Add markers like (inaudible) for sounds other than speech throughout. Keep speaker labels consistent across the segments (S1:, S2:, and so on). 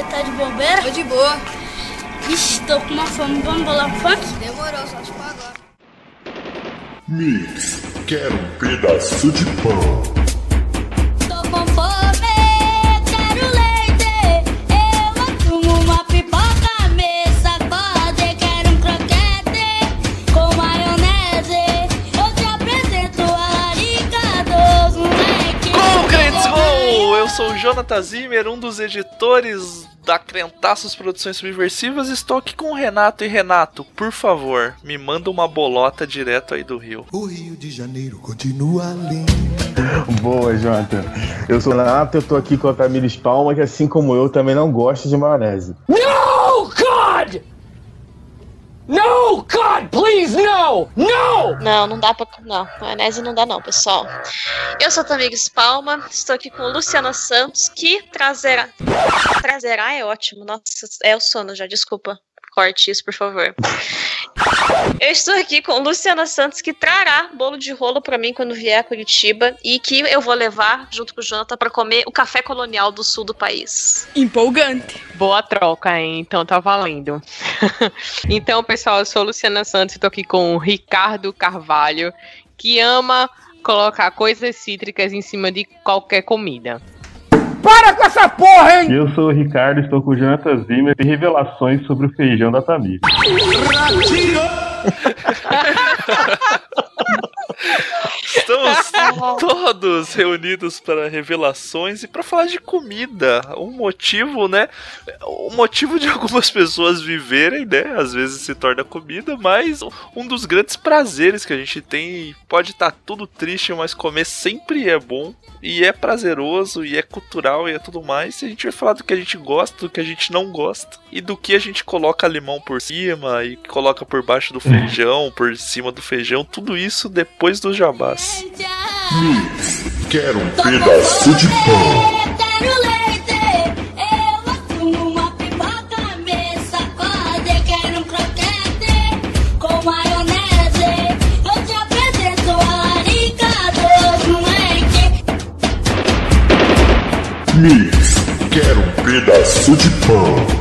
S1: aí, tá de bobeira?
S2: Tô de boa.
S1: Ixi, tô com uma fome. Vamos bolar um funk?
S2: Demorou, só te agora.
S3: Mix, quero um pedaço de pão.
S1: Tô com fome, quero leite. Eu assumo uma pipoca, me sacode. Quero um croquete com maionese. Eu te apresento a larica dos moleques.
S4: Concretes Roll! Eu sou o Jonathan Zimmer, um dos editores da Crentaços Produções Subversivas. Estou aqui com o Renato. E Renato, por favor, me manda uma bolota direto aí do Rio.
S5: O Rio de Janeiro continua lindo.
S6: Boa, Jonathan. Eu sou o Renato, eu tô aqui com a Tamires Palma, que assim como eu também não gosta de maionese.
S7: No, God! No, God, please, no! No!
S8: Não, não dá pra. Não, maionese não dá, não, pessoal. Eu sou a Tamires Palma, estou aqui com Luciana Santos, que trazerá. Trazerá é ótimo, nossa, é o sono já, desculpa. Corte isso, por favor. Eu estou aqui com Luciana Santos, que trará bolo de rolo pra mim quando vier a Curitiba e que eu vou levar, junto com o Jonathan, pra comer o café colonial do sul do país.
S9: Empolgante.
S10: Boa troca, hein? Então tá valendo. (laughs) então, pessoal, eu sou Luciana Santos e tô aqui com o Ricardo Carvalho, que ama colocar coisas cítricas em cima de qualquer comida.
S7: Para com essa porra, hein?
S6: Eu sou o Ricardo, estou com o Jonathan Zimmer e revelações sobre o feijão da Tamires. (laughs)
S4: Estamos (laughs) todos reunidos para revelações e para falar de comida. Um motivo, né? O motivo de (laughs) algumas pessoas viverem, né? Às vezes se torna comida, mas um dos grandes prazeres que a gente tem. Pode estar tudo triste, mas comer sempre é bom. E é prazeroso, e é cultural, e é tudo mais. E a gente vai falar do que a gente gosta, do que a gente não gosta. E do que a gente coloca limão por cima, e coloca por baixo do feijão, por cima do feijão. Tudo isso depois dos jabás.
S3: Mix, quero um pedaço de pão.
S1: Quero leite. Eu assumo uma pipoca, me sacode. Quero um croquete com maionese. Eu te apresento a larica dos moleques.
S3: Mix, quero um pedaço de pão.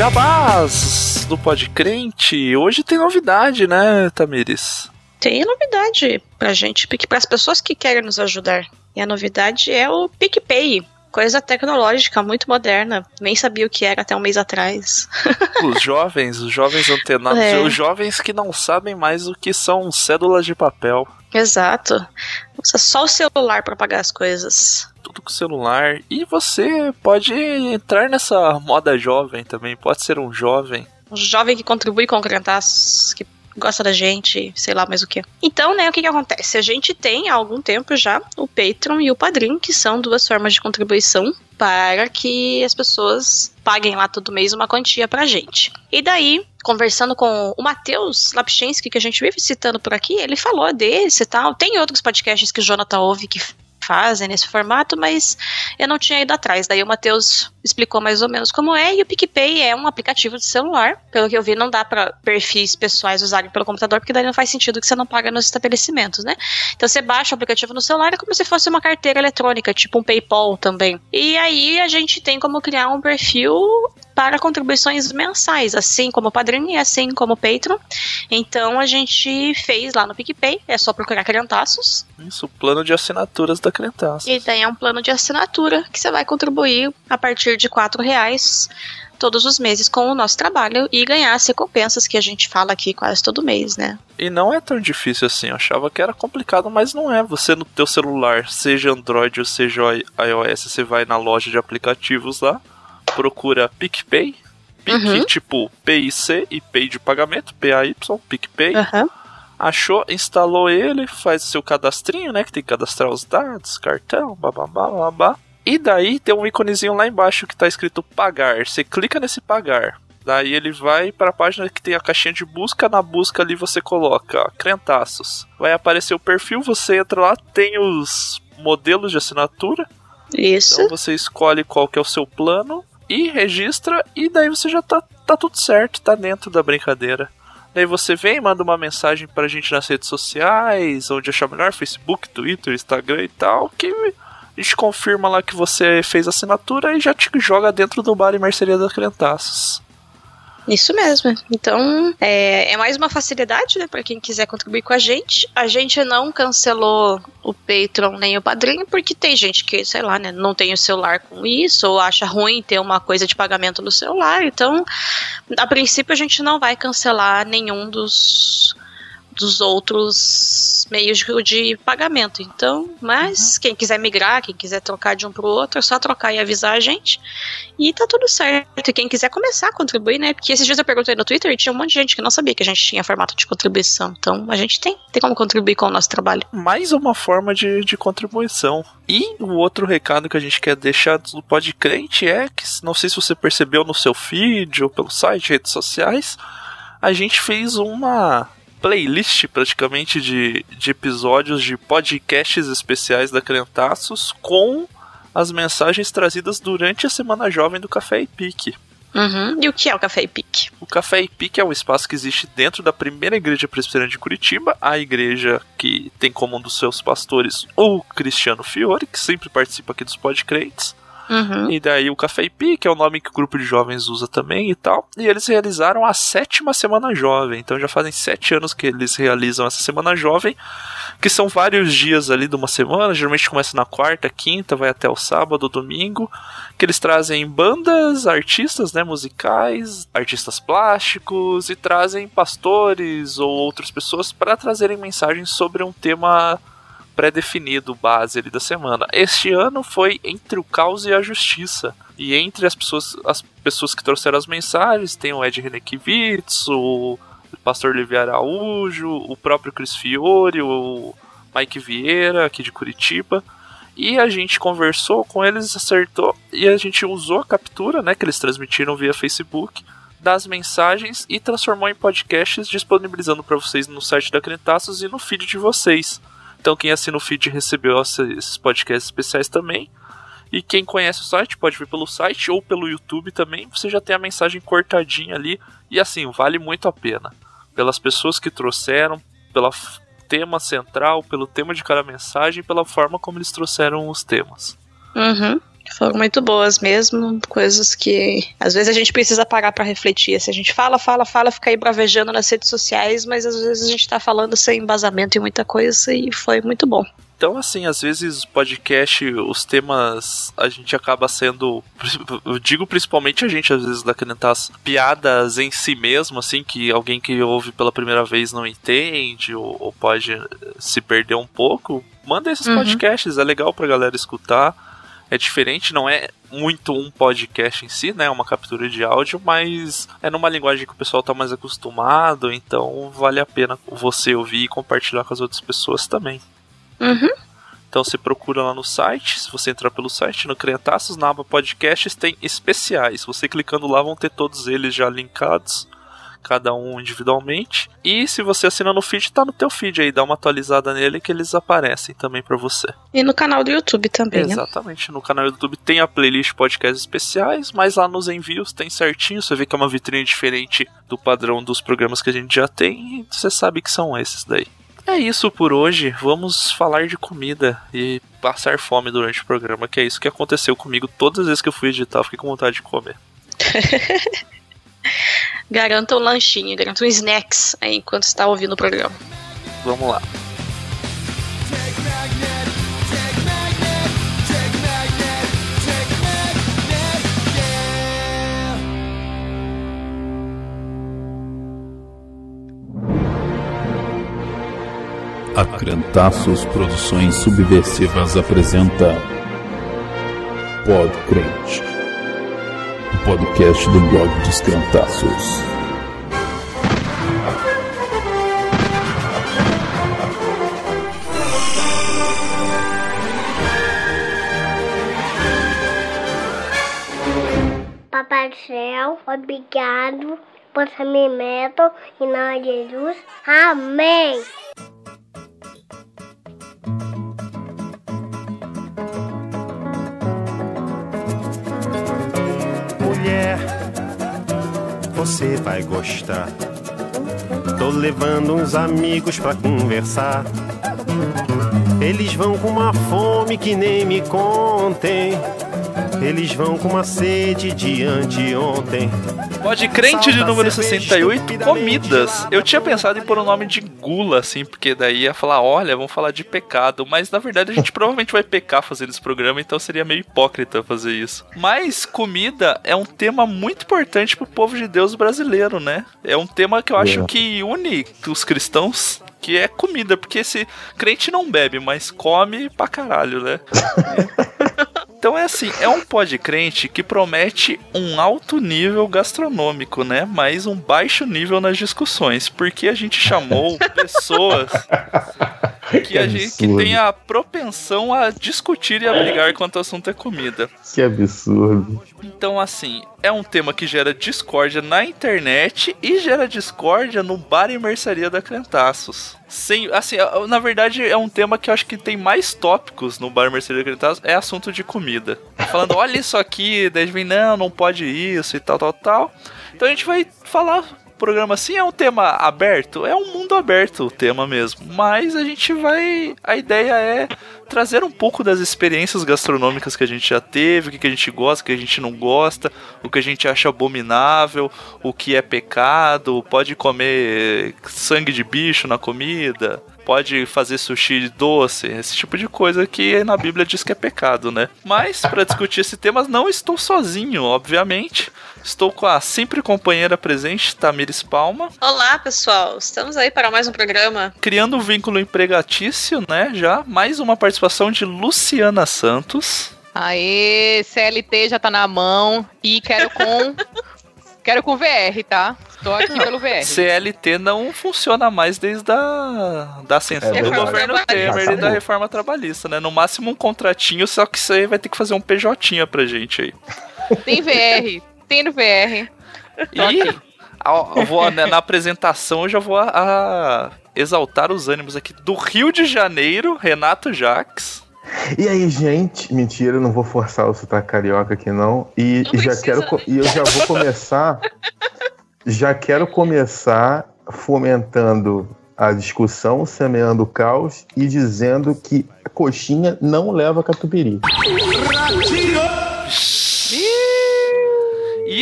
S4: Jabás do Podcrente. Hoje tem novidade, né, Tamires?
S8: Tem novidade pra gente, para as pessoas que querem nos ajudar. E a novidade é o PicPay. Coisa tecnológica, muito moderna. Nem sabia o que era até um mês atrás. (laughs)
S4: Os jovens, os jovens antenados,
S8: É.
S4: os jovens que não sabem mais o que são cédulas de papel.
S8: Exato. Usa só o celular pra pagar as coisas.
S4: Tudo com celular. E você pode entrar nessa moda jovem também. Pode ser um jovem.
S8: Um jovem que contribui com o que gosta da gente, sei lá mais o que. Então, né, o que que acontece? A gente tem há algum tempo já o Patreon e o Padrim, que são duas formas de contribuição para que as pessoas paguem lá todo mês uma quantia pra gente. E daí, conversando com o Matheus Lapchinski, que a gente vive citando por aqui, ele falou desse e tal. Tem outros podcasts que o Jonathan ouve que fazem nesse formato, mas eu não tinha ido atrás. Daí o Matheus explicou mais ou menos como é, e o PicPay é um aplicativo de celular. Pelo que eu vi, não dá para perfis pessoais usarem pelo computador, porque daí não faz sentido que você não paga nos estabelecimentos, né? Então você baixa o aplicativo no celular, é como se fosse uma carteira eletrônica, tipo um PayPal também. E aí a gente tem como criar um perfil para contribuições mensais, assim como o Padrim e assim como o Patreon. Então a gente fez lá no PicPay, é só procurar Crentaços.
S4: Isso, o plano de assinaturas da Crentaça.
S8: E daí é um plano de assinatura que você vai contribuir a partir de R$ reais todos os meses com o nosso trabalho e ganhar as recompensas que a gente fala aqui quase todo mês, né?
S4: E não é tão difícil assim, eu achava que era complicado, mas não é. Você no teu celular, seja Android ou seja iOS, você vai na loja de aplicativos lá, procura PicPay, Pic,
S8: Uhum.
S4: tipo PIC e Pay de pagamento, PAY, PicPay.
S8: Aham.
S4: Achou, instalou ele, faz o seu cadastrinho, né? Que tem que cadastrar os dados, cartão, bababá, babá. E daí tem um íconezinho lá embaixo que tá escrito pagar. Você clica nesse pagar. Daí ele vai para a página que tem a caixinha de busca. Na busca ali você coloca ó, Crentaços. Vai aparecer o perfil, você entra lá, tem os modelos de assinatura.
S8: Isso.
S4: Então você escolhe qual que é o seu plano e registra. E daí você já tá, tá tudo certo, tá dentro da brincadeira. Daí você vem, manda uma mensagem pra gente nas redes sociais, onde achar melhor, Facebook, Twitter, Instagram e tal, que a gente confirma lá que você fez a assinatura e já te joga dentro do bar e mercearia da Crentaços.
S8: Isso mesmo. Então, é, é mais uma facilidade, né, para quem quiser contribuir com a gente. A gente não cancelou o Patreon nem o Padrinho, porque tem gente que, sei lá, né, não tem o celular com isso, ou acha ruim ter uma coisa de pagamento no celular. Então, a princípio, a gente não vai cancelar nenhum dos dos outros meios de, de pagamento. Então, mas quem quiser migrar, quem quiser trocar de um para o outro, é só trocar e avisar a gente. E tá tudo certo. E quem quiser começar a contribuir, né? Porque esses dias eu perguntei no Twitter e tinha um monte de gente que não sabia que a gente tinha formato de contribuição. Então, a gente tem, tem como contribuir com o nosso trabalho.
S4: mais uma forma de, de contribuição. E o outro recado que a gente quer deixar do Podcrente é que, não sei se você percebeu no seu feed ou pelo site, redes sociais, a gente fez uma playlist praticamente de, de episódios de podcasts especiais da Crentaços com as mensagens trazidas durante a Semana Jovem do Café e Pique.
S8: Uhum. E o que é o Café e Pique?
S4: O Café e Pique é um espaço que existe dentro da primeira igreja presbiteriana de Curitiba, a igreja que tem como um dos seus pastores o Cristiano Fiore, que sempre participa aqui dos podcrentes.
S8: Uhum.
S4: E daí o Café e Pique é o nome que o grupo de jovens usa também e tal. E eles realizaram a sétima Semana Jovem. Então já fazem sete anos que eles realizam essa Semana Jovem, que são vários dias ali de uma semana. Geralmente começa na quarta, quinta, vai até o sábado, domingo. Que eles trazem bandas, artistas né, musicais, artistas plásticos e trazem pastores ou outras pessoas para trazerem mensagens sobre um tema pré-definido base ali da semana. Este ano foi entre o caos e a justiça. E entre as pessoas, as pessoas que trouxeram as mensagens, tem o Ed Renekiewicz, o pastor Levi Araújo, o próprio Chris Fiore, o Mike Vieira, aqui de Curitiba. E a gente conversou com eles, acertou, e a gente usou a captura, né, que eles transmitiram via Facebook, das mensagens e transformou em podcasts, disponibilizando para vocês no site da Crentaços e no feed de vocês. Então quem assina o feed recebeu esses podcasts especiais também. E quem conhece o site pode ver pelo site ou pelo YouTube também. Você já tem a mensagem cortadinha ali. E assim, vale muito a pena. Pelas pessoas que trouxeram, pelo tema central, pelo tema de cada mensagem, pela forma como eles trouxeram os temas.
S8: Uhum. Foram muito boas mesmo, coisas que às vezes a gente precisa parar pra refletir. Se a gente fala, fala, fala, fica aí bravejando nas redes sociais, mas às vezes a gente tá falando sem embasamento em muita coisa e foi muito bom.
S4: Então, assim, às vezes o podcast, os temas, a gente acaba sendo. Eu digo principalmente a gente, às vezes, daquele as piadas em si mesmo, assim, que alguém que ouve pela primeira vez não entende, ou, ou pode se perder um pouco. Manda esses
S8: Uhum.
S4: podcasts, é legal pra galera escutar. É diferente, não é muito um podcast em si, né? É uma captura de áudio, mas é numa linguagem que o pessoal tá mais acostumado, então vale a pena você ouvir e compartilhar com as outras pessoas também.
S8: Uhum.
S4: Então você procura lá no site, se você entrar pelo site, no Crentaços, na aba podcasts tem especiais. Você clicando lá vão ter todos eles já linkados, cada um individualmente. E se você assina no feed, tá no teu feed aí, dá uma atualizada nele que eles aparecem também pra você.
S8: E no canal do YouTube também, né?
S4: Exatamente, no canal do YouTube tem a playlist podcasts especiais, mas lá nos envios tem certinho, você vê que é uma vitrine diferente do padrão dos programas que a gente já tem e você sabe que são esses daí. É isso por hoje. Vamos falar de comida e passar fome durante o programa, que é isso que aconteceu comigo todas as vezes que eu fui editar, eu fiquei com vontade de comer. (laughs)
S8: Garanta um lanchinho, garanta um snacks aí enquanto está ouvindo o programa.
S4: Vamos lá.
S2: A Crentaços Produções Subversivas apresenta Podcrente, podcast do blog dos Crentaços.
S9: Papai do céu, obrigado por me meto em nome de Jesus. Amém.
S11: Você vai gostar Tô levando uns amigos pra conversar. Eles vão com uma fome que nem me contem. Eles vão com uma sede de anteontem.
S4: Pode crente de número 68, comidas. Eu tinha pensado em pôr o nome de gula, assim, porque daí ia falar, olha, vamos falar de pecado. Mas na verdade a gente (laughs) provavelmente vai pecar fazendo esse programa, então seria meio hipócrita fazer isso. Mas comida é um tema muito importante pro povo de Deus brasileiro, né? É um tema que eu acho
S6: É.
S4: que une os cristãos. Que é comida, porque esse crente não bebe, mas come pra caralho, né? (laughs) Então é assim, é um pod crente que promete um alto nível gastronômico, né? Mas um baixo nível nas discussões, porque a gente chamou (laughs) pessoas (laughs) que, a gente, que tem a propensão a discutir e a brigar quanto o assunto é comida.
S6: Que absurdo.
S4: Então, assim, é um tema que gera discórdia na internet e gera discórdia no bar e mercearia da Crentaços. Sem, assim, na verdade é um tema que eu acho que tem mais tópicos no bar e mercearia da Crentaços, é assunto de comida. Falando, (laughs) olha isso aqui, daí vem, não, não pode isso e tal, tal, tal. Então a gente vai falar programa assim é um tema aberto, é um mundo aberto o tema mesmo. Mas a gente vai. A ideia é trazer um pouco das experiências gastronômicas que a gente já teve, o que, que a gente gosta, o que a gente não gosta, o que a gente acha abominável, o que é pecado, pode comer sangue de bicho na comida. Pode fazer sushi doce, esse tipo de coisa que na Bíblia diz que é pecado, né? Mas para discutir esse tema, não estou sozinho, obviamente. Estou com a sempre companheira presente, Tamires Palma.
S8: Olá, pessoal. Estamos aí para mais um programa.
S4: Criando um vínculo empregatício, né? Já. Mais uma participação de Luciana Santos.
S10: Aê, CLT já tá na mão e quero com. (laughs) quero com VR, tá? Tô aqui pelo VR. (laughs)
S4: CLT não funciona mais desde a da ascensão
S6: É
S4: do governo Temer e da reforma trabalhista, né? No máximo um contratinho, só que você vai ter que fazer um PJ pra gente aí.
S10: Tem VR, tem no VR. Tô
S4: E
S10: aqui.
S4: a- eu vou, né, na apresentação eu já vou a, a exaltar os ânimos aqui do Rio de Janeiro, Renato Jaques.
S6: E aí, gente? Mentira, eu não vou forçar o sotaque carioca aqui, não. E,
S8: Não
S6: e já quero. E eu já vou começar. já quero começar fomentando a discussão, semeando o caos e dizendo que a coxinha não leva catupiry.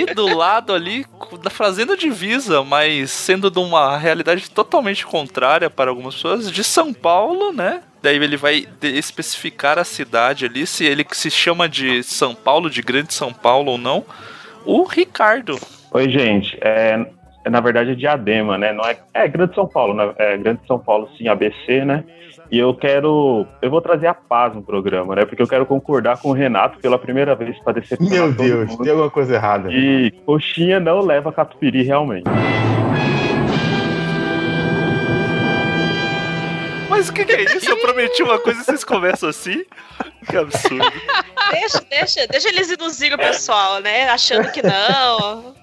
S4: Do lado ali, da fazenda divisa, mas sendo de uma realidade totalmente contrária para algumas pessoas, de São Paulo, né? Daí ele vai especificar a cidade ali, se ele se chama de São Paulo, de Grande São Paulo ou não. O Ricardo.
S12: Oi, gente. É, na verdade é Diadema, né? Não é, é Grande São Paulo, né? É Grande São Paulo, sim, ABC, né? E eu quero. Eu vou trazer a paz no programa, né? Porque eu quero concordar com o Renato pela primeira vez para decepcionar
S6: Meu
S12: todo
S6: Deus,
S12: mundo.
S6: tem alguma coisa errada.
S12: E coxinha não leva catupiry realmente.
S4: Mas o que, que é isso? Eu prometi uma coisa e vocês começam assim? Que absurdo.
S8: Deixa, deixa, deixa eles induzirem o pessoal, né? Achando que não.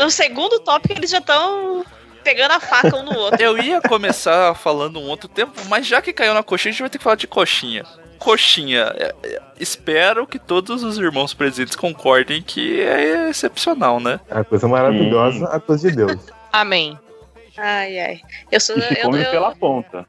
S8: No segundo tópico eles já estão pegando a faca um no outro.
S4: Eu ia começar falando um outro tempo, mas já que caiu na coxinha, a gente vai ter que falar de coxinha. Coxinha, é, é, espero que todos os irmãos presentes concordem que é excepcional, né?
S6: É uma coisa maravilhosa, a coisa de Deus.
S10: Amém.
S8: Ai, ai. Eu sou.
S12: E se
S8: Eu,
S12: come
S8: eu,
S12: pela ponta.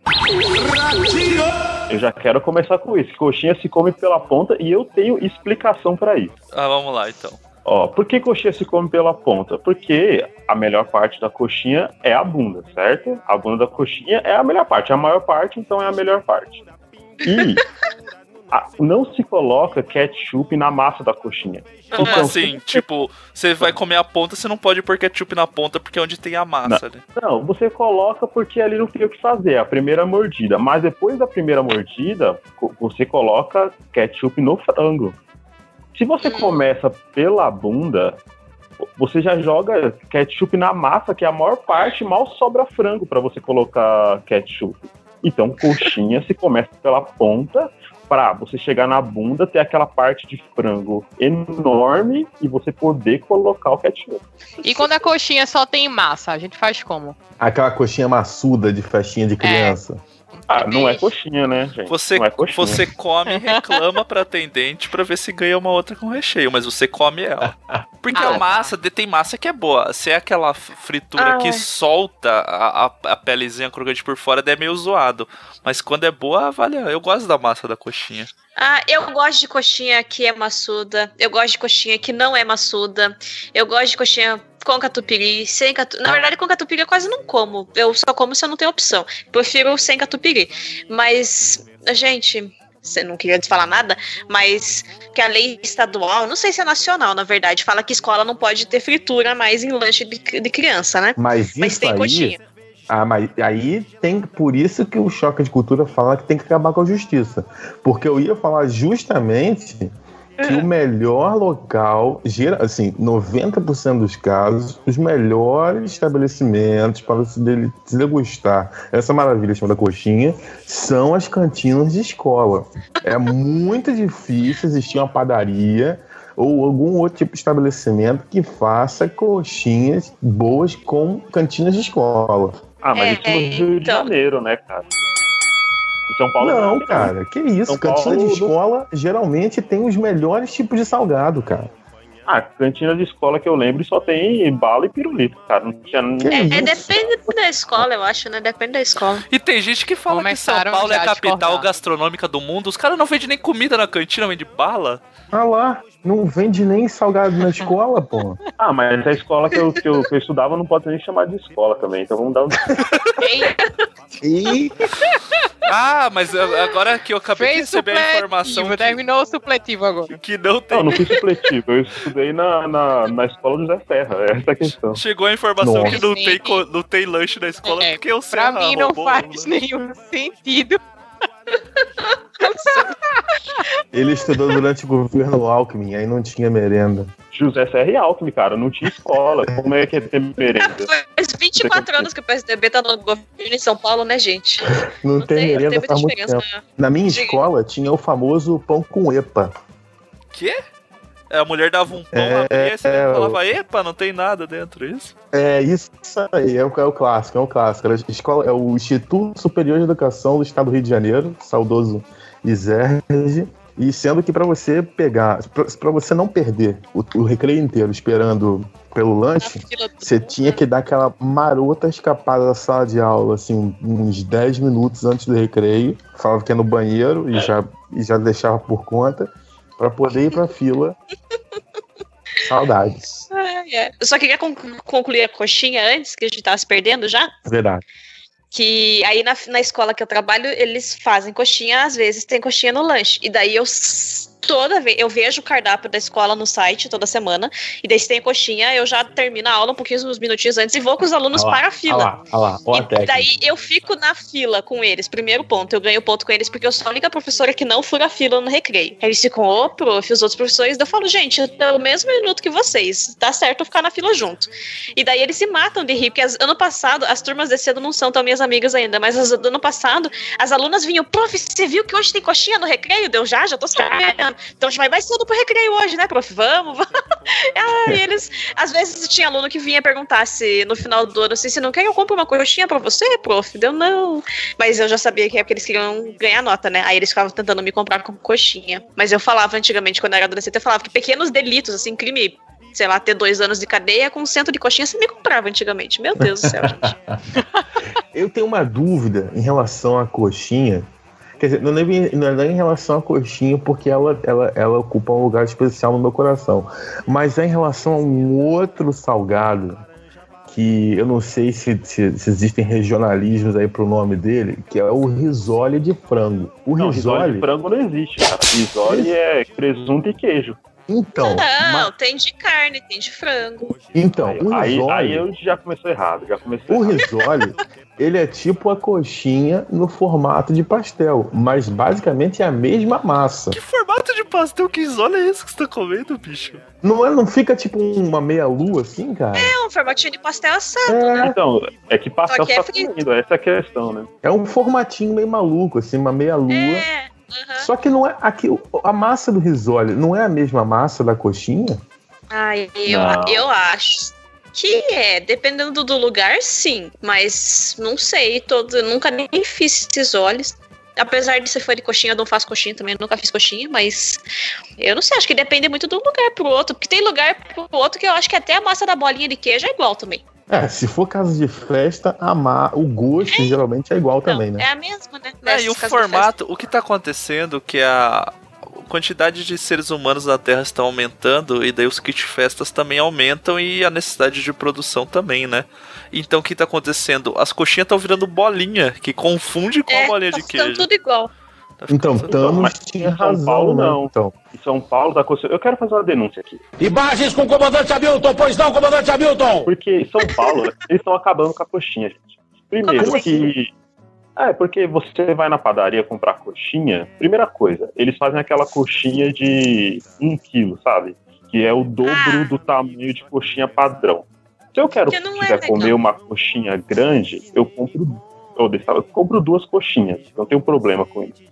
S12: Eu já quero começar com isso. Coxinha se come pela ponta e eu tenho explicação para isso.
S4: Ah, vamos lá então.
S12: Ó, por que coxinha se come pela ponta? Porque a melhor parte da coxinha é a bunda, certo? A bunda da coxinha é a melhor parte. A maior parte, então, é a melhor parte. E a- não se coloca ketchup na massa da coxinha.
S4: Como
S12: Então,
S4: assim? Tipo, você vai comer a ponta, você não pode pôr ketchup na ponta porque é onde tem a massa, né?
S12: Não, você coloca porque ali não tem o que fazer, é a primeira mordida. Mas depois da primeira mordida, você coloca ketchup no frango. Se você começa pela bunda, você já joga ketchup na massa, que é a maior parte, mal sobra frango para você colocar ketchup. Então, coxinha se começa pela ponta, pra você chegar na bunda, ter aquela parte de frango enorme e você poder colocar o ketchup.
S10: E quando a coxinha só tem massa, a gente faz como?
S6: Aquela coxinha maçuda de festinha de criança.
S12: Ah, não é coxinha, né, gente?
S4: Você,
S12: não é coxinha.
S4: você (laughs) come e reclama pra atendente pra ver se ganha uma outra com recheio, mas você come ela. Porque
S10: Ah,
S4: a massa, tem massa que é boa. Se é aquela fritura
S8: Ah,
S4: que
S8: é.
S4: solta a, a, a pelezinha crocante por fora, daí é meio zoado. Mas quando é boa, vale. Eu gosto da massa da coxinha.
S8: Ah, eu gosto de coxinha que é maçuda. Eu gosto de coxinha que não é maçuda. Eu gosto de coxinha com catupiry, sem catupiry. Na verdade, com catupiry eu quase não como. Eu só como se eu não tenho opção. Prefiro sem catupiry. Mas, gente, você não queria falar nada, mas que a lei estadual, não sei se é nacional, na verdade, fala que escola não pode ter fritura mais em lanche de, de criança, né?
S6: Mas
S8: Mas tem
S6: aí.
S8: coxinha.
S6: Ah, mas aí tem. Por isso que o choque de cultura fala que tem que acabar com a justiça. Porque eu ia falar justamente que o melhor local, gera- assim, 90% dos casos, os melhores estabelecimentos para se dele- se degustar essa maravilha chamada coxinha são as cantinas de escola. É muito difícil existir uma padaria ou algum outro tipo de estabelecimento que faça coxinhas boas com cantinas de escola.
S12: Ah, mas
S8: É,
S12: isso no Rio de
S8: então.
S12: Janeiro, né, cara? São Paulo
S6: Não,
S12: né?
S6: cara, que isso.
S12: São
S6: Cantina
S12: Paulo
S6: de escola geralmente tem os melhores tipos de salgado, cara.
S12: Ah, cantina de escola que eu lembro só tem bala e pirulito, cara. Não tinha
S8: É, é, depende da escola, eu acho, né? Depende da escola.
S4: E tem gente que fala que São
S10: Começaram
S4: Paulo é a capital gastronômica do mundo. Os caras não vendem nem comida na cantina, vendem bala.
S6: Ah lá, não vende nem salgado na escola, pô.
S12: Ah, mas a escola que eu, que eu, que eu estudava não pode nem chamar de escola também, então vamos dar um.
S6: E
S4: Ah, mas agora que eu acabei de
S10: Fez
S4: receber a informação que,
S10: terminou o supletivo agora.
S4: que não tem.
S12: Não, não fui supletivo, eu estudei na, na, na escola José Serra, essa é a questão.
S4: Chegou a informação
S6: Nossa.
S4: que não tem, não tem lanche na escola
S10: É,
S4: porque o
S10: Pra
S4: Serra
S10: mim não
S4: roubou
S10: faz nenhum sentido.
S6: ele estudou durante o governo Alckmin, aí não tinha merenda.
S12: José Serra e Alckmin, cara, não tinha escola. Como é que é ter merenda?
S8: Faz 24 anos que o PSDB tá no governo em São Paulo, né, gente?
S6: Não, tem,
S8: Tem,
S6: merenda
S8: tem muita
S6: faz muito tempo. Na minha
S8: Diga.
S6: escola tinha o famoso pão com epa.
S4: Quê? É, a mulher dava um pão,
S6: É,
S4: abria, você
S6: é,
S4: falava, epa, não tem nada dentro, é isso?
S6: É isso aí, é o, é o clássico, é o clássico. Era escola, é o Instituto Superior de Educação do Estado do Rio de Janeiro, saudoso ISERG. E sendo que para você pegar, para você não perder o, o recreio inteiro esperando pelo lanche, você tinha que dar aquela marota escapada da sala de aula, assim, uns 10 minutos antes do recreio. Falava que ia no banheiro e já, e já deixava por conta, para poder ir pra fila. (laughs) Saudades.
S8: Ai, é. Eu só queria con- concluir a coxinha antes, que a gente tava se perdendo já.
S6: Verdade.
S8: Que aí na, na escola que eu trabalho, eles fazem coxinha, às vezes tem coxinha no lanche. E daí eu toda vez, eu vejo o cardápio da escola no site toda semana. E daí se tem coxinha, eu já termino a aula um pouquinho, uns minutinhos antes e vou com os alunos
S6: lá,
S8: para a fila.
S6: Olha lá, olha lá,
S8: E daí eu fico na fila com eles. Primeiro ponto, eu ganho ponto com eles porque eu sou a única professora que não fura a fila no recreio. Aí eles ficam, ô, prof, os outros professores. Eu falo, gente, eu tenho o mesmo minuto que vocês. Tá certo eu ficar na fila junto. E daí eles se matam de rir, porque as- ano passado, as turmas desse ano não são tão minhas amigas ainda, mas as ano passado, as alunas vinham, prof, você viu que hoje tem coxinha no recreio? Deu já, já tô sabendo. Então a gente vai mais cedo pro recreio hoje, né, prof? Vamos, vamos. Aí (laughs) eles, às vezes tinha aluno que vinha perguntar se no final do ano, assim, se não quer que eu compre uma coxinha pra você, prof? Deu não. Mas eu já sabia que é porque eles queriam ganhar nota, né? Aí eles ficavam tentando me comprar com coxinha. Mas eu falava antigamente, quando eu era adolescente, eu falava que pequenos delitos, assim, crime, sei lá, ter dois anos de cadeia com um centro de coxinha, você me comprava antigamente. Meu Deus do céu, gente. (laughs) (laughs)
S6: Eu tenho uma dúvida em relação à coxinha. Quer dizer, não é, nem- não é nem em relação à coxinha, porque ela, ela, ela ocupa um lugar especial no meu coração. Mas é em relação a um outro salgado, que eu não sei se, se, se existem regionalismos aí pro nome dele, que é o risole de frango. O
S12: Não, risole
S6: risole.
S12: de frango não existe, cara. Risole é presunto e queijo.
S6: Então,
S8: Não,
S6: ma-
S8: tem de carne, tem de frango.
S6: então o
S12: Aí,
S6: risole.
S12: aí eu já começou errado, já começou
S6: O
S12: errado.
S6: risole, (laughs) ele é tipo a coxinha no formato de pastel, mas basicamente é a mesma massa.
S4: Que formato de pastel que olha é esse que você tá comendo, bicho?
S6: Não, é, não fica tipo uma meia-lua assim, cara?
S8: É um formatinho de pastel assado,
S6: É.
S8: né?
S12: Então, é que pastel
S8: Só que é
S12: tá essa é a questão, né?
S6: É um formatinho meio maluco, assim, uma meia-lua.
S8: É. aham.
S6: Só que não é aqui, a massa do risole não é a mesma massa da coxinha?
S8: Ai, eu,
S12: Não.
S8: eu acho. Que é, dependendo do lugar, sim. Mas não sei, todo, eu nunca nem fiz esses olhos. Apesar de ser fã de coxinha, eu não faço coxinha também, eu nunca fiz coxinha, mas eu não sei, acho que depende muito de um lugar pro outro. Porque tem lugar pro outro que eu acho que até a massa da bolinha de queijo é igual também.
S6: É, se for casa de festa, a ma- o gosto geralmente é igual também, né?
S8: É a mesma, né?
S4: É, e o formato, o que tá acontecendo que a quantidade de seres humanos na Terra está aumentando e daí os kit festas também aumentam e a necessidade de produção também, né? Então o que tá acontecendo? As coxinhas estão virando bolinha, que confunde com
S8: É,
S4: a bolinha
S8: tá
S4: de
S8: ficando
S4: queijo.
S8: tudo igual.
S6: Então, Thanos
S12: mas
S6: tinha
S12: em São
S6: razão,
S12: Paulo,
S6: né?
S12: não.
S6: Então,
S12: Em São Paulo, da Constituição. Eu quero fazer uma denúncia aqui.
S7: Imagens com o comandante Hamilton, pois não, comandante Hamilton!
S12: Porque em São Paulo, eles estão acabando com a coxinha, gente. Primeiro
S8: Como assim?
S12: que. É, porque você vai na padaria comprar coxinha, primeira coisa, eles fazem aquela coxinha de um quilo, sabe? Que é o dobro
S8: Ah.
S12: do tamanho de coxinha padrão. Se eu quero
S8: Que é
S12: quiser
S8: legal.
S12: comer uma coxinha grande, eu compro, eu compro duas coxinhas. Não tenho problema com isso.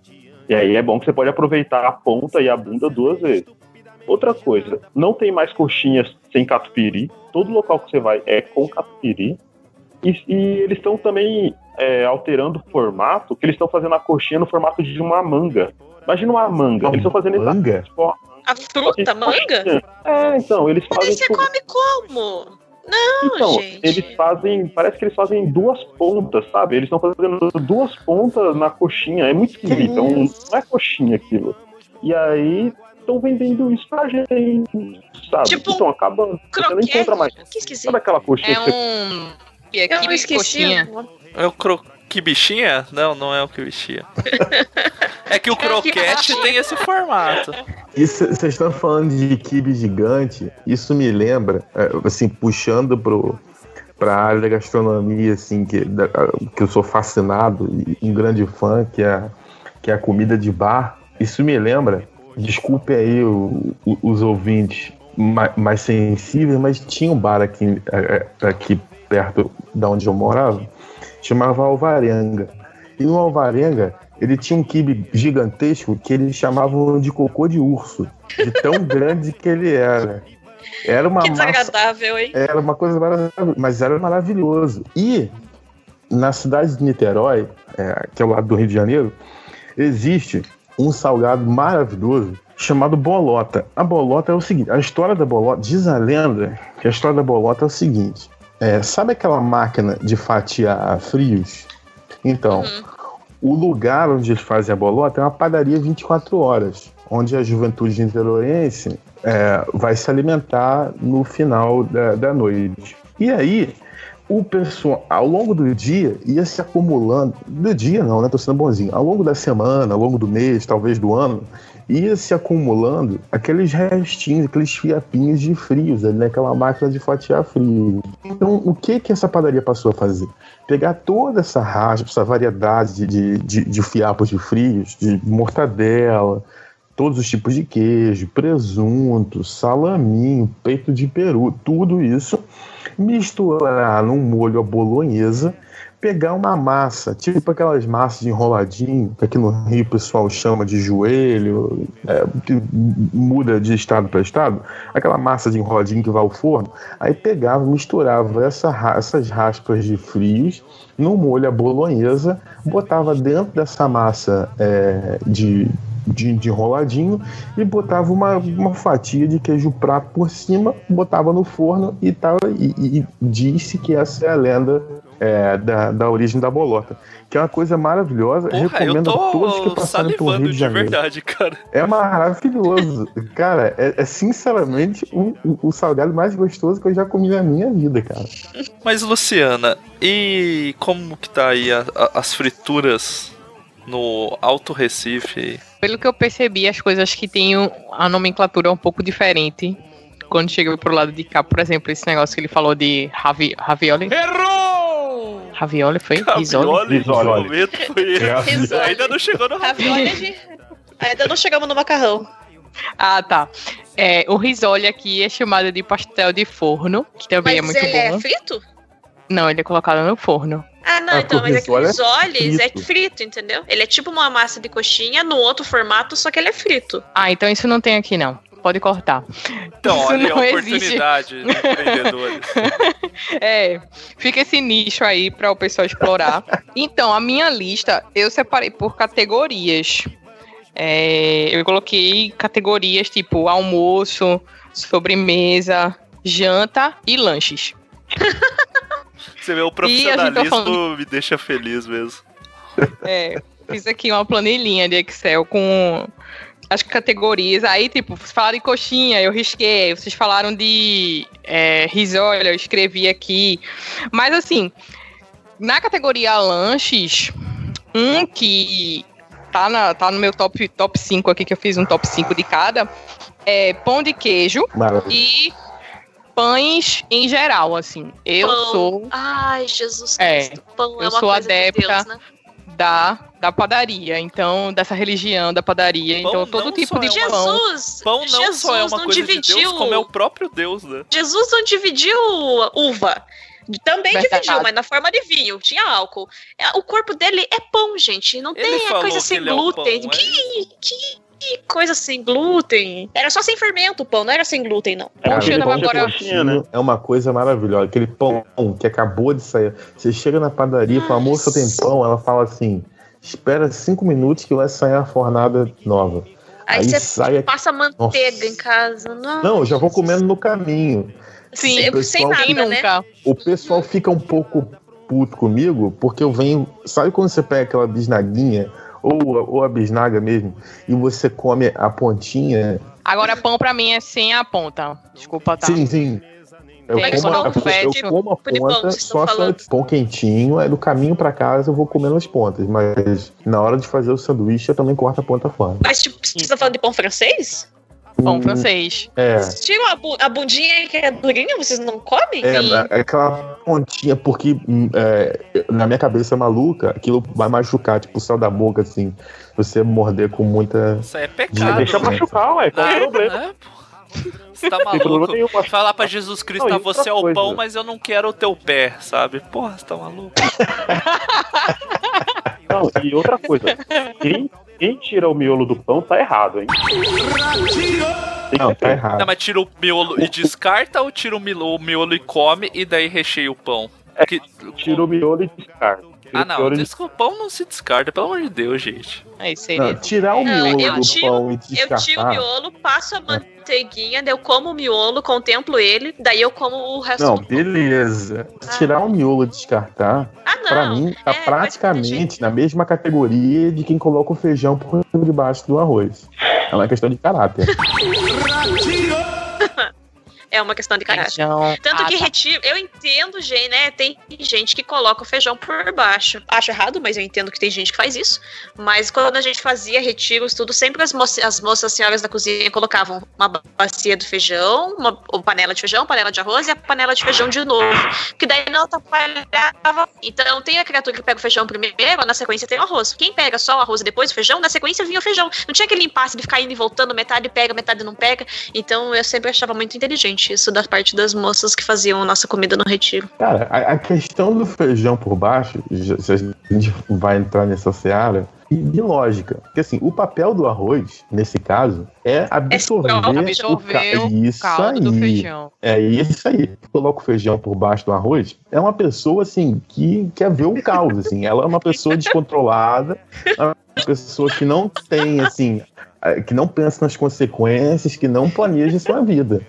S12: E aí é bom que você pode aproveitar a ponta e a bunda duas vezes. Outra coisa, não tem mais coxinhas sem catupiry. Todo local que você vai é com catupiry. E, e eles estão também é, alterando o formato, que eles estão fazendo a coxinha no formato de uma manga. Imagina uma manga.
S6: Uma
S12: eles estão fazendo
S6: manga?
S12: Tipo,
S8: A fruta, manga?
S12: é, então, eles
S8: Mas
S12: fazem.
S8: você
S12: tipo,
S8: come como? Não,
S12: então,
S8: gente.
S12: eles fazem. Parece que eles fazem duas pontas, sabe? Eles estão fazendo duas pontas na coxinha. É muito esquisito. um- não é coxinha aquilo. E aí estão vendendo isso pra gente. Sabe?
S8: Tipo
S12: então acaba. Você não
S8: croquete?
S12: encontra mais.
S8: Que esquisito.
S12: Sabe aquela coxinha
S10: É
S12: que você
S10: um. E
S8: Eu esqueci.
S10: coxinha.
S4: É o cro... que bichinha? Não, não é o que bichinha. é que o (laughs) croquete tem esse formato.
S6: Isso, vocês estão falando de kibe gigante, isso me lembra, é, assim, puxando pro, pra área da gastronomia, assim, que, da- que eu sou fascinado e um grande fã, que é, que é a comida de bar. Isso me lembra, desculpe aí o- o- os ouvintes mais, mais sensíveis, mas tinha um bar aqui, é, é, aqui perto da onde eu morava, chamava Alvarenga. E no Alvarenga, ele tinha um quibe gigantesco que eles chamavam de cocô de urso, de tão (laughs) grande que ele era. Era uma
S8: Que
S6: massa,
S8: desagradável, hein?
S6: era uma coisa maravilhosa, mas era maravilhoso. E na cidade de Niterói, é, que é o lado do Rio de Janeiro, existe um salgado maravilhoso chamado bolota. A bolota é o seguinte, a história da bolota, diz a lenda que a história da bolota é o seguinte, é, sabe aquela máquina de fatiar frios? Então, o lugar onde eles fazem a bolota é uma padaria 24 horas, onde a juventude niteroense é, vai se alimentar no final da, da noite. E aí, o pessoal, ao longo do dia, ia se acumulando. Do dia não, né? Tô sendo bonzinho. Ao longo da semana, ao longo do mês, talvez do ano, ia se acumulando aqueles restinhos, aqueles fiapinhos de frios ali naquela máquina de fatiar frios. Então, o que que essa padaria passou a fazer? Pegar toda essa raspa, essa variedade de, de, de, de fiapos de frios, de mortadela, todos os tipos de queijo, presunto, salaminho, peito de peru, tudo isso, misturar num molho à bolonhesa, pegar uma massa, tipo aquelas massas de enroladinho, que aqui no Rio o pessoal chama de joelho, é, que muda de estado para estado, aquela massa de enroladinho que vai ao forno, aí pegava, misturava essa, essas raspas de frios no molho à bolonhesa, botava dentro dessa massa é, de, de, de enroladinho e botava uma, uma fatia de queijo prato por cima, botava no forno e, tava, e, e- disse que essa é a lenda é, da, da origem da bolota. Que é uma coisa maravilhosa.
S4: Porra, eu
S6: Recomendo a todos que passarem pelo Rio de
S4: de
S6: Janeiro.
S4: verdade, cara.
S6: É maravilhoso. Cara, é, é sinceramente o, o- o salgado mais gostoso que eu já comi na minha vida, cara.
S4: Mas, Luciana, e como que tá aí a- a- as frituras no Alto Recife?
S10: Pelo que eu percebi, as coisas que têm a nomenclatura é um pouco diferente. Quando chega pro lado de cá, por exemplo, esse negócio que ele falou de ravi, ravioli.
S7: Errou!
S10: Ravioli foi?
S4: Ravioli, no
S12: Risoli.
S4: momento foi
S8: Risoli.
S4: Ainda não chegou no
S8: Ravioli de... Ainda não chegamos no macarrão.
S10: Ah, tá. É, o risole aqui é chamado de pastel de forno, que também
S8: Mas
S10: é muito
S8: ele
S10: bom.
S8: é frito?
S10: Não, ele é colocado no forno.
S8: Ah, não,
S6: Ah,
S8: então, mas é
S6: risole é
S8: risoles é
S6: frito.
S8: entendeu? Ele é tipo uma massa de coxinha no outro formato, só que ele é frito.
S10: Ah, então isso não tem aqui não. pode cortar.
S4: Então,
S10: Isso
S4: olha a
S10: não existe.
S4: oportunidade de empreendedores. (laughs)
S10: É, fica esse nicho aí para o pessoal explorar. Então, a minha lista eu separei por categorias. É, eu coloquei categorias tipo almoço, sobremesa, janta e lanches. (laughs)
S4: Você vê, o
S10: tá
S4: profissionalismo
S10: falando-
S4: me deixa feliz mesmo.
S10: É, fiz aqui uma planilhinha de Excel com as categorias. Aí, tipo, vocês falaram de coxinha, eu risquei. Vocês falaram de é, risole, eu escrevi aqui. Mas, assim, na categoria lanches, um que tá, na, tá no meu top, top 5 aqui, que eu fiz um top 5 de cada, é pão de queijo
S6: Maravilha.
S10: e pães em geral, assim. Eu
S8: Pão.
S10: sou
S8: Ai, Jesus
S10: É,
S8: Cristo. Pão é
S10: eu
S8: uma
S10: sou
S8: coisa de
S10: adepta
S8: Deus, né?
S10: da, da padaria, então, dessa religião da padaria.
S4: Pão
S10: então, todo tipo de
S4: é uma-
S10: pão.
S8: Jesus!
S4: Pão não
S8: Jesus
S4: só é uma
S8: não
S4: coisa de
S8: dividiu.
S4: Deus, como é o próprio Deus, né?
S8: Jesus não dividiu uva. Também
S10: Verdade.
S8: dividiu, mas na forma de vinho. Tinha álcool. É, O corpo dele é pão, gente. Não
S4: Ele
S8: tem coisa sem
S4: é
S8: glúten.
S4: pão, é
S8: que, que, que coisa sem glúten. Era só sem fermento o pão, não era sem glúten, não.
S12: É
S10: tava
S12: pão de
S10: agora-
S12: coxinha, né?
S6: É uma coisa maravilhosa. Aquele pão que acabou de sair. Você chega na padaria e fala, moça, tem pão? Ela fala assim: espera cinco minutos que vai sair a fornada nova.
S8: Aí,
S6: Aí
S8: você
S6: sai
S8: passa manteiga
S6: Nossa.
S8: em casa. Nossa.
S6: Não, eu já vou comendo no caminho.
S10: Sim,
S8: sem,
S6: o
S8: sem
S6: pessoal-
S10: Quem
S8: nada, né?
S6: O pessoal fica um pouco puto comigo porque eu venho. Sabe quando você pega aquela bisnaguinha? Ou, ou a bisnaga mesmo, e você come a pontinha.
S10: Agora, pão pra mim é sem a ponta. Desculpa, tá?
S6: Sim, sim. Eu
S10: Tem
S6: como, a, eu como a
S8: de pão
S6: ponta, só
S8: falando.
S6: se pão quentinho, aí no caminho pra casa eu vou comendo as pontas, mas na hora de fazer o sanduíche eu também corto a ponta fora.
S8: Mas, tipo, vocês estão falando de pão francês?
S10: Pão
S6: Hum,
S10: francês.
S6: É,
S8: Tiram a, bu- a bundinha que é durinha, vocês não comem?
S6: é,
S10: Sim.
S6: é aquela pontinha, porque hum, é, na minha cabeça maluca, aquilo vai machucar, tipo o céu da boca, assim, você morder com muita.
S4: Isso aí é pecado.
S12: deixa
S4: né?
S12: machucar, ué. Qual é o problema?
S4: né? Você tá maluco? Falar pra Jesus Cristo,
S12: Não,
S4: ah,
S12: e
S4: você é o pão,
S12: coisa.
S4: mas eu não quero o teu pé, sabe? Porra, você tá maluco? (laughs)
S12: Não, e outra coisa. Quem, quem tira o miolo do pão tá errado, hein?
S6: Não, tá errado.
S4: Não, mas tira o miolo e descarta ou tira o miolo, o miolo e come e daí recheia o pão?
S12: É,
S4: Que-
S12: Tira o miolo e descarta.
S4: Ah, não,
S12: e
S4: desculpa, o pão não se descarta, pelo amor de Deus, gente.
S10: Aí seria.
S6: Não, tirar o
S8: Não,
S6: miolo
S8: eu
S6: do
S8: tiro-
S6: pão e
S8: Eu tiro o
S6: descartar.
S8: miolo, passo a manteiguinha, daí eu como o miolo, contemplo ele, daí eu como o resto
S6: Não,
S8: do pão.
S6: beleza. Tirar o miolo e descartar,
S8: Ah, não.
S6: pra mim, tá
S8: é, mas
S6: praticamente na mesma categoria de quem coloca o feijão por debaixo do arroz. É uma questão de caráter. (laughs) (laughs)
S8: É uma questão de caráter.
S10: Feijão.
S8: Tanto
S10: Ah,
S8: que
S10: tá.
S8: retiro, eu entendo, gente, né? Tem gente que coloca o feijão por baixo. Acho errado, mas eu entendo que tem gente que faz isso. Mas quando a gente fazia retiros, tudo, sempre as, moça, as moças, as senhoras da cozinha colocavam uma bacia do feijão, uma ou panela de feijão, panela de arroz e a panela de feijão de novo. Que daí não atrapalhava. Então tem a criatura que pega o feijão primeiro, na sequência tem o arroz. Quem pega só o arroz e depois o feijão, na sequência vinha o feijão. Não tinha aquele impasse de ficar indo e voltando, metade pega, metade não pega. Então eu sempre achava muito inteligente isso da parte das moças que faziam a nossa comida no retiro.
S6: Cara, a, a questão do feijão por baixo, se a gente vai entrar nessa seara, e de lógica. Porque assim, o papel do arroz, nesse caso, é absorver,
S10: Absorver
S6: o, ca...
S10: o
S6: isso
S10: caldo do
S6: aí.
S10: feijão.
S6: É isso aí. Coloca o feijão por baixo do arroz. É uma pessoa assim que quer ver o caos. Assim. Ela é uma pessoa descontrolada, é uma pessoa que não tem assim, que não pensa nas consequências, que não planeja sua vida.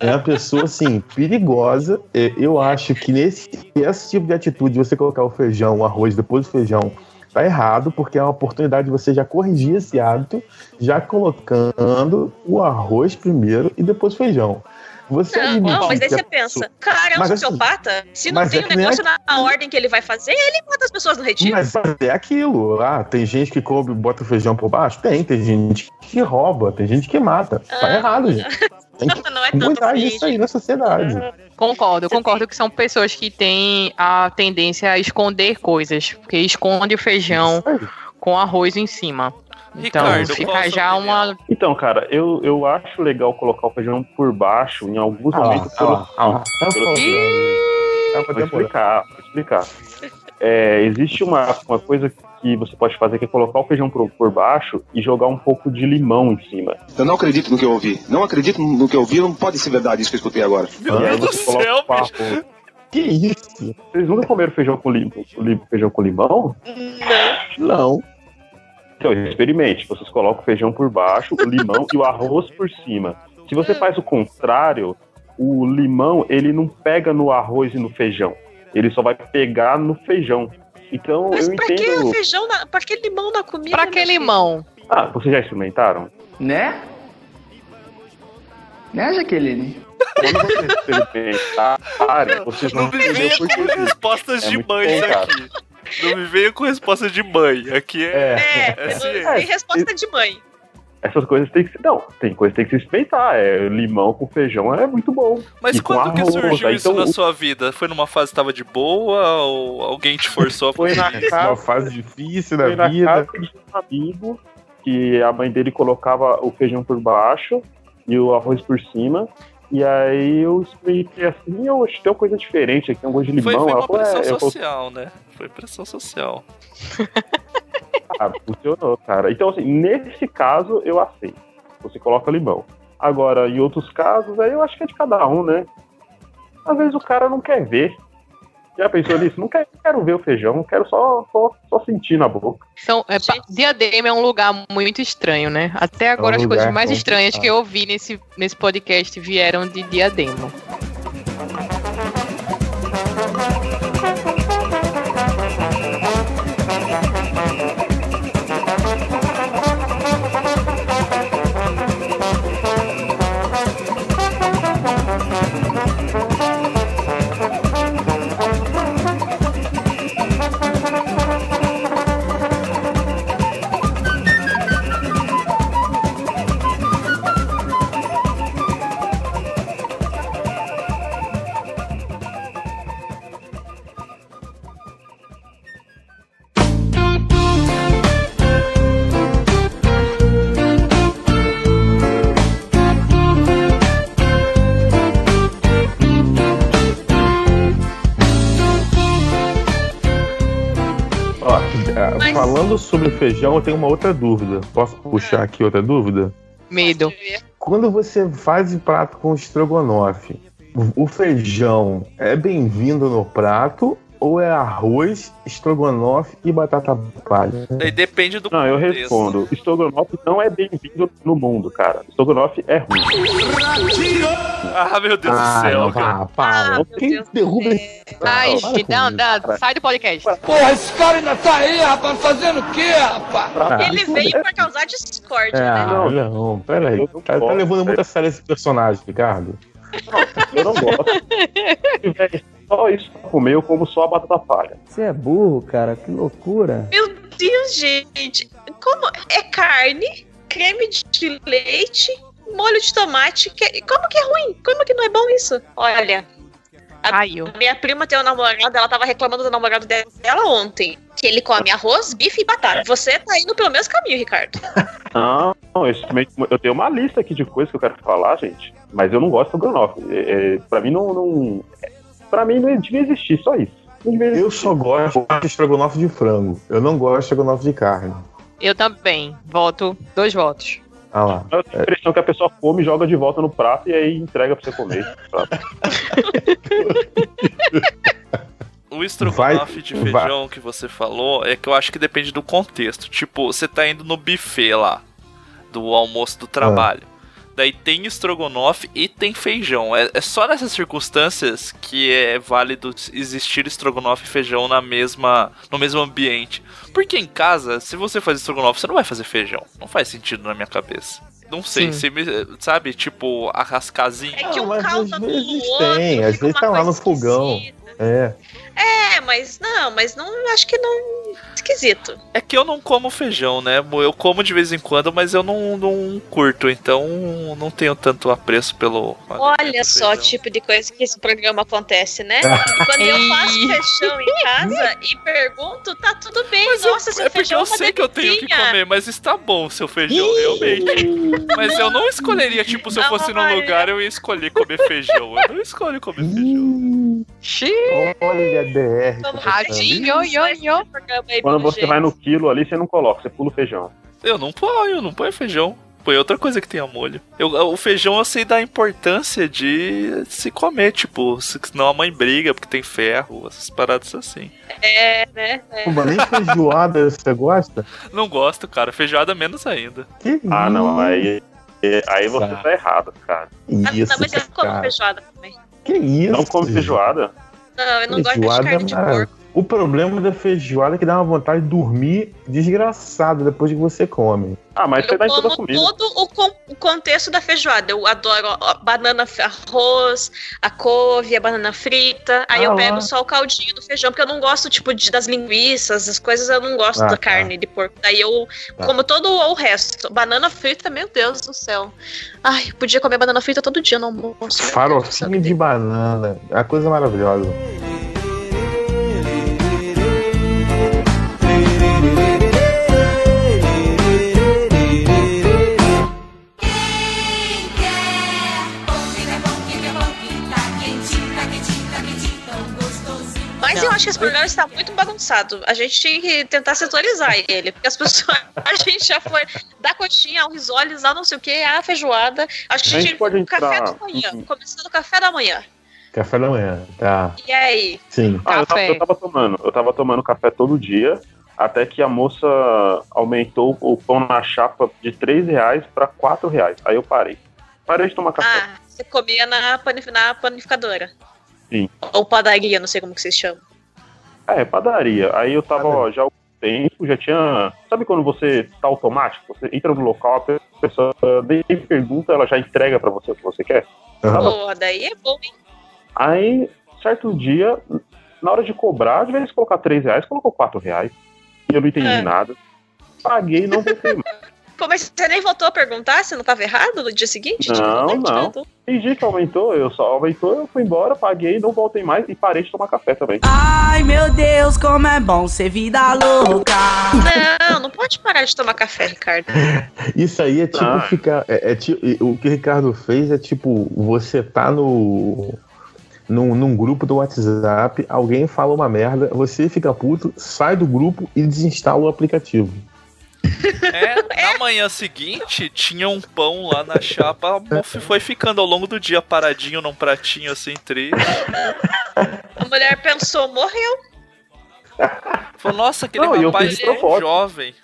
S6: É uma pessoa assim perigosa. Eu acho que nesse esse tipo de atitude, você colocar o feijão, o arroz depois do feijão, tá errado, porque é uma oportunidade de você já corrigir esse hábito, já colocando o arroz primeiro e depois o feijão. Você
S8: Não, não, mas aí você pensa, cara, é um
S6: Mas assim,
S8: sociopata. Se não tem
S6: é
S8: o
S6: que nem
S8: negócio
S6: a-
S8: na ordem que ele vai fazer, ele mata as pessoas no retiro.
S6: Mas é aquilo. Ah, tem gente que come e bota feijão por baixo? Tem. Tem gente que rouba, tem gente que mata. Tá
S8: Ah.
S6: errado, gente. (laughs) Tem que
S8: Não é tanto
S6: mudar
S8: assim,
S6: isso aí na sociedade.
S10: Concordo, eu concordo que são pessoas que têm a tendência a esconder coisas, porque esconde o feijão com arroz em cima. Então
S4: Ricardo,
S10: fica já
S4: opinião?
S10: uma.
S12: Então, cara, eu, eu acho legal colocar o feijão por baixo em alguns
S6: Ah lá,
S12: momentos.
S6: ah lá, ah lá. Tá falando. Tá
S12: Vou
S6: contemporâneo.
S12: explicar, vou explicar. É, existe uma, uma coisa que você pode fazer, que é colocar o feijão por, por baixo e jogar um pouco de limão em cima.
S13: Eu não acredito no que eu ouvi. Não acredito no que eu ouvi, não pode ser verdade isso que eu escutei agora.
S12: Meu
S4: Deus do céu,
S12: coloca o papo.
S6: Que isso?
S12: Vocês nunca comeram feijão com, lim... feijão com limão?
S6: Não.
S12: Então, experimente. Vocês colocam o feijão por baixo, o limão e o arroz por cima. Se você faz o contrário, o limão ele não pega no arroz e no feijão. Ele só vai pegar no feijão. Então
S8: Mas
S12: eu
S8: pra que
S12: entendo.
S8: feijão, na, pra que limão na comida?
S10: Pra que
S8: meu filho?
S10: limão?
S12: Ah, vocês já experimentaram?
S14: Né? Né, Jaqueline?
S12: Quando vocês experimentarem, vocês vão
S4: Não me venha com
S12: porquê.
S4: respostas
S12: É
S4: de mãe aqui. Não me venha com resposta de mãe. Aqui é.
S8: É,
S4: é
S8: não-
S4: ciência.
S8: tem resposta de mãe.
S12: Essas coisas tem que ser. Não, tem coisa que tem que se experimentar. É, limão com feijão é muito bom.
S4: Mas
S12: E
S4: quando que surgiu
S12: aí,
S4: isso
S12: então,
S4: na sua vida? Foi numa fase que tava de boa ou alguém te forçou a
S12: Foi
S4: fazer
S12: na
S4: isso?
S12: casa-
S6: Uma fase difícil da
S12: na
S6: vida.
S12: casa de um amigo que a mãe dele colocava o feijão por baixo e o arroz por cima. E aí eu experimentei assim, eu acho que tem uma coisa diferente aqui, um gosto de
S4: Foi,
S12: limão.
S4: foi
S12: Ela
S4: uma
S12: falou,
S4: pressão
S12: é, eu falei,
S4: social, né? Foi pressão social. (laughs)
S12: ah, funcionou, cara. Então, assim, nesse caso eu aceito. Você coloca limão. Agora, em outros casos, aí eu acho que é de cada um, né? Às vezes o cara não quer ver. Já pensou nisso? Não quero, quero ver o feijão, quero só, só, só sentir na boca.
S10: Então, é, Diadema é um lugar muito estranho, né? Até agora
S12: É um
S10: as coisas mais estranhas
S12: complicado.
S10: que eu ouvi nesse, nesse podcast vieram de Diadema.
S6: Falando sobre feijão, eu tenho uma outra dúvida. Posso puxar aqui outra dúvida?
S10: Medo.
S6: Quando você faz o prato com estrogonofe, o feijão é bem-vindo no prato ou é arroz, estrogonofe e batata palha?
S4: Daí depende do
S12: Não, eu
S4: contexto.
S12: respondo. Estrogonofe não é bem-vindo no mundo, cara. Estrogonofe é ruim.
S4: Ah, meu Deus
S6: Ah,
S4: do céu,
S6: não,
S4: cara.
S6: vá, para. Quem derruba esse
S10: Ai, não, não, sai do podcast.
S14: Porra, esse cara ainda tá aí, rapaz, fazendo o quê, rapaz?
S6: Ah,
S8: Ele veio pra causar discórdia,
S6: É,
S8: né?
S6: não, não, peraí. Tá, tá levando muito a sério esse personagem, Ricardo.
S12: Eu não gosto. (laughs) Só isso pra comer, eu como só a batata palha.
S15: Você é burro, cara, que loucura.
S8: Meu Deus, gente. Como é carne, creme de leite, molho de tomate. que- Como que é ruim? Como que não é bom isso? Olha. A minha prima tem um namorado, ela tava reclamando do namorado dela ontem. Que ele come arroz, bife e batata. Você tá indo pelo mesmo caminho, Ricardo. (laughs)
S12: Não, não, eu, tenho uma lista aqui de coisas que eu quero falar, gente. Mas eu não gosto do estrogonofe. É, é, pra mim não. não pra mim não devia existir, só isso. Existir.
S6: Eu só gosto de estrogonofe de frango. Eu não gosto de estrogonofe de carne.
S10: Eu também. Voto, dois votos.
S6: Ah lá.
S12: Eu tenho a impressão que a pessoa come, joga de volta no prato e aí entrega pra você comer. (laughs)
S4: O estrogonofe
S6: Vai-
S4: de
S6: vai-
S4: feijão que você falou é que eu acho que depende do contexto. Tipo, você tá indo no buffet lá, do almoço do trabalho. Daí tem estrogonofe e tem feijão. É, é só nessas circunstâncias que é válido existir estrogonofe e feijão na mesma, no mesmo ambiente. Porque em casa, se você faz estrogonofe, você não vai fazer feijão. Não faz sentido na minha cabeça. Não sei,
S6: Sim.
S4: você me- sabe, tipo, a- as casinhas.
S8: É que um
S6: mas
S8: causa
S6: às vezes
S8: outro.
S6: tem, às vezes tá lá no fogão. É.
S8: É, mas não, mas não acho que não. Esquisito.
S4: É que eu não como feijão, né? Eu como de vez em quando, mas eu não, não curto, então não tenho tanto apreço pelo.
S8: Olha só o tipo de coisa que esse programa acontece, né? E quando eu (laughs) faço feijão em casa e pergunto, tá tudo bem, nossa, seu
S4: É porque
S8: feijão
S4: eu
S8: é uma
S4: sei que eu tenho que comer, mas está bom seu feijão, realmente. (laughs) Mas eu não escolheria, tipo, se eu fosse num lugar, eu ia escolher comer feijão. Eu não escolho comer feijão.
S6: Olha, DR.
S10: Radinho, yo, yo.
S12: Quando você vai no quilo ali, você não coloca, você pula o feijão.
S4: Eu não ponho, não ponho feijão. Põe outra coisa que tenha molho. Eu, o feijão eu sei da importância de se comer, tipo, se- senão a mãe briga porque tem ferro, essas paradas assim.
S8: É, né? É.
S6: Pô, nem feijoada você gosta?
S4: Não gosto, cara. Feijoada menos ainda.
S6: Que
S12: Ah, não, aí, aí você
S6: Tá.
S12: tá errado, cara.
S6: Isso,
S8: não, mas eu como feijoada também.
S6: Que isso?
S12: Não come feijoada?
S8: Não, eu não gosto de carne de porco.
S6: O problema da feijoada é que dá uma vontade de dormir desgraçado depois que você come.
S12: Ah, mas você dá em toda a
S8: como
S12: comida.
S8: todo o, con- o contexto da feijoada. Eu adoro a banana, arroz, a couve, a banana frita. Aí
S6: Ah,
S8: eu
S6: lá.
S8: pego só o caldinho do feijão, porque eu não gosto, tipo, de, das linguiças, as coisas, eu não gosto
S6: Ah,
S8: da
S6: tá.
S8: carne de porco. Daí eu
S6: Tá.
S8: como todo o resto. Banana frita, meu Deus do céu. Ai, podia comer banana frita todo dia no almoço.
S6: Farofinha de banana. É uma coisa maravilhosa.
S8: Programa está muito bagunçado. A gente tinha que tentar setorizar ele, porque as pessoas. (laughs) A gente já foi da coxinha ao risoles, lá não sei o que, a feijoada. Acho que
S12: A gente pode
S8: café
S12: entrar-
S8: da manhã.
S12: Uhum.
S8: Começando o café da manhã.
S6: Café da manhã, tá.
S8: E aí?
S6: Sim.
S12: Ah, eu tava,
S10: Café.
S12: eu tava tomando. Eu tava tomando café todo dia, até que a moça aumentou o pão na chapa de 3 reais pra 4 reais. Aí eu parei. Parei de tomar café.
S8: Ah, você comia na, panif- na panificadora.
S12: Sim.
S8: Ou padaria, não sei como que vocês chamam.
S12: É, padaria. Aí eu tava ó, já há algum tempo, já tinha. Sabe quando você tá automático? Você entra no local, a pessoa nem pergunta, ela já entrega pra você o que você quer. Tava-
S8: Pô, daí é bom, hein?
S12: Aí, certo dia, na hora de cobrar, ao invés de colocar 3 reais, colocou 4 reais. E eu não entendi
S8: É.
S12: nada. Paguei e não voltei mais.
S8: Pô, mas você nem voltou a perguntar se não tava errado no dia seguinte? Tipo,
S12: Não,
S8: que
S12: não.
S8: tá?
S12: Tem dia que aumentou, eu só aumentou, eu fui embora, paguei, não voltei mais e parei de tomar café também.
S16: Ai meu Deus, como é bom ser vida louca.
S8: Não, não pode parar de tomar café, Ricardo. (laughs)
S6: Isso aí é tipo
S12: Ah.
S6: ficar. É, é ti- o que o Ricardo fez é tipo, você tá no. Num, num grupo do WhatsApp, alguém fala uma merda, você fica puto, sai do grupo e desinstala o aplicativo. (laughs)
S4: É, na manhã seguinte, tinha um pão lá na chapa, foi ficando ao longo do dia paradinho num pratinho assim, triste. (laughs)
S8: A mulher pensou, morreu.
S4: Falou, nossa, aquele
S12: Não,
S4: rapaz é jovem.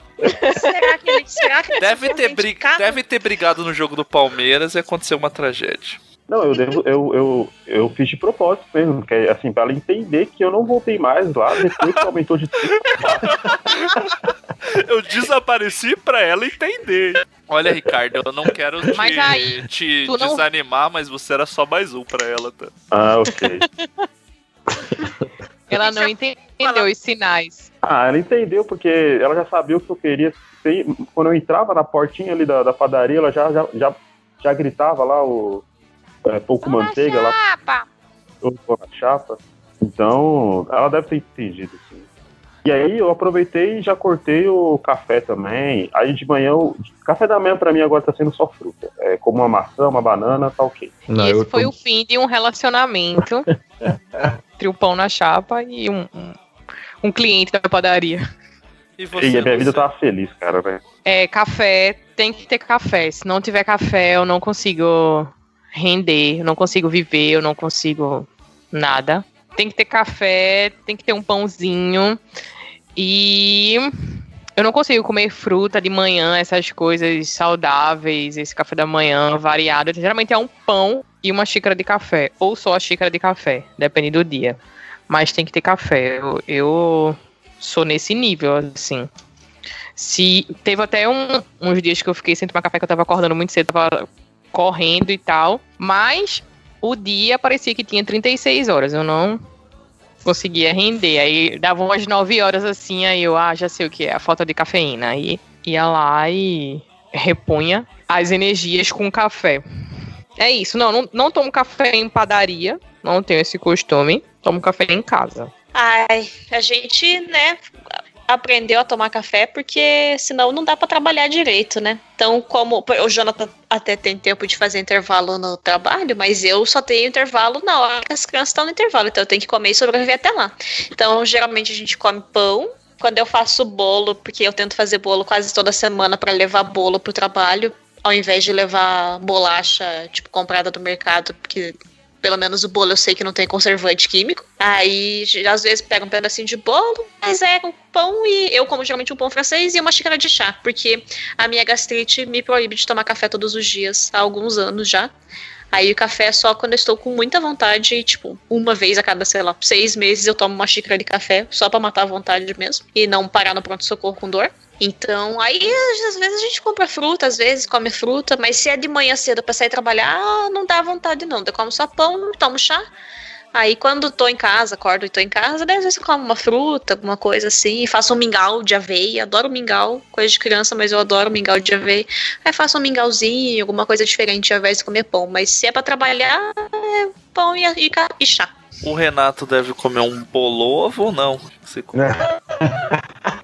S8: Será que ele, será que ele
S4: Deve ter, bri-
S8: identificado?
S4: deve ter brigado no jogo do Palmeiras e aconteceu uma tragédia.
S12: Não, eu, devo, eu, eu, eu fiz de propósito mesmo, que é assim, pra ela entender que eu não voltei mais lá depois que aumentou de 3 (laughs)
S4: Eu desapareci pra ela entender. Olha, Ricardo, eu não quero te,
S10: Mas aí,
S4: te
S10: não-
S4: desanimar, mas você era só mais um pra ela, tá?
S12: Ah, ok. (laughs)
S10: Ela não entendeu os sinais.
S12: Ah, ela entendeu, porque ela já sabia o que eu queria. Quando eu entrava na portinha ali da, da padaria, ela já, já, já, já gritava lá o é, pouco manteiga lá,
S10: Chapa.
S12: na chapa. Então, ela deve ter entendido. E aí eu aproveitei e já cortei o café também. Aí de manhã, o café da manhã pra mim agora tá sendo só fruta. É como uma maçã, uma banana, tá ok.
S6: Não,
S10: e esse foi
S6: tô-
S10: o fim de um relacionamento (laughs) entre o pão na chapa e um, um, um cliente da padaria.
S4: E
S12: E
S4: você,
S12: a minha vida
S4: Lúcia?
S12: tava feliz, cara, né?
S10: É, café, tem que ter café. Se não tiver café, eu não consigo render, eu não consigo viver, eu não consigo nada. Tem que ter café, tem que ter um pãozinho. E eu não consigo comer fruta de manhã, essas coisas saudáveis, esse café da manhã variado. Geralmente é um pão e uma xícara de café, ou só a xícara de café, depende do dia. Mas tem que ter café. Eu, eu sou nesse nível, assim. Se teve até um- uns dias que eu fiquei sem tomar café, que eu tava acordando muito cedo, tava correndo e tal. Mas o dia parecia que tinha 36 horas. Eu não conseguia render. Aí dava umas 9 horas assim, aí eu, ah, já sei o que é, a falta de cafeína. Aí ia lá e repunha as energias com café. É isso, não, não, não tomo café em padaria, não tenho esse costume. Tomo café em casa.
S8: Ai, a gente, né? Aprendeu a tomar café, porque senão não dá pra trabalhar direito, né? Então, como o Jonathan até tem tempo de fazer intervalo no trabalho, mas eu só tenho intervalo na hora que as crianças estão no intervalo, então eu tenho que comer e sobreviver até lá. Então, geralmente a gente come pão. Quando eu faço bolo, porque eu tento fazer bolo quase toda semana para levar bolo pro trabalho, ao invés de levar bolacha, tipo, comprada do mercado, porque pelo menos o bolo eu sei que não tem conservante químico. Aí, às vezes, pega um pedacinho de bolo, mas é um pão e eu como geralmente um pão francês e uma xícara de chá, porque a minha gastrite me proíbe de tomar café todos os dias há alguns anos já. Aí o café é só quando eu estou com muita vontade, e, tipo, uma vez a cada, sei lá, seis meses eu tomo uma xícara de café, só para matar a vontade mesmo, e não parar no pronto-socorro com dor. Então, aí às vezes a gente compra fruta, às vezes come fruta, mas se é de manhã cedo para sair trabalhar, não dá vontade não. Eu como só pão, tomo chá. Aí quando tô em casa, acordo e tô em casa, daí às vezes eu como uma fruta, alguma coisa assim, faço um mingau de aveia, adoro mingau, coisa de criança, mas eu adoro mingau de aveia. Aí faço um mingauzinho, alguma coisa diferente ao invés de comer pão. Mas se é para trabalhar, é pão e, e, e chá.
S4: O Renato deve comer um bolovo ou não? Você come... (laughs)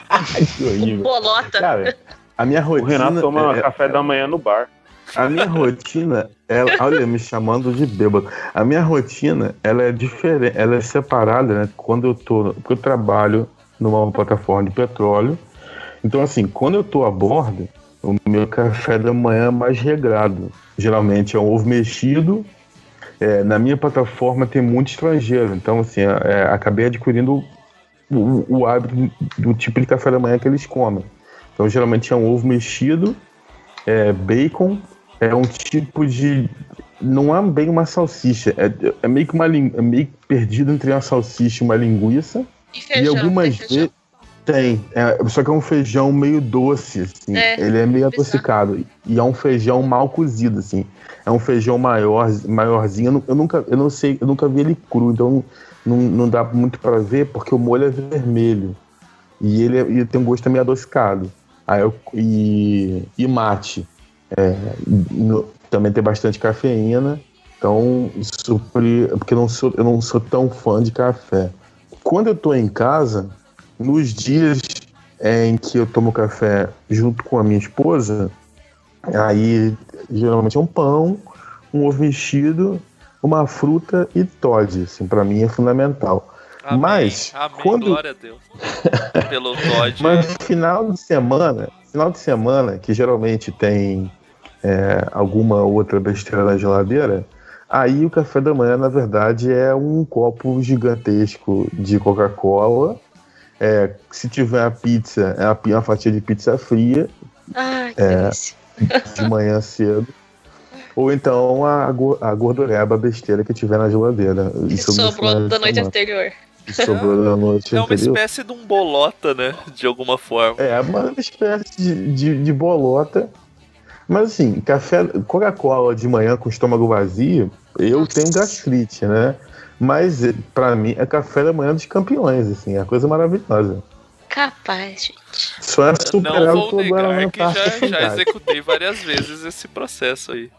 S6: que horrível. (laughs)
S8: Bolota.
S6: Cara, a minha rotina.
S12: O Renato toma
S6: é-
S12: café da manhã no bar.
S6: A minha rotina, ela, olha, me chamando de bêbado. A minha rotina, ela é diferente, ela é separada, né? Quando eu tô, porque eu trabalho numa plataforma de petróleo. Então, assim, quando eu tô a bordo, o meu café da manhã é mais regrado. Geralmente é um ovo mexido. É, na minha plataforma tem muito estrangeiro, então, assim, é, acabei adquirindo o, o hábito do tipo de café da manhã que eles comem. Então, geralmente é um ovo mexido, é, bacon, é um tipo de. Não é bem uma salsicha, é, é meio que uma é meio que perdido entre uma salsicha e uma linguiça.
S8: E
S6: e
S8: feijão,
S6: algumas
S8: tem feijão?
S6: vezes. Tem, é, só que é um feijão meio doce, assim.
S8: É,
S6: Ele é meio adocicado. E é um feijão mal cozido, assim. É um feijão maior, maiorzinho. Eu, eu nunca, eu não sei, eu nunca vi ele cru, então não, não dá muito pra ver, porque o molho é vermelho. E ele, é- ele tem um gosto meio adocicado. Aí eu, e, e mate. É, no- também tem bastante cafeína. Então, supri, porque eu não, sou, eu não sou tão fã de café. Quando eu tô em casa, nos dias em que eu tomo café junto com a minha esposa, aí geralmente é um pão, um ovo mexido, uma fruta e Todd. Assim, para mim é fundamental.
S4: Amém,
S6: Mas
S4: amém,
S6: quando
S4: glória a Deus. (laughs) Pelo Todd.
S6: mas no final de semana, final de semana, que geralmente tem é, alguma outra besteira na geladeira, aí o café da manhã, na verdade, é um copo gigantesco de Coca-Cola. É, se tiver a pizza, é uma, fatia de pizza fria
S8: Ai, que
S6: É.
S8: delícia.
S6: de manhã cedo. Ou então a, a gordureba besteira que tiver na geladeira.
S8: Que
S6: Isso
S8: sobrou da noite
S6: semana.
S8: anterior.
S6: Sobrou da noite
S4: É uma
S6: anterior.
S4: espécie de um bolota, né? De alguma forma.
S6: É, uma espécie de, de, de bolota. Mas assim, café, Coca-Cola de manhã com estômago vazio, eu tenho gastrite, né? Mas eh, pra mim é café da manhã dos campeões, assim, é coisa maravilhosa.
S8: Capaz, gente.
S6: Só é
S4: Não
S6: superado
S4: vou
S6: por Guaraná
S4: negar que já, já executei várias vezes esse processo aí.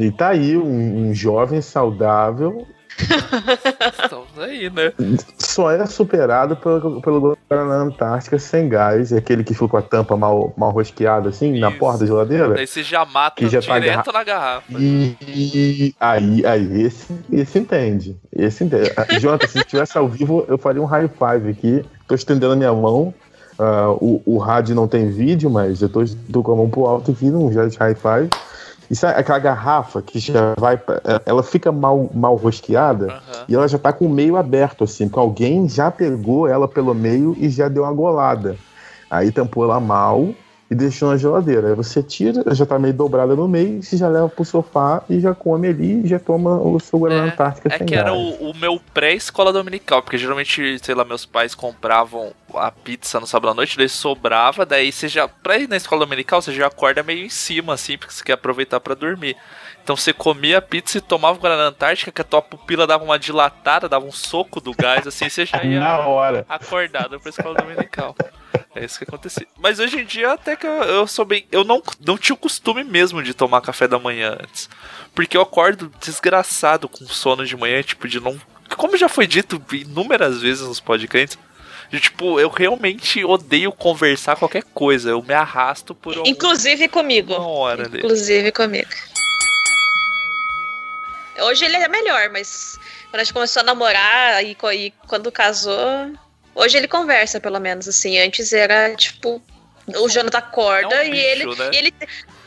S6: E tá aí um, um jovem saudável, (laughs)
S4: Estamos aí, né?
S6: só é superado pelo, pelo Guaraná Antártica sem gás, aquele que fica com a tampa mal, mal rosqueada assim, na porta da geladeira.
S4: Você já mata
S6: Que já tá
S4: direto
S6: garra-
S4: na garrafa.
S6: E, e aí, aí esse, esse entende. Esse entende. Ah, Jonathan, se estivesse ao vivo, eu faria um high five aqui. Tô estendendo a minha mão. Ah, o, o rádio não tem vídeo, mas eu tô, tô com a mão pro alto aqui num high five. E sabe aquela garrafa que já vai. pra- Ela fica mal, mal rosqueada e ela já tá com o meio aberto, assim, porque alguém já pegou ela pelo meio e já deu uma golada. Aí tampou ela mal e deixou na geladeira. Aí você tira, já tá meio dobrada no meio, você já leva pro sofá e já come ali e já toma o seu Guaraná Antártica
S4: É
S6: sem
S4: que era
S6: gás.
S4: o, o meu pré-escola dominical, porque geralmente, sei lá, meus pais compravam a pizza no sábado à noite, daí sobrava, daí você já, pra ir na escola dominical, você já acorda meio em cima, assim, porque você quer aproveitar pra dormir. Então você comia a pizza e tomava o Guaraná Antártica, que a tua pupila dava uma dilatada, dava um soco do gás, assim, você já (laughs) ia
S6: Na hora.
S4: acordado pra escola dominical. É isso que acontecia. Mas hoje em dia até que eu, eu sou bem. Eu não, não tinha o costume mesmo de tomar café da manhã antes. Porque eu acordo desgraçado com sono de manhã, tipo, de não. Como já foi dito inúmeras vezes nos podcasts, tipo, eu realmente odeio conversar qualquer coisa. Eu me arrasto por um-
S8: Inclusive comigo.
S4: uma hora dele.
S8: Inclusive comigo. Hoje ele é melhor, mas quando a gente começou a namorar e, e quando casou. Hoje ele conversa, pelo menos, assim. Antes era tipo. O Jonathan acorda
S4: É um
S8: e ele.
S4: bicho, né?
S8: e ele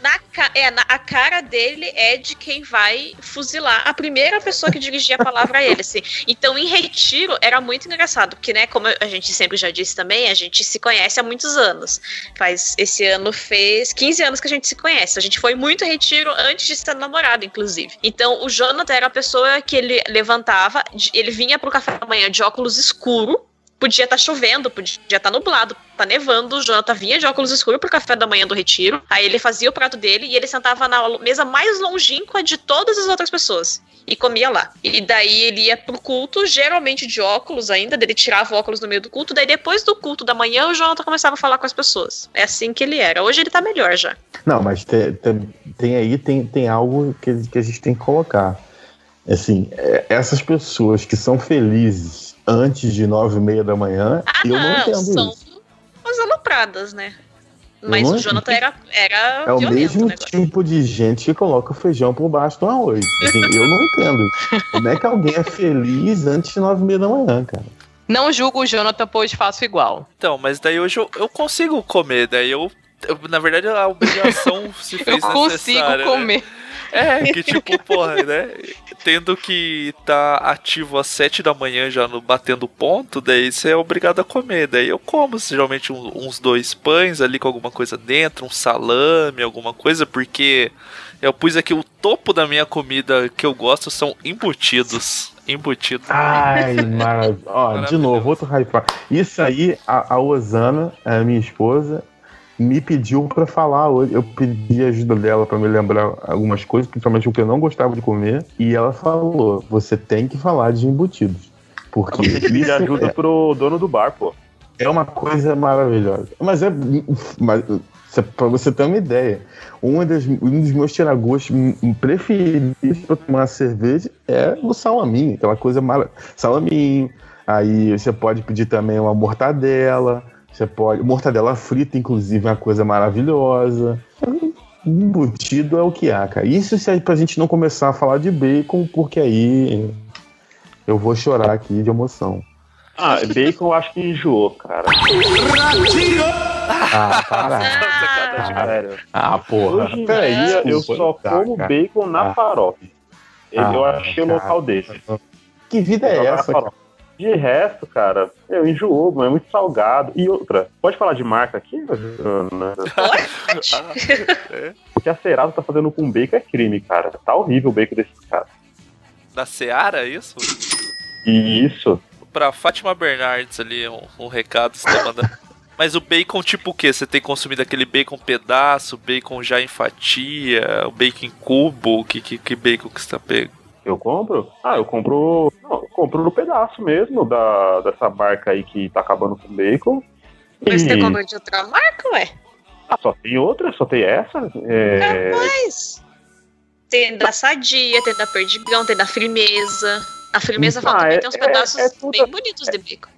S8: na, é, na- a cara dele é de quem vai fuzilar a primeira pessoa que dirigia a palavra a ele, assim. Então, em retiro, era muito engraçado, porque, né, como a gente sempre já disse também, a gente se conhece há muitos anos. Faz, esse ano fez 15 anos que a gente se conhece. A gente foi muito retiro antes de ser namorado, inclusive. Então, o Jonathan era a pessoa que ele levantava, ele vinha pro café da manhã de óculos escuro, podia estar chovendo, podia estar nublado, tá nevando. O Jonathan vinha de óculos escuros pro café da manhã do retiro. Aí ele fazia o prato dele e ele sentava na mesa mais longínqua de todas as outras pessoas. E comia lá. E daí ele ia pro culto, geralmente de óculos ainda, ele tirava o óculos no meio do culto. Daí depois do culto da manhã, o Jonathan começava a falar com as pessoas. É assim que ele era. Hoje ele tá melhor já.
S6: Não, mas tem aí tem, tem algo que, que a gente tem que colocar. Assim, é, essas pessoas que são felizes antes de nove e meia da manhã, eu não
S8: Ah,
S6: entendo
S8: são
S6: isso.
S8: umas alopradas, né?
S6: Eu
S8: Mas
S6: não
S8: o Jonathan era, era
S6: É o mesmo
S8: né?
S6: tipo de gente que coloca feijão por baixo do arroz. Assim, eu não entendo. Como é que alguém é feliz antes de nove e meia da manhã, cara?
S10: Não julgo o Jonathan, pois faço igual.
S4: Então, mas daí hoje eu, eu consigo comer, daí eu, eu- Na verdade, a obrigação se
S10: Eu
S4: fez
S10: consigo
S4: necessária, né? É, (laughs) que tipo, porra, né? Tendo que tá ativo às sete da manhã já no batendo ponto, daí você é obrigado a comer. Daí eu como geralmente um- uns dois pães ali com alguma coisa dentro, um salame, alguma coisa, porque eu pus aqui o topo da minha comida que eu gosto são embutidos. Embutidos.
S6: Ai, (laughs) maravilha. Ó, de novo, outro hype. Isso aí, a, a Osana, a minha esposa, me pediu pra falar hoje. Eu pedi a ajuda dela pra me lembrar algumas coisas, principalmente o que eu não gostava de comer. E ela falou: você tem que falar de embutidos. Porque
S12: pedir
S6: isso
S12: ajuda
S6: é,
S12: pro dono do bar, pô.
S6: é uma coisa maravilhosa. Mas é. Mas, pra você ter uma ideia, uma das, um dos meus tiragostos preferidos pra tomar cerveja é o salaminho, aquela coisa mara... Salaminho. Aí você pode pedir também uma mortadela. Você pode. Mortadela frita, inclusive, é uma coisa maravilhosa. Embutido é o que há, cara. Isso se é pra gente não começar a falar de bacon, porque aí eu vou chorar aqui de emoção.
S12: Ah, bacon eu acho que enjoou, cara.
S6: Ah, para.
S12: Sério.
S6: Ah, porra.
S12: Hoje em
S6: Peraí,
S12: dia, eu só
S6: Tá,
S12: como
S6: cara.
S12: bacon na
S6: Ah.
S12: farofa. Eu, eu
S6: Ah,
S12: achei um
S6: cara.
S12: local desse.
S6: Que vida é essa?
S12: farofa. De resto, cara, eu enjoou, mano, é muito salgado. E outra, pode falar de marca aqui, Ana? O (laughs) que a Serasa tá fazendo com bacon é crime, cara. Tá horrível o bacon desses caras.
S4: Da Seara, é isso?
S12: E isso.
S4: Pra Fátima Bernardes ali, um, um recado você tá mandando. (laughs) Mas o bacon tipo o quê? Você tem consumido aquele bacon pedaço, bacon já em fatia, o bacon cubo? Que, que, que bacon que você tá pego?
S12: Eu compro? Ah, eu compro. Não, eu compro no pedaço mesmo da, dessa barca aí que tá acabando com bacon.
S8: Mas
S12: E-
S8: tem como de outra marca, ué?
S12: Ah, só tem outra? Só tem essa? É...
S8: Mas. Tem da Sadia, tem da Perdigão, tem da Firmeza. A Firmeza
S12: Ah,
S8: fala também
S12: é-
S8: tem uns
S12: é-
S8: pedaços
S12: é tudo-
S8: bem bonitos de bacon.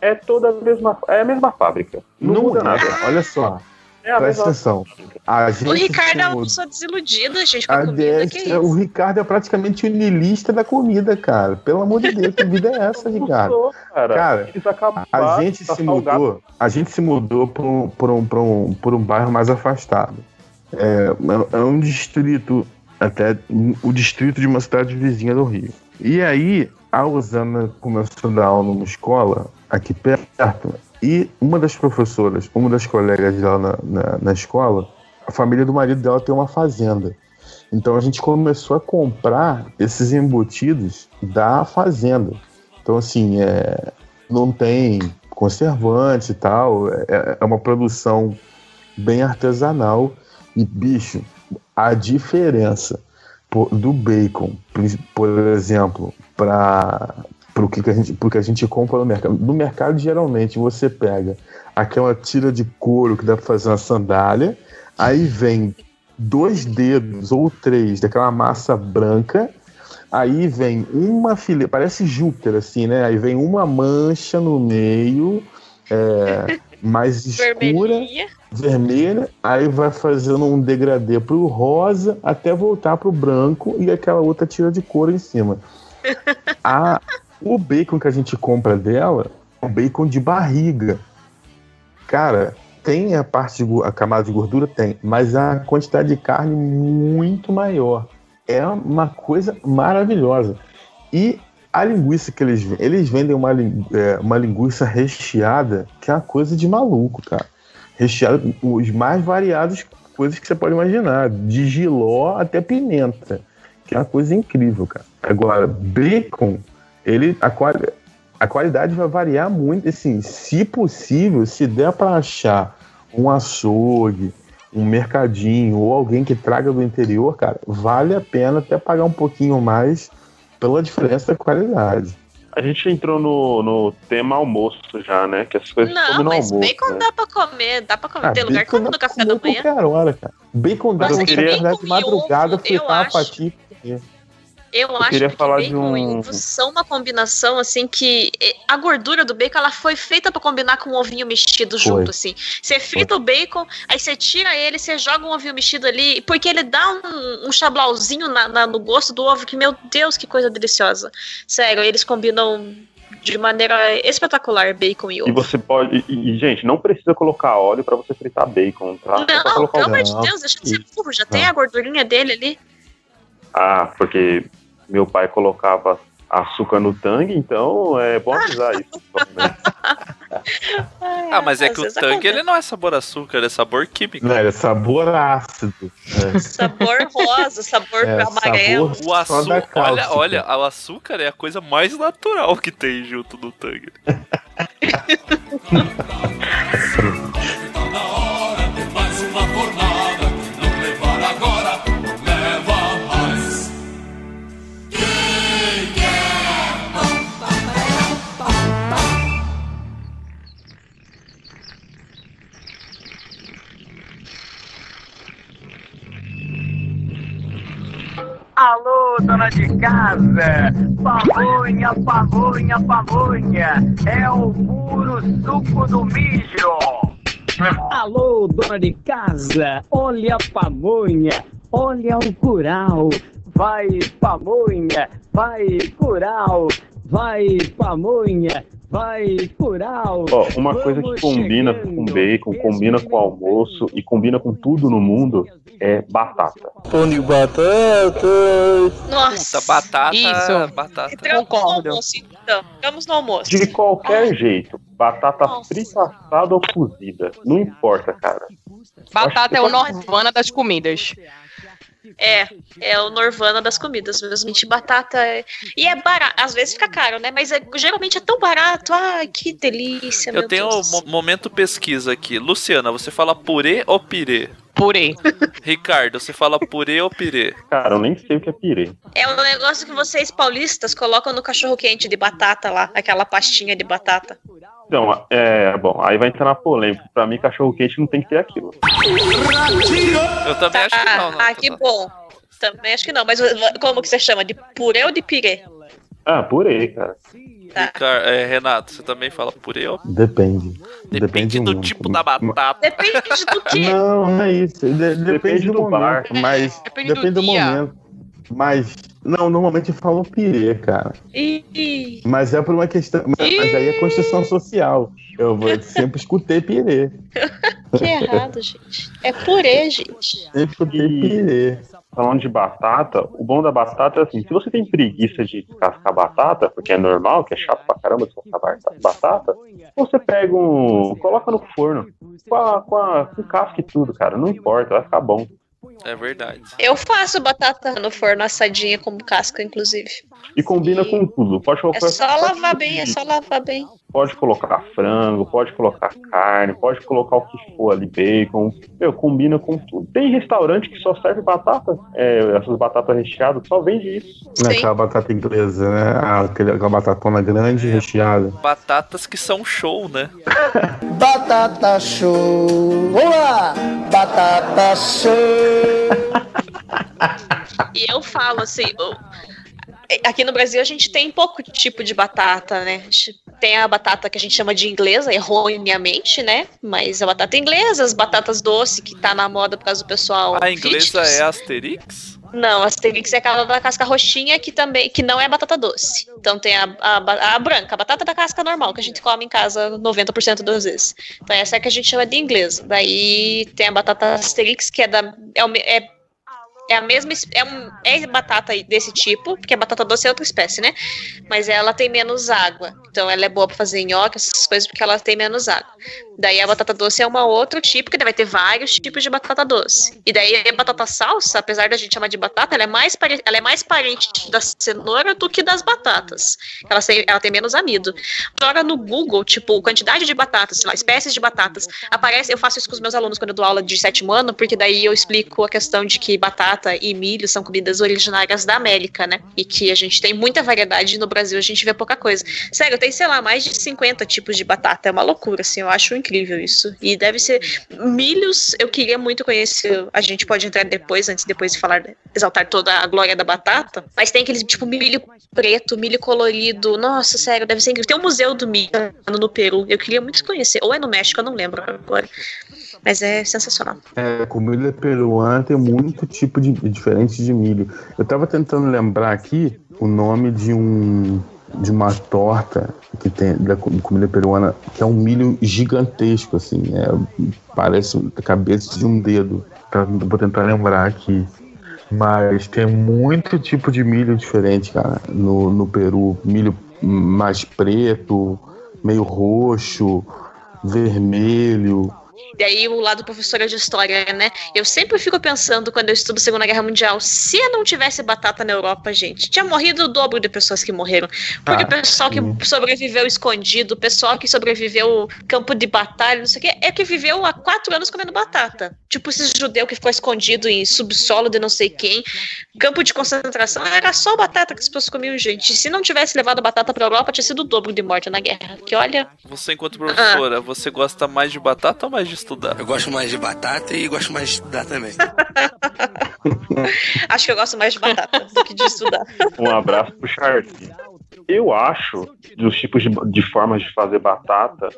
S12: É toda a mesma. É a mesma fábrica. Não,
S6: Não
S12: muda
S6: é.
S12: nada.
S6: Olha só.
S12: É a
S6: Presta atenção. A gente
S8: O Ricardo
S6: se
S8: é uma pessoa desiludida, gente, com
S6: a
S8: a comida. Que
S6: é, o
S8: isso?
S6: Ricardo é praticamente o niilista da comida, cara. Pelo amor de Deus, que vida é essa, (laughs) Ricardo?
S12: Cara.
S6: Cara,
S12: acabaram,
S6: A gente
S12: tá
S6: se
S12: salgado.
S6: mudou, a gente se mudou para um, pra um, pra um, pra um bairro mais afastado. É, é um distrito, até o distrito de uma cidade vizinha do Rio. E aí, a Osana começou a dar aula numa escola aqui perto, e uma das professoras, uma das colegas dela na, na, na escola, a família do marido dela tem uma fazenda. Então a gente começou a comprar esses embutidos da fazenda. Então, assim, é, não tem conservantes e tal, é, é uma produção bem artesanal. E, bicho, a diferença do bacon, por exemplo, para o que, que, a gente- pro que a gente compra no mercado. No mercado, geralmente, você pega aquela tira de couro que dá para fazer uma sandália, aí vem dois dedos ou três daquela massa branca. Aí vem uma fileira, parece Júpiter, assim, né? Aí vem uma mancha no meio, é, (laughs) mais escura,
S8: Vermelhinha.
S6: vermelha, aí vai fazendo um degradê pro rosa até voltar pro branco e aquela outra tira de cor em cima. (laughs) A, o bacon que a gente compra dela é um bacon de barriga. Cara, tem a parte de, a camada de gordura? Tem, mas a quantidade de carne muito maior. É uma coisa maravilhosa. E a linguiça que eles vendem, eles vendem uma, é, uma linguiça recheada, que é uma coisa de maluco, cara. Recheada, os mais variados coisas que você pode imaginar, de giló até pimenta, que é uma coisa incrível, cara. Agora, bacon, ele a, quali- a qualidade vai variar muito, assim, se possível, se der para achar um açougue, um mercadinho ou alguém que traga do interior, cara, vale a pena até pagar um pouquinho mais pela diferença da qualidade.
S12: A gente entrou no, no tema almoço já, né? Que as coisas
S8: Não, mas
S12: almoço.
S8: bacon
S12: né?
S8: dá pra comer, dá pra comer.
S6: Ah,
S8: tem lugar que come no café da manhã.
S6: qualquer hora, cara. Bacon dá pra você acordar de madrugada, fritar uma
S8: acho-
S6: fatia e comer.
S8: Eu, acho
S12: queria
S8: que
S12: falar
S8: bacon
S12: de um-
S8: e ovo são uma combinação assim que a gordura do bacon ela foi feita pra combinar com o ovinho mexido junto assim. Você frita o bacon, aí você tira ele, você joga um ovinho mexido ali, porque ele dá um, um chablauzinho na- na- no gosto do ovo que meu Deus que coisa deliciosa. Sério, eles combinam de maneira espetacular bacon e
S12: E
S8: ovo.
S12: você pode. E, e, gente, não precisa colocar óleo pra você fritar bacon, tá? Pra
S8: Não, pelo amor de Deus, deixa de ser burro, já tem a gordurinha dele ali.
S12: Ah, porque meu pai colocava açúcar no tangue, então é bom avisar isso.
S4: Ah, mas é que o tangue ele não é sabor açúcar, é sabor químico.
S6: Não, é sabor ácido. É.
S8: Sabor rosa, sabor
S6: É,
S8: amarelo.
S6: sabor
S4: O açúcar, olha,
S6: cáustica.
S4: olha, o açúcar é a coisa mais natural que tem junto do tangue. (laughs)
S17: casa! Pamonha, pamonha, pamonha! É o puro suco do mijo!
S18: Alô, dona de casa, olha a pamonha, olha o curau. Vai, pamonha, vai, curau. Vai, pamonha, vai, curau.
S12: Ó, uma coisa que combina com bacon, combina com almoço e combina com tudo no mundo é batata.
S6: Pão de batata.
S8: Nossa,
S4: batata,
S10: Isso.
S4: batata.
S8: Entramos no almoço, então. Entramos no almoço.
S12: De qualquer jeito, batata frita, assada ou cozida, não importa, cara.
S10: Batata é o Norvana das comidas.
S8: É, é o Norvana das comidas mesmo. Gente, batata é... E é barato. Às vezes fica caro, né? Mas é- geralmente é tão barato. Ai, que delícia, meu
S4: Eu tenho
S8: Deus.
S4: um mo- momento pesquisa aqui. Luciana, você fala purê ou pirê?
S10: Purê.
S4: Ricardo, você fala purê ou pirê?
S12: Cara, eu nem sei o que é pirê.
S8: É um negócio que vocês paulistas colocam no cachorro quente de batata lá. Aquela pastinha de batata.
S12: Então, é, bom, aí vai entrar na polêmica. Pra mim, cachorro quente não tem que ter aquilo.
S4: Eu também acho que não. não
S8: Ah, que bom. Também acho que não. Mas como que você chama? De purê ou de pirê?
S12: Ah, purê, cara.
S4: Ricar- é, Renato, você também fala purê ou
S6: Depende.
S4: Depende do
S6: muito.
S4: tipo da batata.
S8: Depende do (laughs) quê?
S6: Não, não é isso. De- depende, do,
S12: do
S6: momento.
S12: bar.
S6: Mas
S10: Depende
S6: depende,
S10: do
S6: do, momento. Mas, não, normalmente eu falo pirê, cara.
S8: Ih,
S6: Mas é por uma questão. Mas
S8: Ih.
S6: aí é construção social. Eu vou- sempre escutei pirê. (laughs)
S8: que errado, gente. É purê, gente.
S6: Sempre escutei pirê.
S12: Falando de batata, o bom da batata é assim, se você tem preguiça de descascar batata, porque é normal, que é chato pra caramba descascar ba- batata, você pega um. coloca no forno. Com, a, com, a, com casca e tudo, cara. Não importa, vai ficar bom.
S4: É verdade.
S8: Eu faço batata no forno assadinha com casca, inclusive.
S12: E combina com tudo. Pode
S8: É
S12: colocar.
S8: só lavar bem, é só lavar bem.
S12: Pode colocar frango, pode colocar carne, pode colocar o que for ali, bacon. Meu, combina com tudo. Tem restaurante que só serve batata, é, essas batatas recheadas, só vende isso.
S6: É aquela batata inglesa, né? Aquele- aquela batatona grande recheada.
S4: Batatas que são show, né? (laughs)
S19: Batata show! Vamos lá! Batata show!
S8: E eu falo assim, aqui no Brasil a gente tem pouco tipo de batata, né? tem a batata que a gente chama de inglesa, erroneamente, né? Mas a batata inglesa, as batatas doce que tá na moda por causa do pessoal.
S4: A inglesa
S8: fitness.
S4: é Asterix?
S8: Não, a Asterix é aquela da casca roxinha que também que não é batata doce. Então tem a, a, a branca, a batata da casca normal, que a gente come em casa 90% das vezes. Então essa é a que a gente chama de inglesa. Daí tem a batata Asterix, que é da. É, é, é a mesma. es- É, um, é batata desse tipo, porque a batata doce é outra espécie, né? Mas ela tem menos água. Então ela é boa pra fazer nhoque, essas coisas, porque ela tem menos água. Daí a batata doce é uma outro tipo, que vai ter vários tipos de batata doce. E daí a batata salsa, apesar da gente chamar de batata, ela é mais, pare- ela é mais parente da cenoura do que das batatas. Ela tem, ela tem menos amido. Joga no Google, tipo, quantidade de batatas, sei lá, espécies de batatas. Aparece, eu faço isso com os meus alunos quando eu dou aula de sétimo ano, porque daí eu explico a questão de que batata e milho são comidas originárias da América, né? E que a gente tem muita variedade e no Brasil a gente vê pouca coisa. Sério, tem, sei lá, mais de 50 tipos de batata. É uma loucura, assim, eu acho incrível isso. E deve ser. Milhos, eu queria muito conhecer. A gente pode entrar depois, antes depois de falar, exaltar toda a glória da batata. Mas tem aquele tipo milho preto, milho colorido. Nossa, sério, deve ser incrível. Tem um museu do milho no Peru. Eu queria muito conhecer. Ou é no México, eu não lembro agora. Mas é sensacional.
S6: É, comida peruana tem muito tipo de diferente de milho. Eu tava tentando lembrar aqui o nome de um de uma torta que tem da co- comida peruana que é um milho gigantesco assim, é, parece a cabeça de um dedo. Tá, vou tentar lembrar aqui. Mas tem muito tipo de milho diferente, cara, no, no Peru. Milho mais preto, meio roxo, vermelho.
S8: E aí o lado professora de história, né? Eu sempre fico pensando quando eu estudo Segunda Guerra Mundial, se não tivesse batata na Europa, gente, tinha morrido o dobro de pessoas que morreram. Porque
S6: Ah,
S8: o pessoal que sobreviveu escondido, o pessoal que sobreviveu campo de batalha, não sei o quê, é que viveu há quatro anos comendo batata. Tipo esse judeu que ficou escondido em subsolo de não sei quem, campo de concentração, era só batata que as pessoas comiam, gente. Se não tivesse levado batata pra Europa, tinha sido o dobro de morte na guerra. Que olha,
S4: Você, enquanto professora, você gosta mais de batata ou mais de estudar?
S20: Eu gosto mais de batata e gosto mais de estudar também. (laughs)
S8: acho que eu gosto mais de batata do que de estudar.
S12: Um abraço pro Shark. Eu acho, dos tipos de, de formas de fazer batata,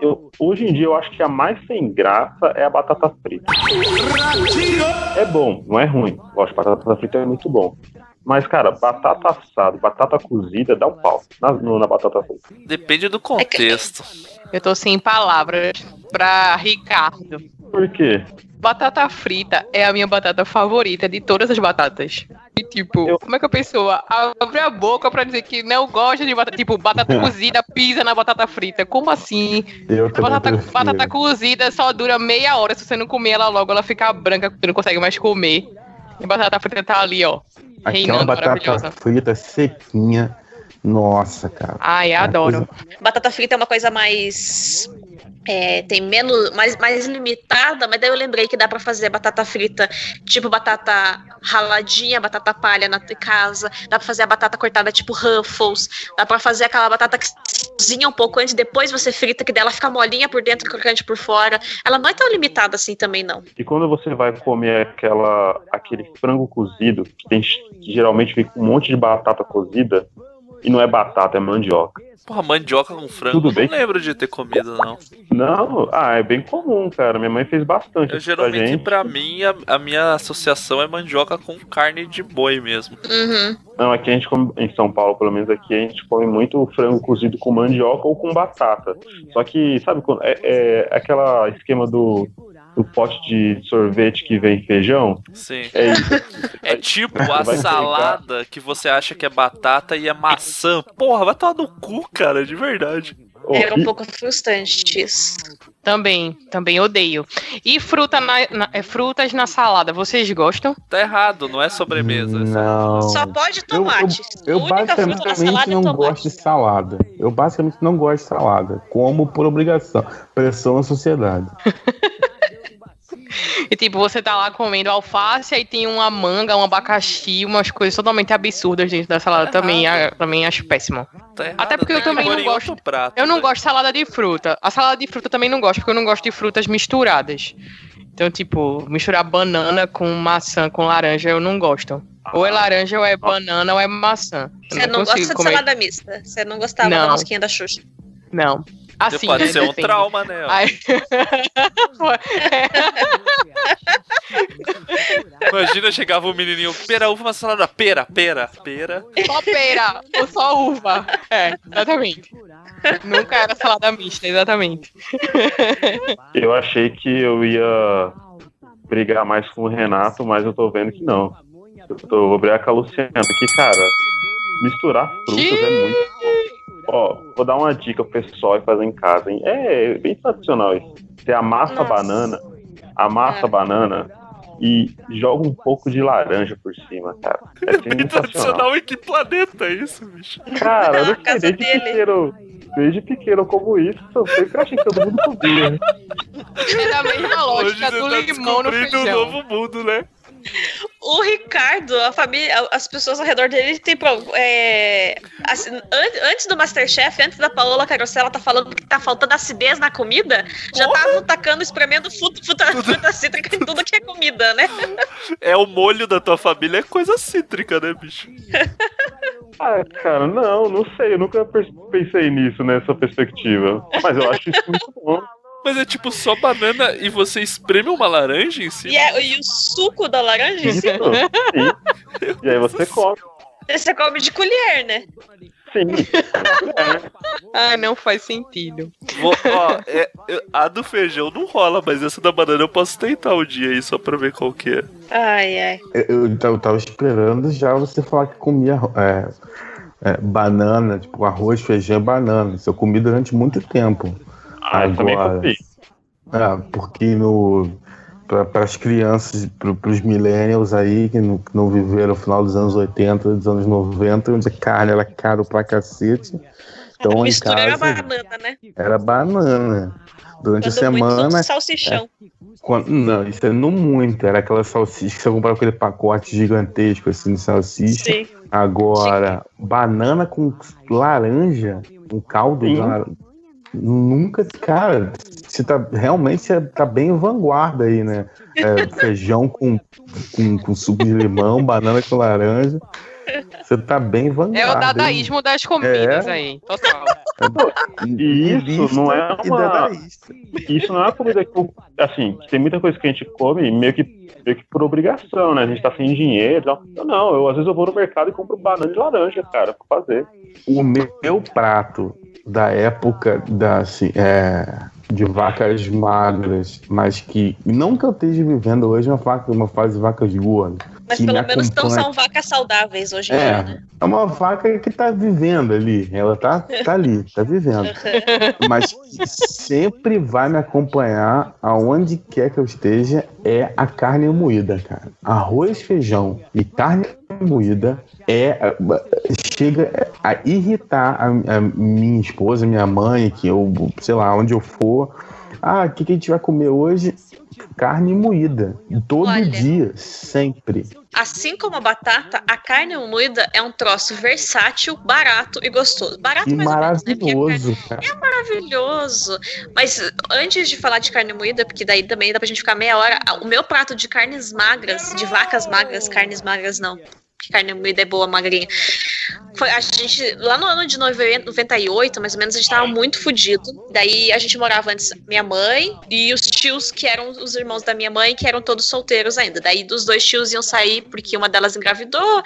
S12: eu, hoje em dia eu acho que a mais sem graça é a batata frita. É bom, não é ruim. Lógico, batata frita é muito bom. Mas, cara, batata assada, batata cozida, dá um pau na, na batata frita.
S4: Depende do contexto.
S10: Eu tô sem palavras pra Ricardo.
S12: Por quê?
S10: Batata frita é a minha batata favorita de todas as batatas. E tipo, como é que a pessoa abre a boca pra dizer que não gosta de batata? Tipo, batata (laughs) cozida pisa na batata frita. Como assim?
S6: Eu
S10: Batata, batata cozida só dura meia hora. Se você não comer ela logo, ela fica branca, você não consegue mais comer. E batata frita tá ali, ó.
S6: Aquela
S10: Reinando
S6: batata frita sequinha. Nossa, cara.
S10: Ai, adoro.
S8: Batata frita é uma coisa mais. É, tem menos. Mais, mais limitada, mas daí eu lembrei que dá pra fazer batata frita, tipo batata raladinha, batata palha na casa. Dá pra fazer a batata cortada tipo Ruffles. Dá pra fazer aquela batata que cozinha um pouco antes, depois você frita, que dela fica molinha por dentro crocante por fora. Ela não é tão limitada assim também, não.
S12: E quando você vai comer aquela, aquele frango cozido, que, tem, que geralmente vem com um monte de batata cozida, e não é batata, é mandioca.
S4: Porra, mandioca com frango,
S12: Tudo bem?
S4: não lembro de ter comido, não.
S12: Não, ah, é bem comum, cara. Minha mãe fez bastante
S4: Eu
S12: aqui pra
S4: geralmente,
S12: gente.
S4: pra mim, a, a minha associação é mandioca com carne de boi mesmo.
S8: Uhum.
S12: Não, aqui a gente come, em São Paulo, pelo menos aqui, a gente come muito frango cozido com mandioca ou com batata. Só que, sabe, quando é, é aquela esquema do, do pote de sorvete que vem feijão?
S4: Sim.
S12: É isso.
S4: É tipo a
S12: pegar-
S4: salada que você acha que é batata e é maçã. Porra, vai tomar no cu, cara, de verdade.
S8: Era um pouco frustrante isso.
S10: Também, também odeio. E fruta na, na- é, frutas na salada, vocês gostam?
S4: Tá errado, não é sobremesa.
S6: Não.
S8: Só pode tomate.
S6: Eu
S8: fruta na
S6: basicamente
S8: é
S6: não
S8: tomate.
S6: gosto de salada. Eu basicamente não gosto de salada. Como por obrigação. Pressão na sociedade. (laughs)
S10: E tipo, você tá lá comendo alface, aí tem uma manga, um abacaxi, umas coisas totalmente absurdas dentro da salada. também, a- também acho péssimo.
S4: Tá errado,
S10: Até porque eu
S4: que
S10: também não gosto.
S4: prato,
S10: eu não
S4: velho.
S10: gosto de salada de fruta. A salada de fruta também não gosto, porque eu não gosto de frutas misturadas. Então, tipo, misturar banana com maçã com laranja eu não gosto. Ou é laranja, ou é banana, ou é maçã.
S8: Você não, gosta
S10: consigo
S8: de
S10: comer.
S8: salada mista. Você não gostava da
S10: Não.
S8: mosquinha da Xuxa.
S10: Não. Assim,
S4: Pode
S10: né,
S4: ser um
S10: depende.
S4: trauma, né?
S10: Aí-
S4: Imagina, chegava um menininho, pera, uva, uma salada, pera, pera, pera.
S10: Só pera ou só uva. É, exatamente. Nunca era salada mista, exatamente.
S12: Eu achei que eu ia brigar mais com o Renato, mas eu tô vendo que não. Eu tô, vou brigar com a Luciana, porque, cara, misturar frutas é muito. Ó, vou dar uma dica pro pessoal e fazer em casa, hein? É bem tradicional isso. Você amassa a banana, amassa a banana e joga um pouco de laranja por cima, cara. É (laughs) sensacional.
S4: Tradicional em que planeta é isso, bicho?
S12: Cara, eu não desde pequeno, desde pequeno como isso, eu sempre achei que todo mundo comia.
S10: É da mesma lógica
S4: Hoje
S10: do
S4: tá
S10: limão no
S4: descobrindo um
S10: feijão.
S4: novo mundo, né?
S8: O Ricardo, a família, as pessoas ao redor dele tem é, assim, an- antes do Masterchef, antes da Paola Carosella tá falando que tá faltando acidez na comida, já estavam tacando, espremendo fruta, fruta, (laughs) fruta cítrica em tudo que é comida, né?
S4: É o molho da tua família, é coisa cítrica, né, bicho? (laughs)
S12: Ah, cara, não, não sei, eu nunca pensei nisso, nessa perspectiva. Mas eu acho isso muito bom.
S4: Mas é tipo só banana e você espreme uma laranja em cima?
S8: E, é- e o suco da laranja em cima,
S12: sim. E aí você come.
S8: você come de colher, né?
S12: Sim. (laughs)
S10: Ah, não faz sentido.
S4: Vou- ó, é- a do feijão não rola, mas essa da banana eu posso tentar um dia aí só pra ver qual que é.
S8: Ai, ai.
S6: Eu, eu tava- eu tava esperando já você falar que comia é, é, banana, tipo arroz, feijão e banana. Isso eu comi durante muito tempo.
S12: Ah, eu também comi.
S6: É, porque no para as crianças, para os millennials aí que não, que não viveram no final dos anos 80, dos anos 90, onde a carne era caro pra cacete. Então em
S8: Mistura era
S6: casa
S8: banana, né?
S6: era banana. Durante a
S8: Quando muito
S6: semana.
S8: salsichão.
S6: Quando- não, isso é não muito. Era aquela salsicha que você comprava aquele pacote gigantesco assim de salsicha.
S8: Sim.
S6: Agora, banana com laranja, um caldo de
S12: Sim.
S6: laranja. Nunca, cara, você tá realmente você tá bem vanguarda aí, né? É, feijão com, com, com suco de limão, (laughs) banana com laranja. Você tá bem vanguarda.
S10: É o
S6: hein?
S10: dadaísmo das comidas
S6: É.
S10: aí, total.
S12: E isso não é
S6: e
S12: uma. Isso não é uma comida que. Assim, tem muita coisa que a gente come meio que, meio que por obrigação, né? A gente tá sem dinheiro. e tal. Eu não, eu às vezes eu vou no mercado e compro banana de laranja, cara, pra fazer.
S6: O meu prato da época da, assim, é, de vacas magras, mas que não que eu esteja vivendo hoje uma, faca, uma fase de vacas gordas.
S8: Mas
S6: que
S8: pelo
S6: me
S8: menos não
S6: acompanha-
S8: são vacas saudáveis hoje em dia, né?
S6: É, é uma vaca que tá vivendo ali. Ela tá, tá ali, tá vivendo. (laughs) Mas sempre vai me acompanhar aonde quer que eu esteja é a carne moída, cara. Arroz, feijão e carne moída é chega a irritar a, a minha esposa, minha mãe, que eu, sei lá, onde eu for. Ah, o que, que a gente vai comer hoje? Carne moída. Todo
S8: Olha.
S6: dia, sempre.
S8: Assim como a batata, a carne moída é um troço versátil, barato e gostoso. Barato
S6: Que
S8: mais ou menos, né?
S6: Maravilhoso, cara.
S8: É maravilhoso. Mas antes de falar de carne moída, porque daí também dá pra gente ficar meia hora, o meu prato de carnes magras, de vacas magras, carnes magras não. Que carne moída é boa, magrinha. Foi, a gente, lá no ano de 90 98, mais ou menos, a gente tava muito fudido. Daí a gente morava antes, minha mãe e os tios que eram os irmãos da minha mãe, que eram todos solteiros ainda. Daí dos dois tios iam sair porque uma delas engravidou,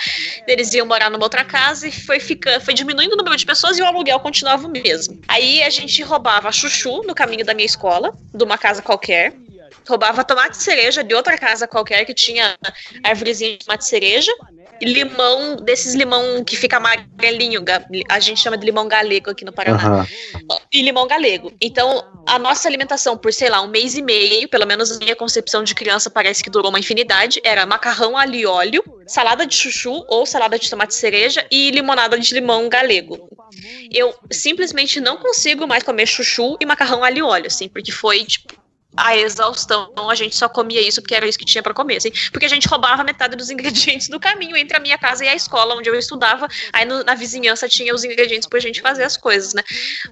S8: eles iam morar numa outra casa e foi ficando, foi diminuindo o número de pessoas e o aluguel continuava o mesmo. Aí a gente roubava chuchu no caminho da minha escola, de uma casa qualquer. Roubava tomate cereja de outra casa qualquer que tinha árvorezinha de tomate cereja. Limão, desses limão que fica amarelinho, ga- a gente chama de limão galego aqui no Paraná
S6: Aham.
S8: e limão galego. Então, a nossa alimentação por, sei lá, um mês e meio, pelo menos a minha concepção de criança parece que durou uma infinidade, era macarrão alho e óleo, salada de chuchu ou salada de tomate cereja e limonada de limão galego. Eu simplesmente não consigo mais comer chuchu e macarrão alho e óleo, assim, porque foi, tipo, a exaustão. A gente só comia isso porque era isso que tinha para comer, assim. Porque a gente roubava metade dos ingredientes do caminho entre a minha casa e a escola onde eu estudava. Aí no, na vizinhança tinha os ingredientes pra gente fazer as coisas, né?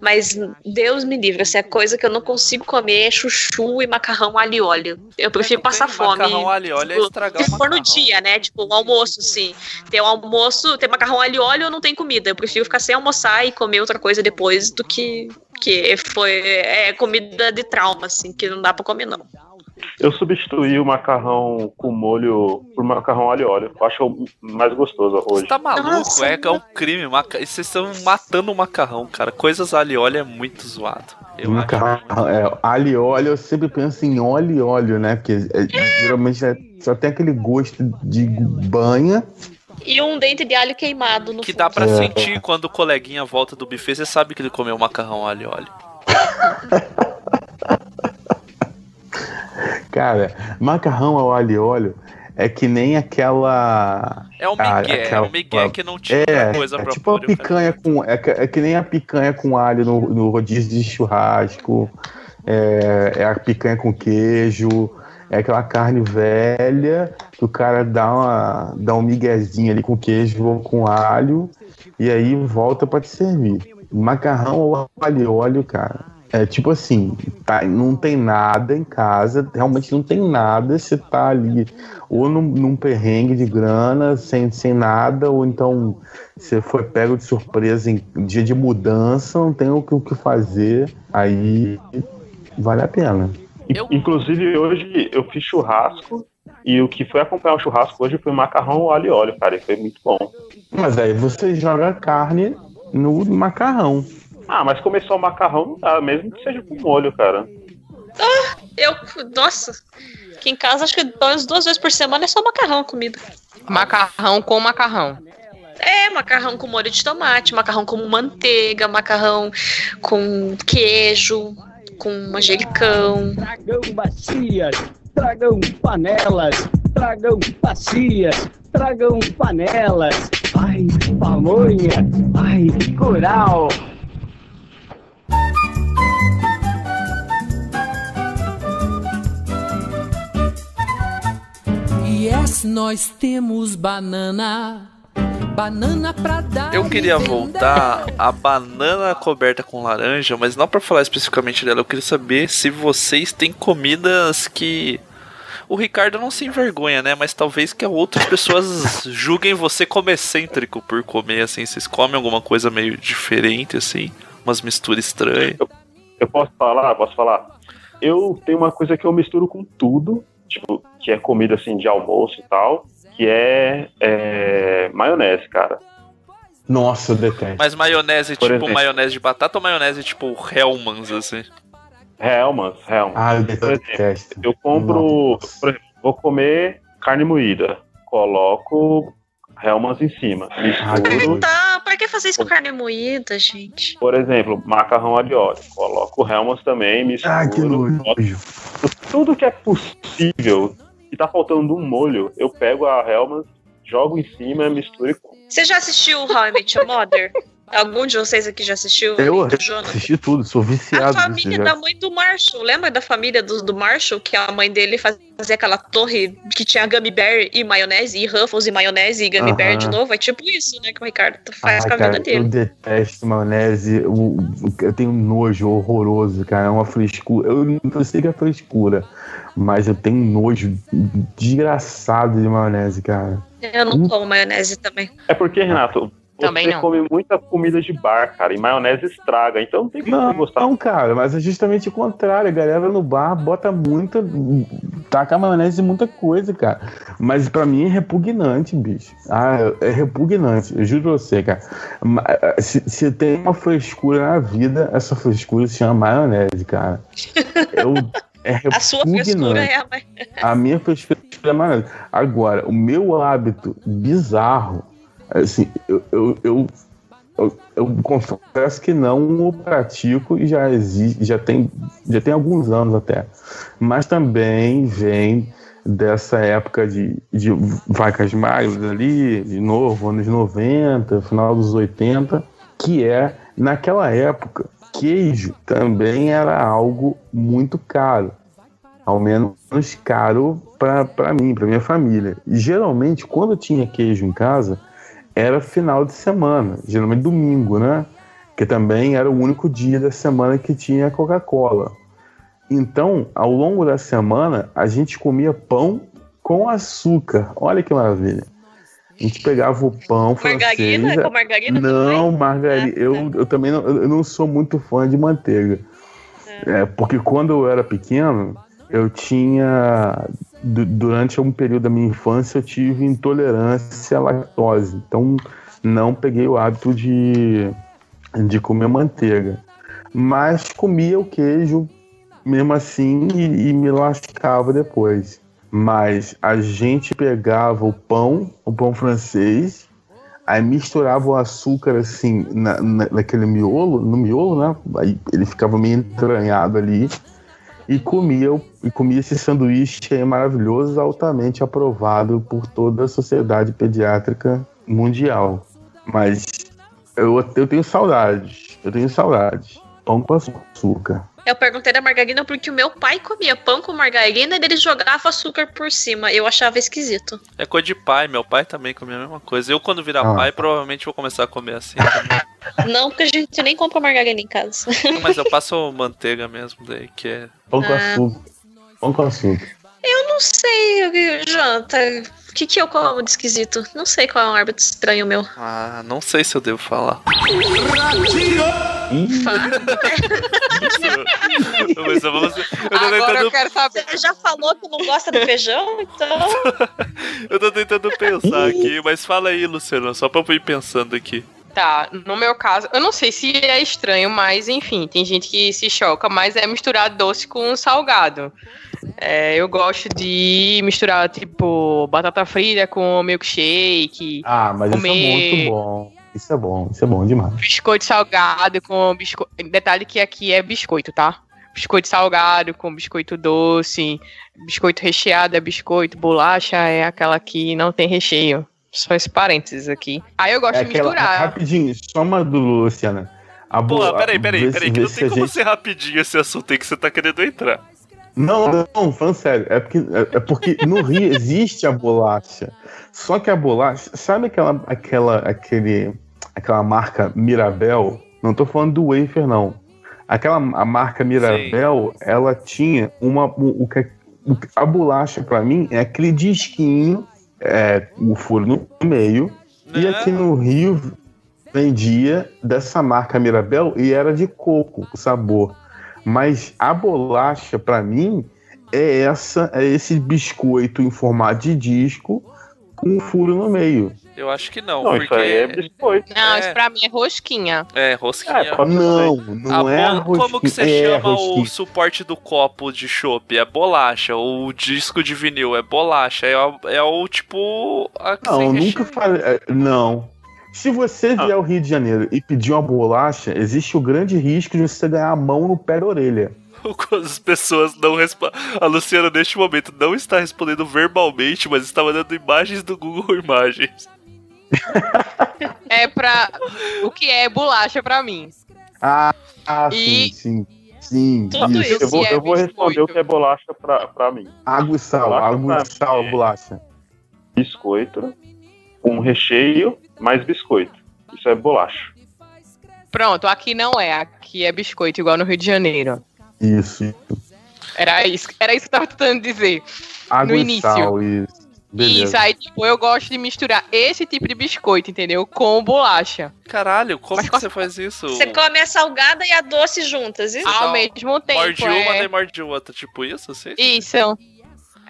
S8: Mas Deus me livre, essa é coisa que eu não consigo comer é chuchu e macarrão alho e óleo. Eu prefiro passar fome.
S4: Macarrão alho e óleo é
S8: Tipo,
S4: estragar
S8: Se for no dia, né? Tipo, um almoço, sim. Tem um almoço, tem macarrão alho e óleo ou não tem comida. Eu prefiro ficar sem almoçar e comer outra coisa depois do que que foi é, comida de trauma, assim, que não dá pra comer, não.
S12: Eu substituí o macarrão com molho por macarrão alho e óleo. Eu acho mais gostoso hoje.
S4: Tá maluco? É, é um crime. maca- Vocês estão matando o macarrão, cara. Coisas alho e óleo é muito zoado. Eu
S6: Macarrão, é, alho e óleo, eu sempre penso em óleo e óleo, né? Porque é, geralmente é- só tem aquele gosto de banha.
S8: E um dente de alho queimado no
S4: Que dá pra
S6: É.
S4: sentir quando o coleguinha volta do buffet, você sabe que ele comeu macarrão alho e óleo. (laughs) (laughs)
S6: Cara, macarrão ao alho e óleo é que nem aquela.
S4: É o migué, é o migué que não tinha
S6: é,
S4: coisa
S6: é
S4: pra
S6: tipo a
S4: cara-
S6: picanha com. É, que- é que nem a picanha com alho no, no rodízio de churrasco. É, é a picanha com queijo. É aquela carne velha que o cara dá, uma, dá um miguezinho ali com queijo ou com alho e aí volta pra te servir. Macarrão ao alho e óleo, cara. É tipo assim, tá, não tem nada em casa, realmente não tem nada, você tá ali ou num, num perrengue de grana, sem, sem nada, ou então você foi pego de surpresa em dia de mudança, não tem o que, o que fazer, aí vale a pena.
S12: Inclusive, hoje eu fiz churrasco e o que foi acompanhar o churrasco hoje foi macarrão alho e óleo, cara, e foi muito bom.
S6: Mas aí você joga carne no macarrão.
S12: Ah, mas começou o macarrão não dá, mesmo que seja com molho, cara.
S8: Ah, eu, nossa, aqui em casa acho que menos duas vezes por semana é só macarrão a comida.
S10: Macarrão com macarrão.
S8: É, macarrão com molho de tomate, macarrão com manteiga, macarrão com queijo, com manjericão.
S18: Tragam bacias, tragam panelas, tragam bacias, tragam panelas. Vai, pamonha, vai, coral.
S21: Yes, nós temos banana. Banana pra dar.
S4: Eu queria voltar à banana coberta com laranja, mas não pra falar especificamente dela. Eu queria saber se vocês têm comidas que o Ricardo não se envergonha, né? Mas talvez que outras pessoas (laughs) julguem você como excêntrico por comer assim. Vocês comem alguma coisa meio diferente assim, umas misturas estranhas.
S12: Eu posso falar? Posso falar? Eu tenho uma coisa que eu misturo com tudo, tipo, que é comida assim de almoço e tal, que é, é maionese, cara.
S6: Nossa, eu detesto.
S4: Mas maionese
S12: Por
S4: tipo
S12: exemplo.
S4: maionese de batata ou maionese tipo Hellmann's assim?
S12: Hellmann's, Hellmann's.
S6: Ah, eu
S12: Por exemplo,
S6: detesto.
S12: eu compro, por exemplo, vou comer carne moída, coloco Hellmann's em cima, misturo,
S8: Tá, pra que fazer isso com carne moída, gente?
S12: por exemplo, macarrão alho óleo, coloco Hellmann's também, misturo,
S6: Ah, que nojo.
S12: Tudo que é possível e tá faltando um molho, eu pego a Hellmann's, jogo em cima, misturo e como.
S8: Você já assistiu How I Met Your Mother? (laughs) Algum de vocês aqui já assistiu?
S6: Eu assisti tudo, sou
S8: A
S6: viciado
S8: família
S6: nisso
S8: da mãe do Marshall. Lembra da família do, do Marshall? Que a mãe dele fazia aquela torre que tinha gummy bear e maionese, e Ruffles e maionese, e gummy bear de novo. É tipo isso, né? Que o Ricardo faz
S6: Ai,
S8: com a
S6: cara,
S8: vida dele.
S6: Eu detesto maionese. o- Eu tenho um nojo horroroso, cara. É uma frescura. Eu não sei que é frescura, mas eu tenho um nojo desgraçado de maionese, cara.
S8: Eu não como maionese também.
S12: É porque, Renato, você
S8: Também não.
S12: come muita comida de bar, cara, e maionese estraga, então não tem como
S6: Não,
S12: você gostar.
S6: não, cara, mas é justamente o contrário. A galera no bar bota muita. taca maionese em muita coisa, cara. Mas pra mim é repugnante, bicho. Ah, é repugnante. Eu juro pra você, cara. Ma- Se, se tem uma frescura na vida, essa frescura se chama maionese, cara. (laughs) Eu, é
S8: A sua frescura é a
S6: a minha frescura é maionese. Agora, o meu hábito bizarro, assim, eu, eu, eu, eu, eu confesso que não o pratico e já existe, já tem, já tem alguns anos até. Mas também vem dessa época de, de vacas magras ali, de novo, anos 90, final dos 80, que é, naquela época, queijo também era algo muito caro. ao menos caro para mim, para minha família. E geralmente, quando tinha queijo em casa, era final de semana, geralmente domingo, né? Que também era o único dia da semana que tinha Coca-Cola. Então, ao longo da semana, a gente comia pão com açúcar. Olha que maravilha. A gente pegava o pão
S8: Margarina?
S6: francês.
S8: Com margarina
S6: Não, margarina. Eu, eu também não, eu não sou muito fã de manteiga. É, porque quando eu era pequeno, eu tinha. Du- Durante um período da minha infância, eu tive intolerância à lactose. Então, não peguei o hábito de, de comer manteiga. Mas comia o queijo mesmo assim e, e me lascava depois. Mas a gente pegava o pão, o pão francês, aí misturava o açúcar assim na, na- naquele miolo, no miolo, né? Aí ele ficava meio entranhado ali e comia, e comia esse sanduíche aí maravilhoso, altamente aprovado por toda a sociedade pediátrica mundial. Mas eu, eu tenho saudades, eu tenho saudades. Pão com açúcar.
S8: Eu perguntei da margarina porque o meu pai comia pão com margarina e ele jogava açúcar por cima. Eu achava esquisito.
S4: É coisa de pai, meu pai também comia a mesma coisa. Eu, quando virar
S6: Ah.
S4: pai, provavelmente vou começar a comer assim também. (laughs)
S8: Não, porque a gente nem compra margarina em casa.
S4: Mas eu passo manteiga mesmo, daí, que é.
S6: Pão com
S8: Ah.
S6: açúcar. Pão com açúcar.
S8: Eu não sei, Janta. O que, que eu como de esquisito? Não sei qual é um árbitro estranho meu.
S4: Ah, não sei se eu devo falar. (laughs) Mas eu, vou, eu, tô
S8: Agora eu quero saber. Você já falou que não gosta do feijão, então. (laughs)
S4: eu tô tentando pensar aqui, mas fala aí, Luciano, só pra eu ir pensando aqui.
S10: Tá, no meu caso, eu não sei se é estranho, mas enfim, tem gente que se choca, mas é misturar doce com salgado. É, eu gosto de misturar, tipo, batata frita com milkshake,
S6: Ah, mas isso é
S10: Comer-
S6: muito bom. Isso é bom, isso é bom demais.
S10: biscoito salgado com biscoito. Detalhe que aqui é biscoito, tá? Biscoito salgado com biscoito doce, biscoito recheado é biscoito, bolacha é aquela que não tem recheio. Só esse parênteses aqui. Aí eu gosto
S6: É
S10: de
S6: aquela-
S10: misturar.
S6: Rapidinho, só uma do Luciana. A
S4: Pô, peraí, peraí, peraí, que não tem como
S6: gente-
S4: ser rapidinho esse assunto aí que você tá querendo entrar.
S6: Não, não, falando sério. É porque, é, é porque no Rio (laughs) existe a bolacha. Só que a bolacha, sabe aquela, aquela, aquele, aquela marca Mirabel? Não tô falando do wafer, não. Aquela a marca Mirabel, ela tinha uma. O, o que- a bolacha, pra mim, é aquele disquinho, é, o furo no meio. E aqui no Rio vendia dessa marca Mirabel e era de coco o sabor. Mas a bolacha, pra mim, é essa, é esse biscoito em formato de disco com um furo no meio.
S4: Eu acho que não,
S6: Não,
S4: porque.
S6: isso aí é
S12: biscoito.
S10: Não, isso pra mim é rosquinha.
S4: É, rosquinha.
S6: Não, não
S4: A
S6: é rosquinha.
S4: Como que você
S6: é
S4: chama
S6: rosquinha.
S4: o suporte do copo de chopp? É bolacha. O disco de vinil é bolacha. É, o- é o tipo. A que
S6: Não, nunca falei. é, Não. Se você vier ao Rio de Janeiro e pedir uma bolacha, existe o grande risco de você ganhar a mão no pé da orelha.
S4: As pessoas não respondem. A Luciana, neste momento, não está respondendo verbalmente, mas está mandando imagens do Google (laughs) Imagens. (laughs)
S10: É pra. o que é bolacha pra mim.
S6: Ah, ah
S10: E-
S6: sim, sim. Sim,
S10: Tudo
S6: isso.
S10: isso
S12: Eu vou,
S10: é
S12: eu vou responder o que é bolacha pra, pra mim.
S6: Água e sal,
S12: Bolacha
S6: água e sal,
S12: mim.
S6: bolacha.
S12: Biscoito, um recheio, mais biscoito. Isso é bolacha.
S10: Pronto, aqui não é. Aqui é biscoito, igual no Rio de Janeiro.
S6: Isso.
S10: Era isso, era isso que eu tava tentando dizer.
S6: Água
S10: no início.
S6: sal, isso. Beleza.
S10: Isso, aí, tipo, eu gosto de misturar esse tipo de biscoito, entendeu? Com bolacha.
S4: Caralho, como que você faz isso?
S8: Você come a salgada e a doce juntas, isso?
S10: Ao mesmo tempo.
S4: Morde uma,
S10: é...
S4: daí morde outra. Tipo isso, assim?
S10: Isso.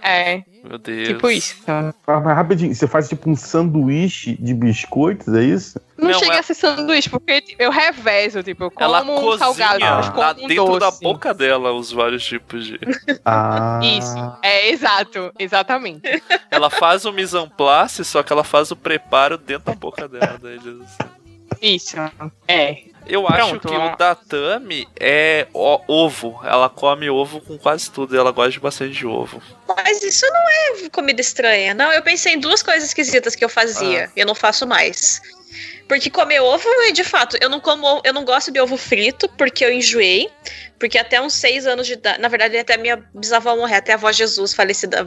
S10: É.
S4: Meu Deus.
S10: Tipo isso.
S6: Ah, mas rapidinho, você faz tipo um sanduíche de biscoitos, é isso?
S10: Não,
S4: Não,
S10: chega
S4: é-
S10: a ser sanduíche, porque tipo, eu revezo, tipo, eu como
S4: Ela
S10: um
S4: cozinha
S10: salgado, mas como
S4: lá
S10: um
S4: dentro
S10: doce.
S4: da boca dela os vários tipos de.
S6: Ah.
S10: Isso, é exato, exatamente. (laughs)
S4: ela faz o mise en place, só que ela faz o preparo dentro da boca dela. daí eles-
S10: Isso, é.
S4: Eu acho
S10: Pronto,
S4: que
S10: ó.
S4: o da Tami é ovo. Ela come ovo com quase tudo. e Ela gosta de bastante de ovo.
S8: Mas isso não é comida estranha. Não, eu pensei em duas coisas esquisitas que eu fazia.
S4: Ah.
S8: E eu não faço mais. Porque comer ovo, é de fato, eu não como, eu não gosto de ovo frito porque eu enjoei. Porque até uns seis anos de idade, na verdade, até minha bisavó morrer, até a avó Jesus, falecida,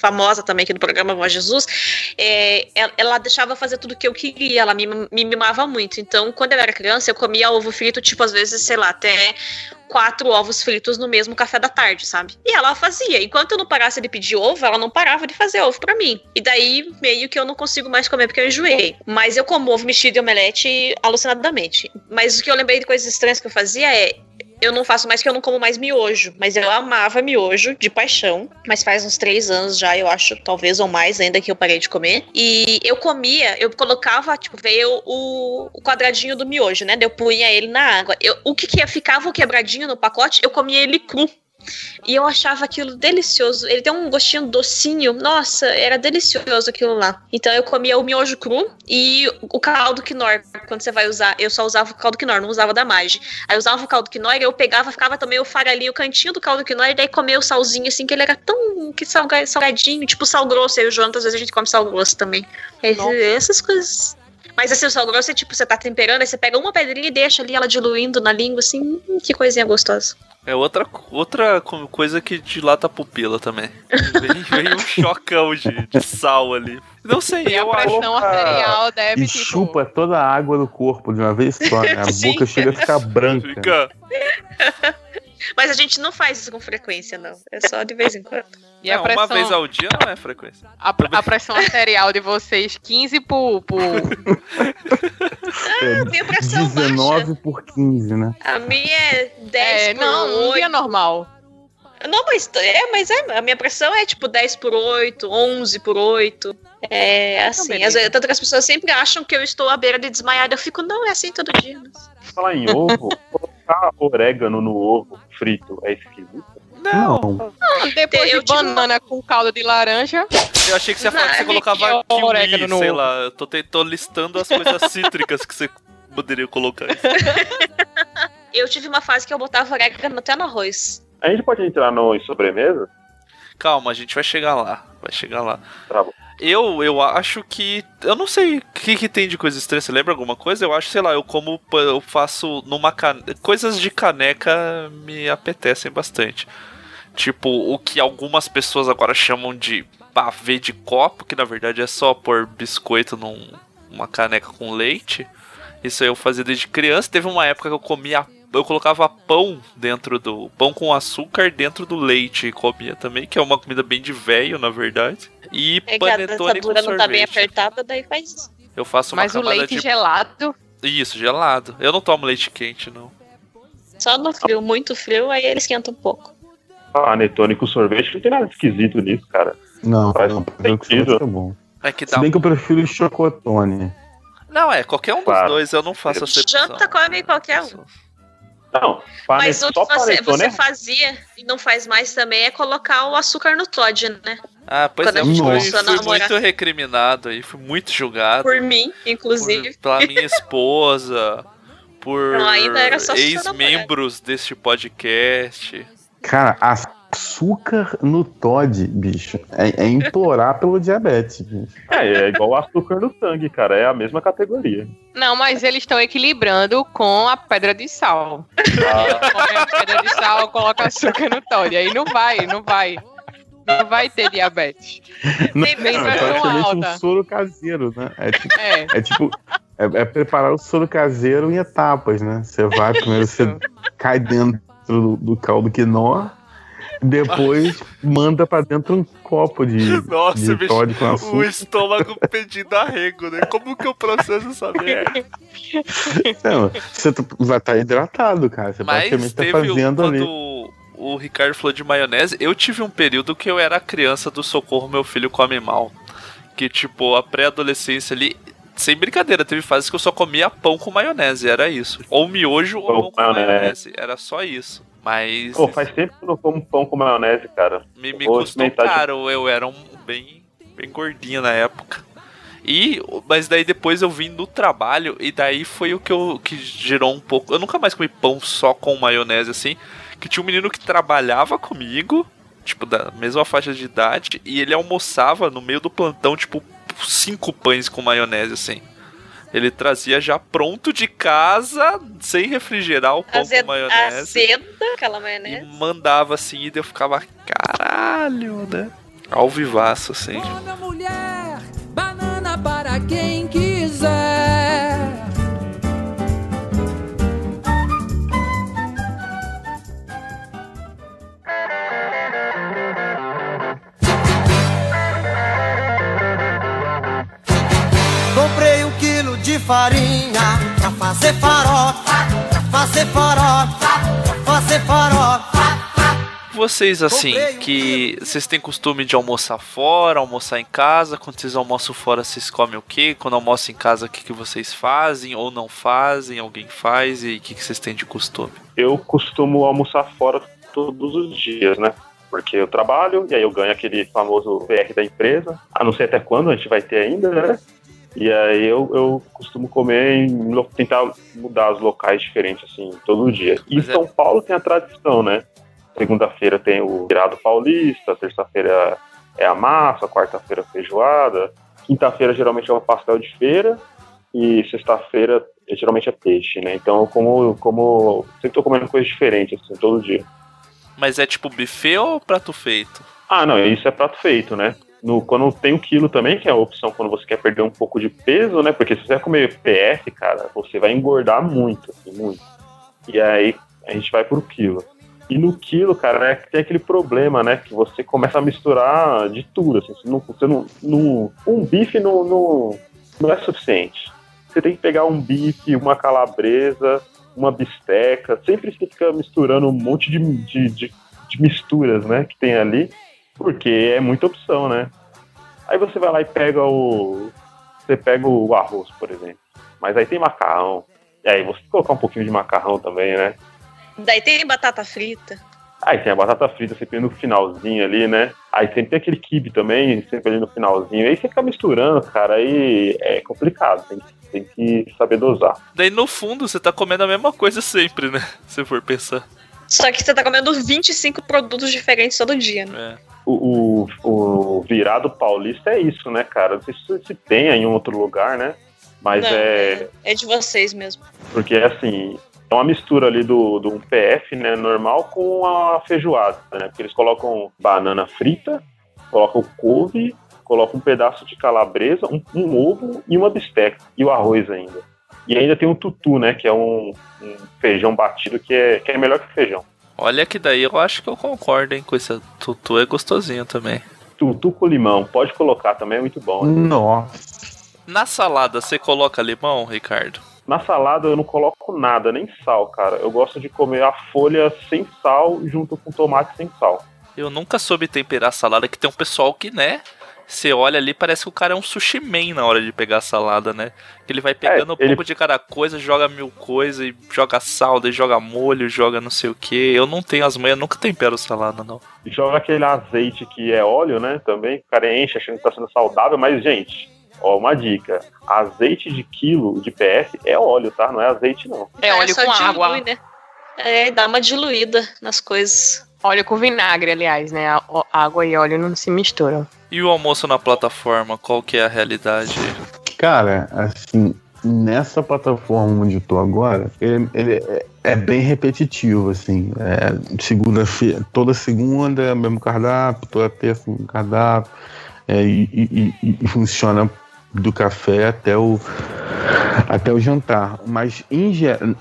S8: famosa também aqui do programa Avó Jesus, é, ela, ela deixava fazer tudo que eu queria, ela me, me mimava muito. Então, quando eu era criança, eu comia ovo frito, tipo, às vezes, sei lá, até quatro ovos fritos no mesmo café da tarde, sabe? E ela fazia. Enquanto eu não parasse de pedir ovo, ela não parava de fazer ovo para mim. E daí, meio que eu não consigo mais comer porque eu enjoei. Mas eu como ovo mexido e omelete alucinadamente. Mas o que eu lembrei de coisas estranhas que eu fazia é eu não faço mais que eu não como mais miojo, mas eu amava miojo de paixão. Mas faz uns três anos já, eu acho, talvez ou mais ainda que eu parei de comer. E eu comia, eu colocava, tipo, veio o, o quadradinho do miojo, né? Eu punha ele na água. Eu, o que, que ficava o quebradinho no pacote, eu comia ele cru. E eu achava aquilo delicioso. Ele tem um gostinho docinho. Nossa, era delicioso aquilo lá. Então eu comia o miojo cru e o caldo quinor. Quando você vai usar, eu só usava o caldo quinor, não usava da Mage. Aí eu usava o caldo quinor e eu pegava, ficava também o farelinho, o cantinho do caldo quinor e daí comia o salzinho assim, que ele era tão que salgadinho, tipo sal grosso. Aí o Jonathan, às vezes a gente come sal grosso também. Esse, essas coisas. Mas assim, o sal grosso é tipo, você tá temperando, aí você pega uma pedrinha e deixa ali ela diluindo na língua, assim, hum, que coisinha gostosa.
S4: É outra, outra co- coisa que dilata a pupila também. Vem, vem um (laughs) chocão de, de sal ali. Não sei,
S10: E a
S4: eu acho.
S10: pressão arterial deve,
S6: E
S10: tipo...
S6: chupa toda a água do corpo de uma vez só, né? A (laughs) boca chega a ficar branca.
S4: Fica.
S8: Mas a gente não faz isso com frequência, não. É só de vez em (laughs) quando.
S10: E
S4: Não,
S10: pressão,
S4: Uma vez ao dia não é frequência.
S10: a, a pressão arterial de vocês, 15 por... por...
S6: É,
S8: minha pressão
S6: 19 por 15, né?
S8: A minha é 10
S10: É,
S8: por
S10: não, um
S8: 8.
S10: dia normal.
S8: Não, mas é, mas é, a minha pressão é tipo 10 por 8, 11 por 8. É assim, vezes, tanto que as pessoas sempre acham que eu estou à beira de desmaiar. Eu fico, não, é assim todo dia. mas-
S12: Falar em ovo, colocar orégano no ovo frito é esquisito.
S6: Não.
S10: Ah, Depois
S8: Eu
S10: de
S8: tive
S10: banana com caldo de laranja,
S4: Eu achei que você ia falar que você
S8: Não,
S4: colocava
S10: que
S4: kiwi,
S10: orégano no
S4: sei
S10: ovo.
S4: lá. Eu tô, te- tô listando as coisas (laughs) cítricas que você poderia colocar. (laughs)
S8: Eu tive uma fase que eu botava orégano até no arroz.
S12: A gente pode entrar no em sobremesa?
S4: Calma, a gente vai chegar lá. Vai chegar lá.
S12: Tá bom.
S4: Eu, eu acho que. Eu não sei o que, que tem de coisa estranha. Você lembra alguma coisa? Eu acho, sei lá, eu como. Eu faço numa caneca. Coisas de caneca me apetecem bastante. Tipo, o que algumas pessoas agora chamam de pavê de copo, que na verdade é só pôr biscoito num- numa caneca com leite. Isso eu fazia desde criança. Teve uma época que eu comia. Eu colocava pão dentro do. pão com açúcar dentro do leite e comia também, que é uma comida bem de velho, na verdade. E
S8: É que a
S4: panetone com
S8: dentadura não tá bem
S4: sorvete.
S8: apertada, daí faz isso.
S4: Eu faço uma
S10: mas o leite
S4: de.
S10: gelado...
S4: Isso, gelado. Eu não tomo leite quente, não.
S8: Só no frio, muito frio, aí ele esquenta um pouco.
S12: Panetone com sorvete não tem nada esquisito nisso, cara.
S6: Não,
S12: Faz
S6: não,
S12: sentido.
S6: sorvete é bom.
S4: É que
S6: Se
S4: dá.
S6: bem que eu prefiro chocotone.
S4: Não, é, qualquer um dos
S12: Claro.
S4: dois eu não faço acepção.
S8: Janta come qualquer um.
S12: Não,
S8: Mas o você, você
S12: é
S8: fazia e não faz mais também é colocar o açúcar no Todd, né?
S4: Ah, pois
S8: Quando
S4: é, eu fui, fui muito recriminado aí, fui muito julgado.
S8: Por mim, inclusive.
S4: por- pela minha (laughs) esposa, por ex-membros deste podcast.
S6: Cara, açúcar no Todd, bicho, é, é implorar (laughs) pelo diabetes, bicho.
S12: É, é igual o açúcar no sangue, cara. É a mesma categoria.
S10: Não, mas eles estão equilibrando com a pedra de sal. Come a pedra de sal, coloca açúcar no Todd. Aí não vai, não vai. Não vai ter diabetes.
S6: Não,
S10: Tem
S6: é
S10: pressão
S6: praticamente
S10: alta.
S6: um soro caseiro, né? É tipo,
S10: É.
S6: é, tipo é, é preparar o soro caseiro em etapas, né? Você vai, primeiro você cai dentro do, do caldo quinó, depois manda pra dentro um copo de,
S4: Nossa,
S6: de
S4: bicho,
S6: com
S4: o
S6: açúcar.
S4: estômago pedindo arrego, né? Como que eu processo essa merda?
S6: Não, você tá- vai estar hidratado, cara. Você
S4: Mas
S6: praticamente tá
S4: teve o-
S6: fazendo
S4: quando
S6: ali.
S4: o, o Ricardo falou de maionese, eu tive um período que eu era criança do Socorro Meu Filho Come Mal. Que, tipo, a pré-adolescência ali, sem brincadeira, teve fases que eu só comia pão com maionese, era isso. Ou miojo ou
S12: Pão com
S4: maionese.
S12: maionese.
S4: Era só isso. Mas
S12: Pô, faz tempo que eu não como pão com maionese, cara.
S4: me, me custou
S12: experimentar de-
S4: caro, eu era um bem, bem gordinho na época. E, mas daí depois eu vim no trabalho e daí foi o que eu que gerou um pouco. Eu nunca mais comi pão só com maionese assim, que tinha um menino que trabalhava comigo, tipo da mesma faixa de idade, e ele almoçava no meio do plantão tipo cinco pães com maionese assim. Ele trazia já pronto de casa, sem refrigerar o pão
S8: Azed,
S4: com maionese.
S8: azeda, aquela maionese.
S4: Mandava assim e eu ficava, caralho, né? Ao vivaço, assim.
S21: Minha mulher,
S4: Vocês, assim, que vocês têm costume de almoçar fora, almoçar em casa. Quando vocês almoçam fora, vocês comem o quê? Quando almoçam em casa, o que, que vocês fazem ou não fazem? Alguém faz? E o que, que vocês têm de costume?
S12: Eu costumo almoçar fora todos os dias, né? Porque eu trabalho e aí eu ganho aquele famoso PR da empresa. A não sei até quando a gente vai ter ainda, né? E aí eu, eu costumo comer em tentar mudar os locais diferentes, assim, todo dia. E em São Paulo tem a tradição, né? Segunda-feira tem o virado paulista, terça-feira é a massa, quarta-feira feijoada, quinta-feira geralmente é o pastel de feira e sexta-feira é, geralmente é peixe, né? Então eu como, como sempre tô comendo coisa diferente, assim, todo dia.
S4: Mas é tipo buffet ou prato feito?
S12: Ah, não, isso é prato feito, né? No, quando tem o quilo também, que é a opção quando você quer perder um pouco de peso, né? Porque se você comer PF, cara, você vai engordar muito, assim, muito. E aí a gente vai pro quilo. E no quilo, cara, né, tem aquele problema, né? Que você começa a misturar de tudo, assim. Você não, você não, um bife não, não, não é suficiente. Você tem que pegar um bife, uma calabresa, uma bisteca. Sempre você fica misturando um monte de, de, de, de misturas, né? Que tem ali. Porque é muita opção, né? Aí você vai lá e pega o. Você pega o arroz, por exemplo. Mas aí tem macarrão. E aí você colocar um pouquinho de macarrão também, né?
S8: Daí tem batata frita.
S12: Aí tem a batata frita sempre no finalzinho ali, né? Aí sempre tem aquele kibe também, sempre ali no finalzinho. Aí você fica misturando, cara, aí é complicado. Tem, que- tem que saber dosar.
S4: Daí no fundo você tá comendo a mesma coisa sempre, né? (laughs) Se for pensar.
S8: Só que você tá comendo 25 produtos diferentes todo dia, né?
S12: O, o, o virado paulista é isso, né, cara? Não sei se, se tem em outro lugar, né? Mas
S8: Não,
S12: é.
S8: É de vocês mesmo.
S12: Porque assim, é uma mistura ali do, do PF, né, normal, com a feijoada, né? Porque eles colocam banana frita, colocam couve, colocam um pedaço de calabresa, um, um ovo e uma bisteca. E o arroz ainda. E ainda tem um tutu, né? Que é um, um feijão batido que é, que é melhor que feijão.
S4: Olha que daí eu acho que eu concordo, hein, com esse tutu, é gostosinho também.
S12: Tutu com limão, pode colocar também, é muito bom.
S6: Nossa.
S4: Na salada, você coloca limão, Ricardo?
S12: Na salada eu não coloco nada, nem sal, cara. Eu gosto de comer a folha sem sal junto com tomate sem sal.
S4: Eu nunca soube temperar salada, que tem um pessoal que, né? Você olha ali, parece que o cara é um sushi man na hora de pegar a salada, né? Que ele vai pegando um
S12: ele-
S4: pouco de cada coisa, joga mil coisas, e joga sal, daí joga molho, joga não sei o que. Eu não tenho as manhas, nunca tempero salada, não.
S12: E joga aquele azeite que é óleo, né? Também. O cara enche achando que tá sendo saudável, mas, gente, ó, uma dica: azeite de quilo de PS é óleo, tá? Não é azeite, não.
S10: É óleo
S8: só
S10: com
S8: dilui,
S10: água.
S8: né? É, dá uma diluída nas coisas.
S10: Óleo com vinagre, aliás, né? A- ó, Água e óleo não se misturam.
S4: E o almoço na plataforma, qual que é a realidade?
S6: Cara, assim, nessa plataforma onde eu tô agora, ele, ele é, é bem repetitivo, assim. É, segunda-feira, toda segunda é o mesmo cardápio, toda terça é o mesmo cardápio. é, e, e- e- e funciona do café até o, até o jantar. Mas em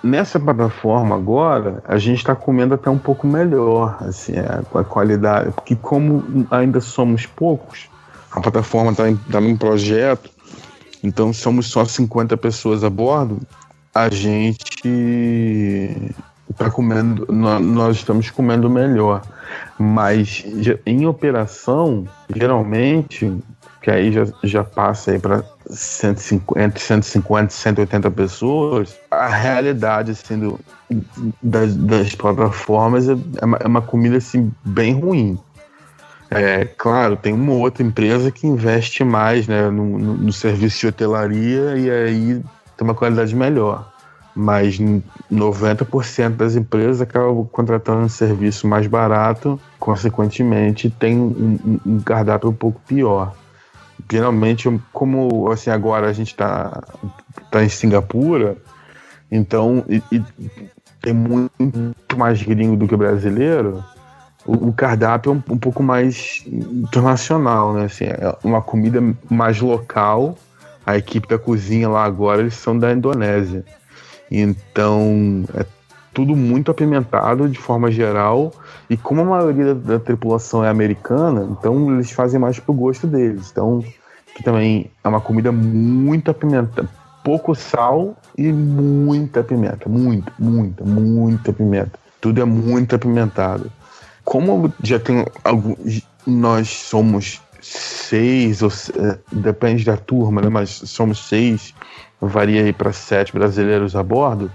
S6: nessa plataforma agora, a gente está comendo até um pouco melhor, assim, é, com a qualidade. Porque como ainda somos poucos, a plataforma está em, tá em projeto, então somos só 50 pessoas a bordo, a gente está comendo, nó- nós estamos comendo melhor. Mas em operação, geralmente, que aí já, já passa aí para 150, entre 150 e 180 pessoas, a realidade assim, das, das plataformas é, é uma, é uma comida assim, bem ruim. É, claro, tem uma outra empresa que investe mais né, no, no- no serviço de hotelaria e aí tem uma qualidade melhor. Mas 90% das empresas acabam contratando um serviço mais barato, consequentemente tem um- um cardápio um pouco pior. Geralmente, como assim, agora a gente tá, tá em Singapura, então e, e tem muito mais gringo do que brasileiro, o, o cardápio é um, um, pouco mais internacional, né? Assim, é uma comida mais local. A equipe da cozinha lá agora, eles são da Indonésia. Então, é tudo muito apimentado de forma geral. E como a maioria da, da tripulação é americana, então eles fazem mais pro gosto deles. Então, que também é uma comida muito apimentada. Pouco sal e muita pimenta. Muita, muita, muita pimenta. Tudo é muito apimentado. Como já tem alguns. Nós somos seis, ou, é, depende da turma, né? Mas somos seis, varia aí para sete brasileiros a bordo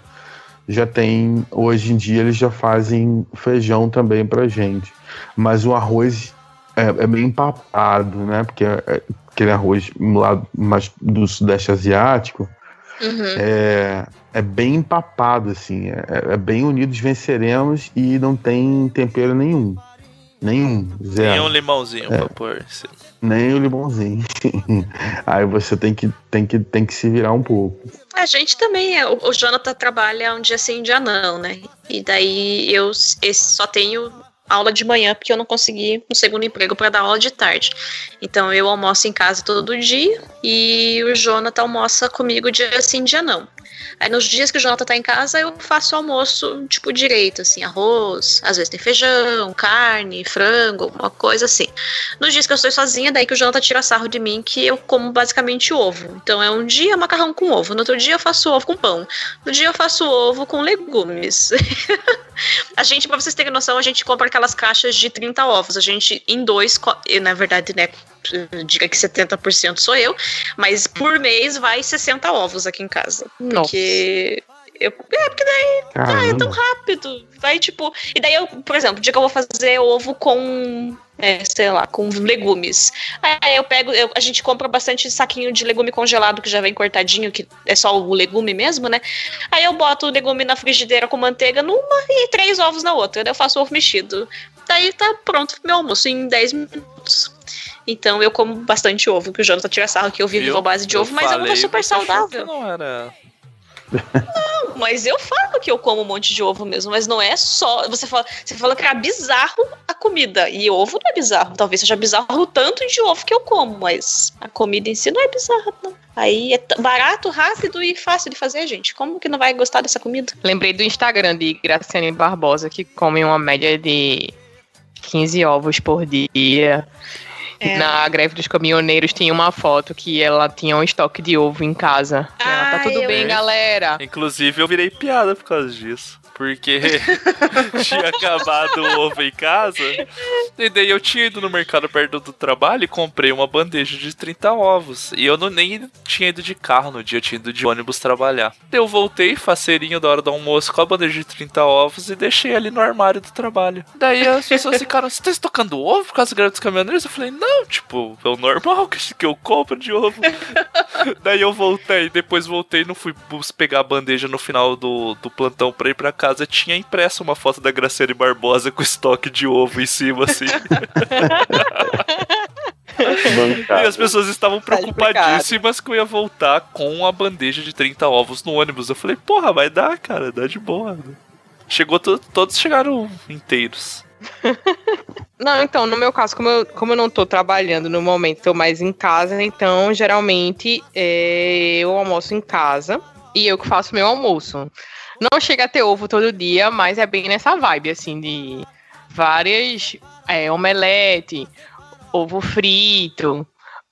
S6: já tem, hoje em dia eles já fazem feijão também pra gente. Mas o arroz é, é bem empapado, né? Porque é, é aquele arroz lá mais do sudeste asiático uhum. é, é bem empapado, assim. É, é, bem unidos venceremos e não tem tempero nenhum. Nenhum, zero.
S4: Nem um limãozinho é. pra pôr. Sim.
S6: Nem o limãozinho. (laughs) Aí você tem que, tem, que, tem que se virar um pouco.
S8: A gente também, é, o, o Jonathan trabalha um dia sim, um dia não, né? E daí eu só tenho aula de manhã porque eu não consegui um segundo emprego para dar aula de tarde. Então eu almoço em casa todo dia e o Jonathan almoça comigo dia sim, dia não. Aí nos dias que o Jonathan tá em casa, eu faço almoço, tipo, direito, assim, arroz, às vezes tem feijão, carne, frango, alguma coisa assim. Nos dias que eu estou sozinha, daí que o Jonathan tira sarro de mim, que eu como basicamente ovo. Então é um dia macarrão com ovo, no outro dia eu faço ovo com pão, no dia eu faço ovo com legumes. (laughs) a gente, pra vocês terem noção, a gente compra aquelas caixas de 30 ovos. A gente, em dois, na verdade, né, diga que 70% sou eu, mas por mês vai 60 ovos aqui em casa. Nossa. Porque. Eu, é, porque daí ah, é tão rápido. Vai tipo. E daí eu, por exemplo, dia que eu vou fazer ovo com. É, sei lá, com legumes. Aí eu pego, eu, a gente compra bastante saquinho de legume congelado que já vem cortadinho, que é só o legume mesmo, né? Aí eu boto o legume na frigideira com manteiga numa e três ovos na outra. Daí eu faço ovo mexido. Daí tá pronto meu almoço em 10 minutos. Então eu como bastante ovo, que o Jonathan tira sarro que eu vivo à base de ovo, mas eu não super saudável.
S4: Não era.
S8: Não, mas eu falo que eu como um monte de ovo mesmo, mas não é só. Você fala, você fala que era bizarro a comida. E ovo não é bizarro. Talvez seja bizarro o tanto de ovo que eu como, mas a comida em si não é bizarra, não. Aí é barato, rápido e fácil de fazer, gente. Como que não vai gostar dessa comida?
S10: Lembrei do Instagram de Graciane Barbosa, que come uma média de 15 ovos por dia. É. Na greve dos caminhoneiros tinha uma foto que ela tinha um estoque de ovo em casa. Ah, ela, tá tudo bem, galera.
S4: Inclusive, eu virei piada por causa disso porque (laughs) tinha acabado o ovo em casa. E daí eu tinha ido no mercado perto do trabalho e comprei uma bandeja de 30 ovos. E eu não, nem tinha ido de carro no dia, eu tinha ido de ônibus trabalhar. Eu voltei, faceirinho da hora do almoço, com a bandeja de 30 ovos e deixei ali no armário do trabalho. Daí as pessoas ficaram, você tá estocando ovo por causa dos caminhoneiros? Eu falei, não, tipo, é o normal que eu compro de ovo. daí eu voltei, depois voltei, não fui pegar a bandeja no final do, do plantão pra ir pra casa casa tinha impresso uma foto da Graciane Barbosa com estoque de ovo em cima, assim. e as pessoas estavam tá preocupadíssimas que eu ia voltar com a bandeja de 30 ovos no ônibus. Eu falei, porra, vai dar, cara, dá de boa. Chegou, todos chegaram inteiros. (laughs)
S10: Não, então, no meu caso, como eu, como eu não tô trabalhando no momento, tô mais em casa, então geralmente é, eu almoço em casa e eu que faço meu almoço. Não chega a ter ovo todo dia, mas é bem nessa vibe, assim, de várias é, omelete, ovo frito,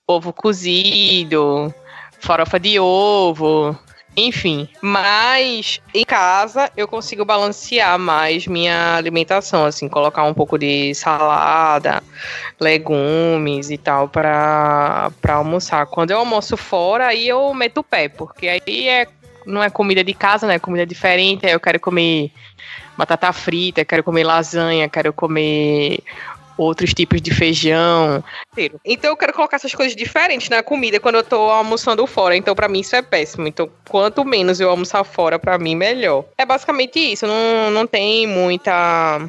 S10: ovo cozido, farofa de ovo, enfim. Mas em casa eu consigo balancear mais minha alimentação, assim, colocar um pouco de salada, legumes e tal para almoçar. Quando eu almoço fora, aí eu meto o pé, porque aí é não é comida de casa, né? É comida diferente. Eu quero comer batata frita, quero comer lasanha, quero comer outros tipos de feijão. Então eu quero colocar essas coisas diferentes na comida quando eu tô almoçando fora. Então para mim isso é péssimo. Então quanto menos eu almoçar fora, para mim melhor. É basicamente isso. Não, não tem muita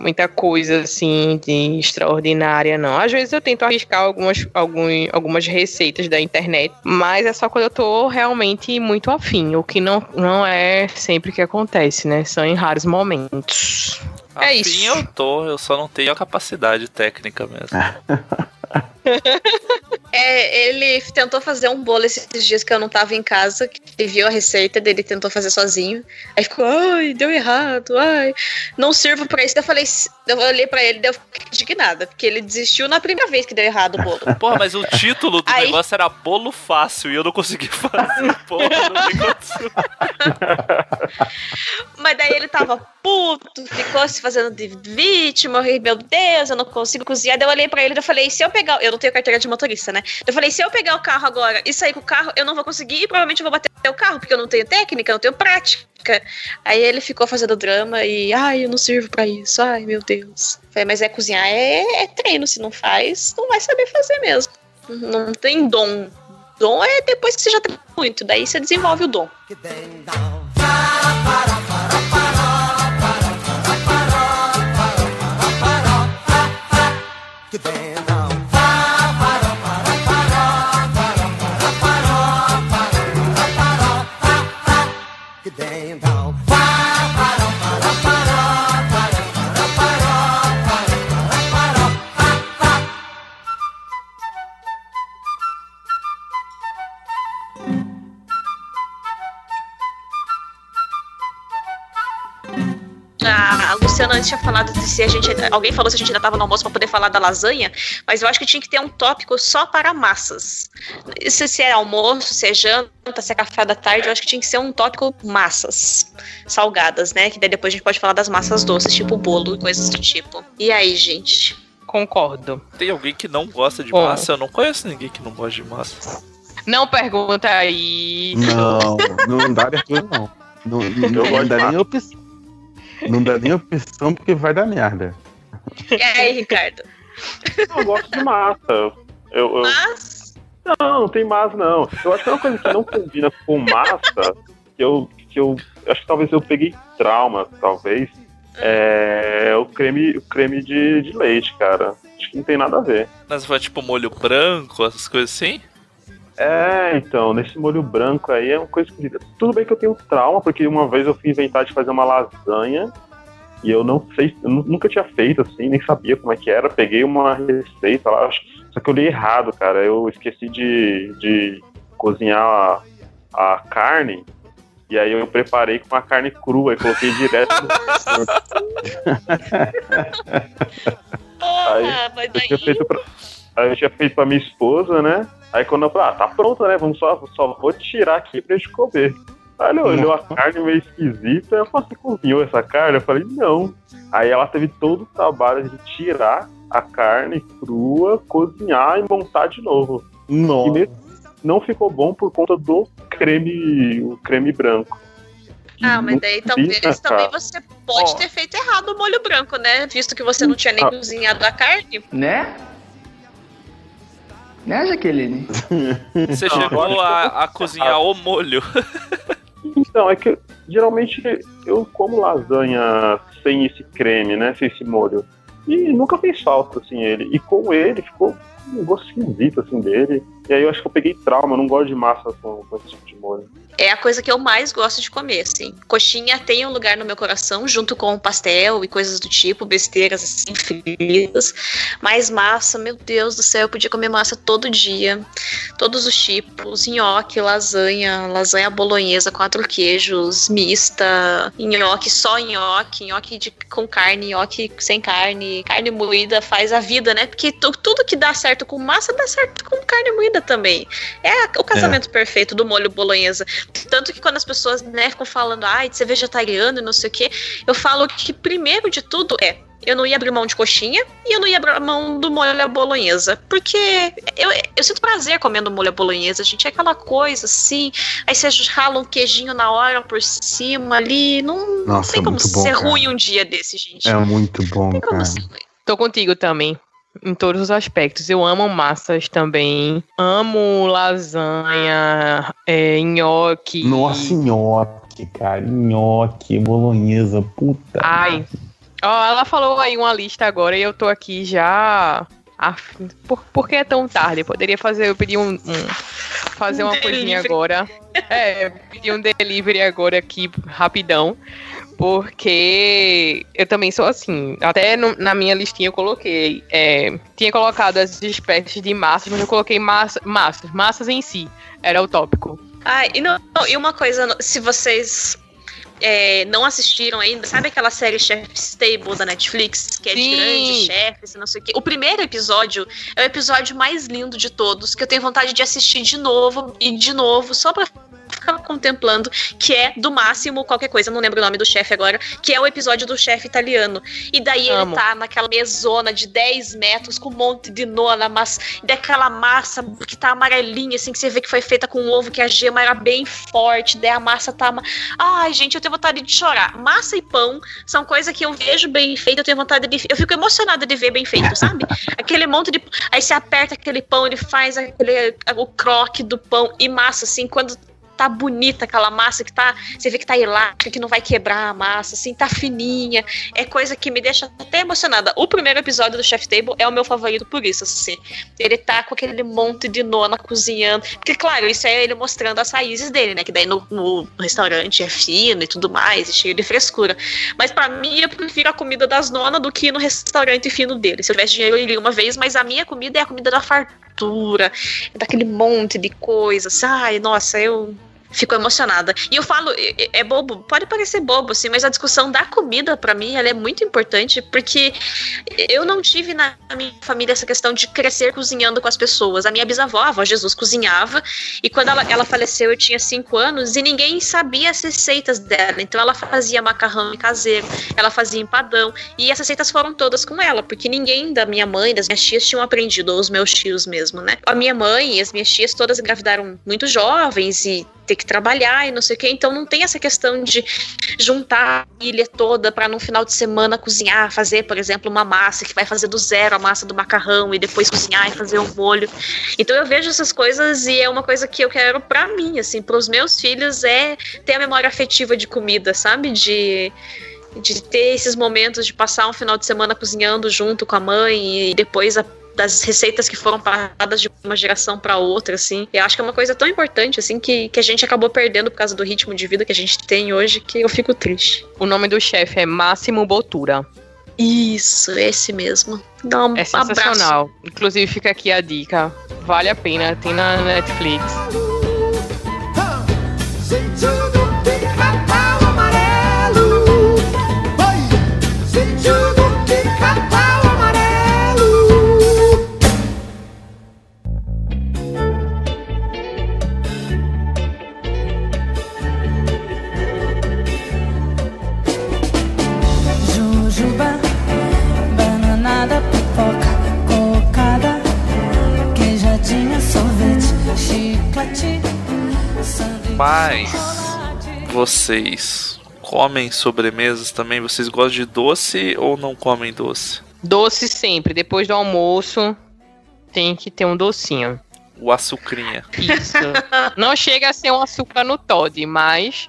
S10: muita coisa assim de extraordinária, não. Às vezes eu tento arriscar algumas, algum, algumas receitas da internet, mas é só quando eu tô realmente muito afim, o que não, não é sempre que acontece, né? São em raros momentos. É
S4: Afim
S10: isso.
S4: eu tô, eu só não tenho a capacidade técnica mesmo. (laughs)
S8: É, ele tentou fazer um bolo esses dias que eu não tava em casa, que ele viu a receita dele tentou fazer sozinho. Aí ficou, ai, deu errado, ai, não sirvo pra isso. Eu falei, eu olhei pra ele e eu fiquei indignada, porque ele desistiu na primeira vez que deu errado o bolo.
S4: Porra, mas o título do
S8: Aí-
S4: negócio era bolo fácil e eu não consegui fazer. (laughs) Porra.
S8: Mas daí ele tava puto, ficou se fazendo de vítima, eu falei, meu Deus, eu não consigo cozinhar. Daí eu olhei pra ele e eu falei, se eu pegar. Eu não tenho carteira de motorista, né? Eu falei, se eu pegar o carro agora e sair com o carro, eu não vou conseguir e provavelmente eu vou bater o carro, porque eu não tenho técnica, eu não tenho prática. Aí ele ficou fazendo drama e, ai, eu não sirvo pra isso, ai, meu Deus. Eu Falei, mas é cozinhar, é, é treino, se não faz, não vai saber fazer mesmo. Não tem dom. Dom é depois que você já tem muito, daí você desenvolve o dom. A Antes tinha falado de se a gente. Alguém falou se a gente ainda tava no almoço pra poder falar da lasanha, mas eu acho que tinha que ter um tópico só para massas. Se, se é almoço, se é janta, se é café da tarde, eu acho que tinha que ser um tópico massas. Salgadas, né? Que daí depois a gente pode falar das massas doces, tipo bolo e coisas do tipo. E aí, gente?
S10: Concordo.
S4: Tem alguém que não gosta de
S10: Bom.
S4: massa? Eu não conheço ninguém que não gosta de massa.
S10: Não pergunta aí.
S6: Não, não dá abertura, não. Não, não,
S12: gosto
S6: dá nem opção. Não dá nem opção porque vai dar merda.
S8: E aí, Ricardo?
S12: Eu gosto de massa. Eu, eu-
S8: Mas.
S12: Não, não tem massa, não. Eu acho que é uma coisa que não combina com massa, que eu, que eu acho que talvez eu peguei trauma, talvez, é o creme, o creme de, de leite, cara. Acho que não tem nada a ver.
S4: Mas foi tipo molho branco, essas coisas assim?
S12: É, então, nesse molho branco aí é uma coisa que. Tudo bem que eu tenho trauma, porque uma vez eu fui inventar de fazer uma lasanha e eu não sei, eu nu- nunca tinha feito assim, nem sabia como é que era. Peguei uma receita lá, só que eu li errado, cara. Eu esqueci de, de cozinhar a, a carne. E aí eu preparei com a carne crua e coloquei direto no (laughs) Aí,
S8: Ah, mas
S12: eu tinha feito pra, aí eu tinha feito pra minha esposa, né? Aí quando eu falei, ah, tá pronto, né? Vamos só, só vou tirar aqui pra gente comer. Aí ele olhou a carne meio esquisita, eu falei, você cozinhou essa carne? Eu falei, não. Aí ela teve todo o trabalho de tirar a carne crua, cozinhar e montar de novo.
S6: Nossa.
S12: E mesmo não ficou bom por conta do creme, o creme branco.
S8: Ah, mas daí talvez também
S12: cara.
S8: você pode
S12: Ó.
S8: ter feito errado o molho branco, né? Visto que você não tinha nem
S12: Ah.
S8: cozinhado a carne.
S22: Né? Né, Jaqueline? (laughs)
S4: Você
S12: Não,
S4: chegou a, a cozinhar o molho. (laughs)
S12: Então, é que geralmente eu como lasanha sem esse creme, né? Sem esse molho. E nunca fez falta, assim, ele. E com ele ficou um gosto esquisito, assim, dele. E aí eu acho que eu peguei trauma, eu não gosto de massa com, com esse tipo de molho.
S8: É a coisa que eu mais gosto de comer, assim. Coxinha tem um lugar no meu coração, junto com pastel e coisas do tipo, besteiras assim, fritas. Mas massa, meu Deus do céu, eu podia comer massa todo dia. Todos os tipos, nhoque, lasanha, lasanha bolonhesa, quatro queijos, mista, nhoque, só nhoque, nhoque de, com carne, nhoque sem carne, carne moída faz a vida, né? Porque tu- tudo que dá certo com massa dá certo com carne moída também. É o casamento perfeito do molho bolonhesa. Tanto que quando as pessoas né, ficam falando, ai, de ser vegetariano e não sei o quê, eu falo que primeiro de tudo é. Eu não ia abrir mão de coxinha e eu não ia abrir mão do molho à bolonhesa. Porque eu, eu sinto prazer comendo molho à bolonhesa, gente. É aquela coisa assim. Aí você rala um queijinho na hora por cima ali. Não, não
S6: Nossa,
S8: tem como
S6: muito bom,
S8: ser
S6: cara.
S8: ruim um dia desse, gente.
S6: É muito bom, cara.
S8: ser
S10: Tô contigo também. Em todos os aspectos. Eu amo massas também. Amo lasanha, é, nhoque.
S6: Nossa, nhoque, cara. Nhoque, bolonhesa, puta.
S10: Ai. Ó, ela falou aí uma lista agora e eu tô aqui já. Af... Por, por que é tão tarde? Eu poderia fazer, eu pedi um, um- fazer
S8: Um
S10: uma coisinha
S8: delivery.
S10: agora. É, pedir um delivery agora aqui, rapidão. Porque eu também sou assim. Até no- na minha listinha eu coloquei. é, tinha colocado as espécies de massas, mas eu coloquei massa, massas. Massas em si. Era o tópico.
S8: Ah, e, não, não, e uma coisa, se vocês é, não assistiram ainda, sabe aquela série Chef's Table da Netflix, que é de
S10: Sim.
S8: grandes chefes, não sei o quê? O primeiro episódio é o episódio mais lindo de todos, que eu tenho vontade de assistir de novo e de novo, só pra ficar contemplando, que é do máximo qualquer coisa, não lembro o nome do chefe agora, que é o episódio do chefe italiano. E daí
S10: Amo.
S8: ele tá naquela mesona de 10 metros com um monte de nona, mas daquela massa que tá amarelinha, assim, que você vê que foi feita com ovo, que a gema era bem forte, daí a massa tá. Ai, gente, eu tenho vontade de chorar. Massa e pão são coisas que eu vejo bem feito, eu tenho vontade de. Eu fico emocionada de ver bem feito, sabe? (laughs) Aquele monte de. Aí você aperta aquele pão, ele faz aquele, o croque do pão e massa, assim, quando tá bonita aquela massa que tá, você vê que tá elástica, que não vai quebrar a massa, assim, tá fininha. É coisa que me deixa até emocionada. O primeiro episódio do Chef Table é o meu favorito por isso, assim. Ele tá com aquele monte de nona cozinhando. Porque, claro, isso é ele mostrando as raízes dele, né? Que daí no, no restaurante é fino e tudo mais, e cheio de frescura. Mas pra mim, eu prefiro a comida das nonas do que no restaurante fino dele. Se eu tivesse dinheiro, eu iria uma vez, mas a minha comida é a comida da fartura, é daquele monte de coisas. Ai, nossa, eu fico emocionada. E eu falo, é, bobo, pode parecer bobo, assim, mas a discussão da comida, pra mim, ela é muito importante, porque eu não tive na minha família essa questão de crescer cozinhando com as pessoas. A minha bisavó, a avó Jesus, cozinhava, e quando ela, ela faleceu, eu tinha cinco anos, e ninguém sabia as receitas dela. Então ela fazia macarrão caseiro, ela fazia empadão, e essas receitas foram todas com ela, porque ninguém da minha mãe, das minhas tias, tinham aprendido, ou os meus tios mesmo, né? A minha mãe e as minhas tias todas engravidaram muito jovens e ter que trabalhar e não sei o que, então não tem essa questão de juntar a ilha toda para no final de semana cozinhar, fazer, por exemplo, uma massa que vai fazer do zero a massa do macarrão e depois cozinhar e fazer um molho. Então eu vejo essas coisas e é uma coisa que eu quero para mim, assim, para os meus filhos é ter a memória afetiva de comida, sabe? De de ter esses momentos de passar um final de semana cozinhando junto com a mãe e depois a das receitas que foram passadas de uma geração para outra, assim. Eu acho que é uma coisa tão importante, assim, que, que a gente acabou perdendo por causa do ritmo de vida que a gente tem hoje, que eu fico triste.
S10: O nome do chefe é Máximo Botura.
S8: Isso, esse mesmo. Dá um
S10: É
S8: abraço.
S10: sensacional. Inclusive fica aqui a dica. Vale a pena, tem na Netflix.
S4: Mas vocês comem sobremesas também? Vocês gostam de doce ou não comem doce?
S10: Doce sempre. Depois do almoço, tem que ter um docinho.
S4: O açucrinha.
S10: Isso. Não chega a ser um açúcar no Todd, mas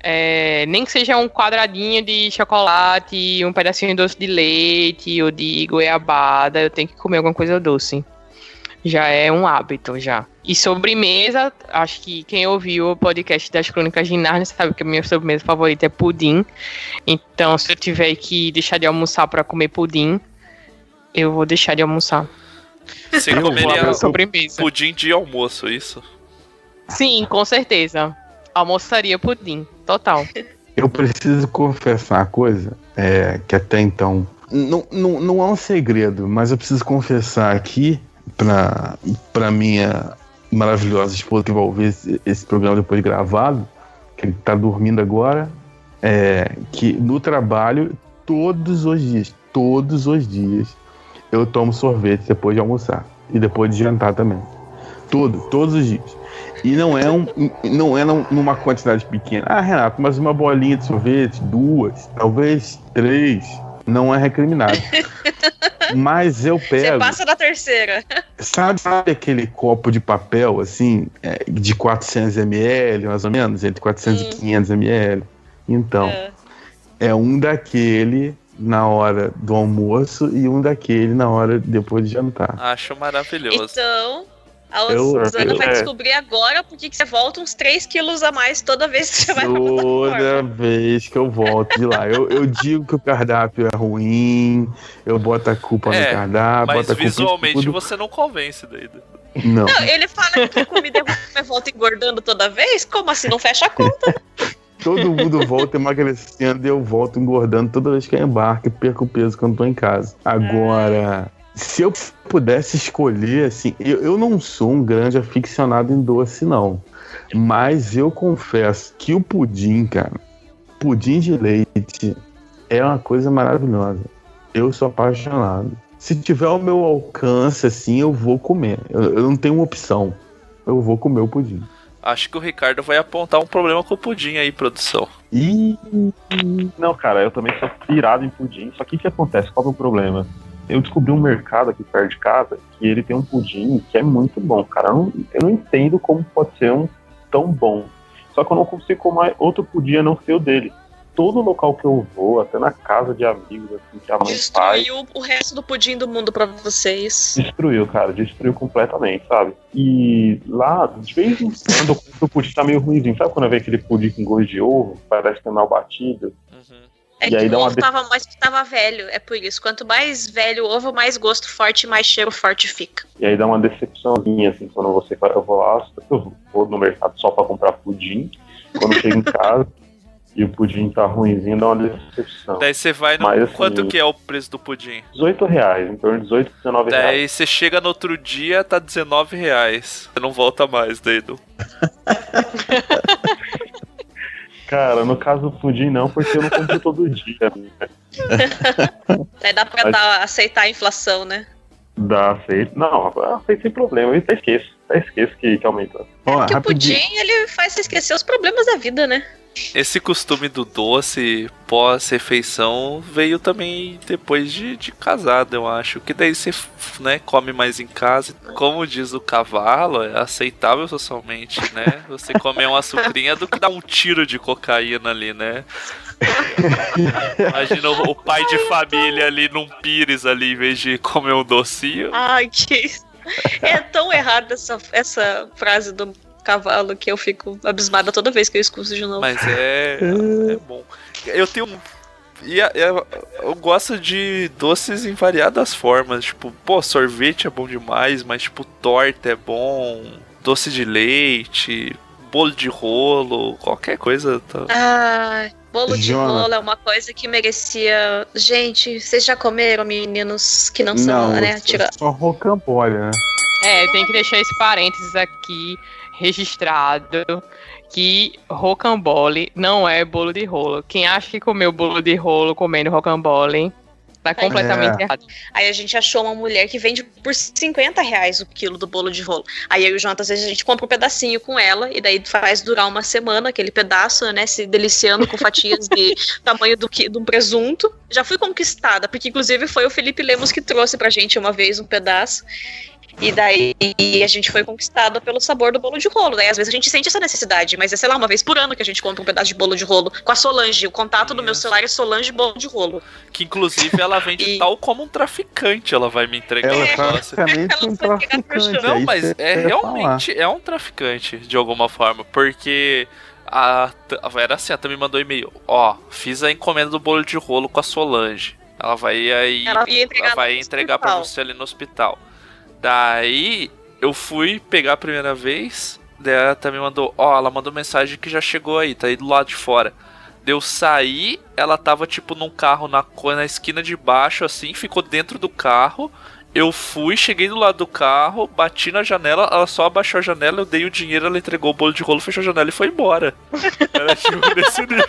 S10: é, nem que seja um quadradinho de chocolate, um pedacinho de doce de leite ou de goiabada, eu tenho que comer alguma coisa doce. Já é um hábito, já. E sobremesa, acho que quem ouviu o podcast das Crônicas de Narnia sabe que a minha sobremesa favorita é pudim. Então, se eu tiver que deixar de almoçar para comer pudim, eu vou deixar de almoçar.
S4: Você
S10: Eu vou
S4: comeria
S10: sobremesa.
S4: pudim de almoço, isso?
S10: Sim, com certeza. Almoçaria pudim, total.
S6: Eu preciso confessar uma coisa é, que até então não, não, não é um segredo, mas eu preciso confessar aqui pra minha maravilhosa esposa que vai ouvir esse, esse programa depois gravado, que ele tá dormindo agora, é, que no trabalho, todos os dias, todos os dias, eu tomo sorvete depois de almoçar e depois de jantar também. Todo, todos os dias. E não é, um, não é num- numa quantidade pequena. Ah, Renato, mas uma bolinha de sorvete, duas, talvez três, não é recriminado. (laughs) mas eu (laughs)
S8: Você
S6: pego.
S8: passa da terceira. (laughs)
S6: Sabe, sabe aquele copo de papel, assim, é, de 400 ml, mais ou menos? Entre 400 e 500 ml? Então, é. um daquele na hora do almoço e um daquele na hora depois de jantar.
S4: Acho maravilhoso.
S8: Então, a Suzana vai
S6: é.
S8: descobrir agora porque que você volta uns 3 quilos a mais toda vez que você vai pra
S6: Toda vez que eu volto de lá. Eu, eu digo que o cardápio é ruim, eu boto a culpa
S4: É,
S6: no cardápio,
S4: Mas visualmente você não convence daí.
S6: Não.
S8: Não, ele fala que a comida é ruim, mas volta engordando toda vez? Como assim? Não fecha a conta.
S6: Todo mundo volta emagrecendo e eu volto engordando toda vez que eu embarco e perco peso quando tô em casa. Agora, se eu pudesse escolher, assim, eu, eu não sou um grande aficionado em doce, não. Mas eu confesso que o pudim, cara, pudim de leite é uma coisa maravilhosa. Eu sou apaixonado. Se tiver ao meu alcance, assim, eu vou comer. Eu, eu não tenho opção. Eu vou comer o pudim.
S4: Acho que o Ricardo vai apontar um problema com o pudim aí, produção.
S6: Ih,
S12: Não, cara, eu também sou pirado em pudim. Só que o que acontece? Qual é o problema? Eu descobri um mercado aqui perto de casa que ele tem um pudim que é muito bom, cara. Eu não, eu não entendo como pode ser um tão bom. Só que eu não consigo comer outro pudim a não ser o dele. Todo local que eu vou, até na casa de amigos, assim, que a mãe faz,
S8: Destruiu o resto do pudim do mundo pra vocês.
S12: destruiu, cara. Destruiu completamente, sabe? E lá, de vez em quando, eu o pudim tá meio ruimzinho. Sabe quando vem aquele pudim com gosto de ovo? Parece que é mal batido.
S8: É
S12: E
S8: que
S12: aí
S8: o
S12: dá uma
S8: ovo tava mais tava velho, é por isso. Quanto mais velho o ovo, mais gosto forte e mais cheiro forte fica.
S12: E aí dá uma decepçãozinha, assim, quando você vai- eu vou lá, eu vou no mercado só pra comprar pudim. Quando eu chego em casa (laughs) e o pudim tá ruimzinho, dá uma decepção.
S4: Daí você vai no.
S12: Mas, assim,
S4: Quanto que é o preço do pudim?
S12: 18 reais, em torno de 18, 19 reais.
S4: Daí você chega no outro dia, tá 19 reais. Você não volta mais, daí. do- (laughs)
S12: Cara, no caso do pudim não, porque eu não compro (laughs) todo dia. né?
S8: Daí dá pra
S12: Mas-
S8: dar- aceitar a inflação, né?
S12: Dá, aceito. Não, aceito sem problema. Eu até esqueço. Até esqueço que, que aumentou.
S8: Porque o pudim, ele faz você esquecer os problemas da vida, né?
S4: Esse costume do doce pós-refeição veio também depois de, de casado, eu acho. Que daí você né, come mais em casa. Como diz o cavalo, é aceitável socialmente, né? Você comer uma sucrinha do que dar um tiro de cocaína ali, né? Imagina o, pai de família ali num pires ali, em vez de comer um docinho.
S8: Ai, que. É tão errada essa, essa frase do cavalo que eu fico abismada toda vez que eu escuto de novo.
S4: Mas é, é bom. Eu tenho. um- E eu, gosto de doces em variadas formas. Tipo, pô, sorvete é bom demais, mas tipo, torta é bom, doce de leite, bolo de rolo, qualquer coisa. Tá...
S8: Ah, bolo de rolo é uma coisa que merecia. Gente, vocês já comeram, meninos que não são,
S6: Não,
S8: né? Tira...
S6: só rocambole, né?
S10: É, tem que deixar esse parênteses aqui registrado que rocambole não é bolo de rolo. Quem acha que comeu bolo de rolo comendo rocambole tá completamente
S8: É.
S10: errado.
S8: Aí a gente achou uma mulher que vende por 50 reais o quilo do bolo de rolo. Aí eu e o Jonathan, às vezes a gente compra um pedacinho com ela e daí faz durar uma semana aquele pedaço, né? Se deliciando com fatias de (laughs) tamanho do que de um presunto. Já fui conquistada, porque inclusive foi o Felipe Lemos que trouxe pra gente uma vez um pedaço. E daí a gente foi conquistada pelo sabor do bolo de rolo. Daí às vezes a gente sente essa necessidade, mas é, sei lá, uma vez por ano que a gente compra um pedaço de bolo de rolo com a Solange. O contato do meu celular é Solange bolo de rolo.
S4: Que inclusive ela vende (laughs) tal como um traficante, ela vai me entregar
S6: Ela é
S4: negócio.
S6: praticamente um traficante.
S4: Não,
S6: é isso
S4: mas é realmente é um traficante, de alguma forma, porque a, era assim, a Tami mandou e-mail, ó, fiz a encomenda do bolo de rolo com a Solange. Ela vai aí,
S8: Ela ia entregar
S4: ela vai entregar pra
S8: hospital.
S4: você ali no hospital. Daí eu fui pegar a primeira vez, daí ela também mandou, ó, ela mandou mensagem que já chegou aí, tá aí do lado de fora. Deu sair, ela tava tipo num carro na, na esquina de baixo, assim, ficou dentro do carro. Eu fui, cheguei do lado do carro, bati na janela, ela só abaixou a janela, eu dei o dinheiro, ela entregou o bolo de rolo, fechou a janela e foi embora. (laughs) Era tipo nesse nível.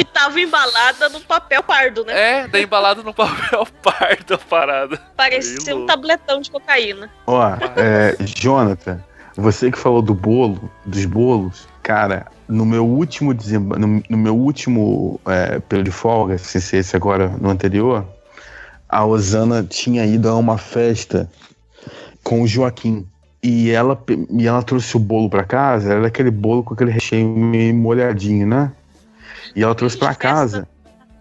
S4: (laughs)
S8: Tava embalada no papel pardo, né?
S4: É, daí embalado no papel (laughs) pardo a parada.
S8: Parecia um tabletão de cocaína.
S6: Ó, é, Jonathan, você que falou do bolo, dos bolos, cara, no meu último desemba no, no meu último é, período de folga, sem ser esse agora no anterior, a Osana tinha ido a uma festa com o Joaquim. E ela, e ela trouxe o bolo pra casa, era aquele bolo com aquele recheio meio molhadinho, né? E ela trouxe pra casa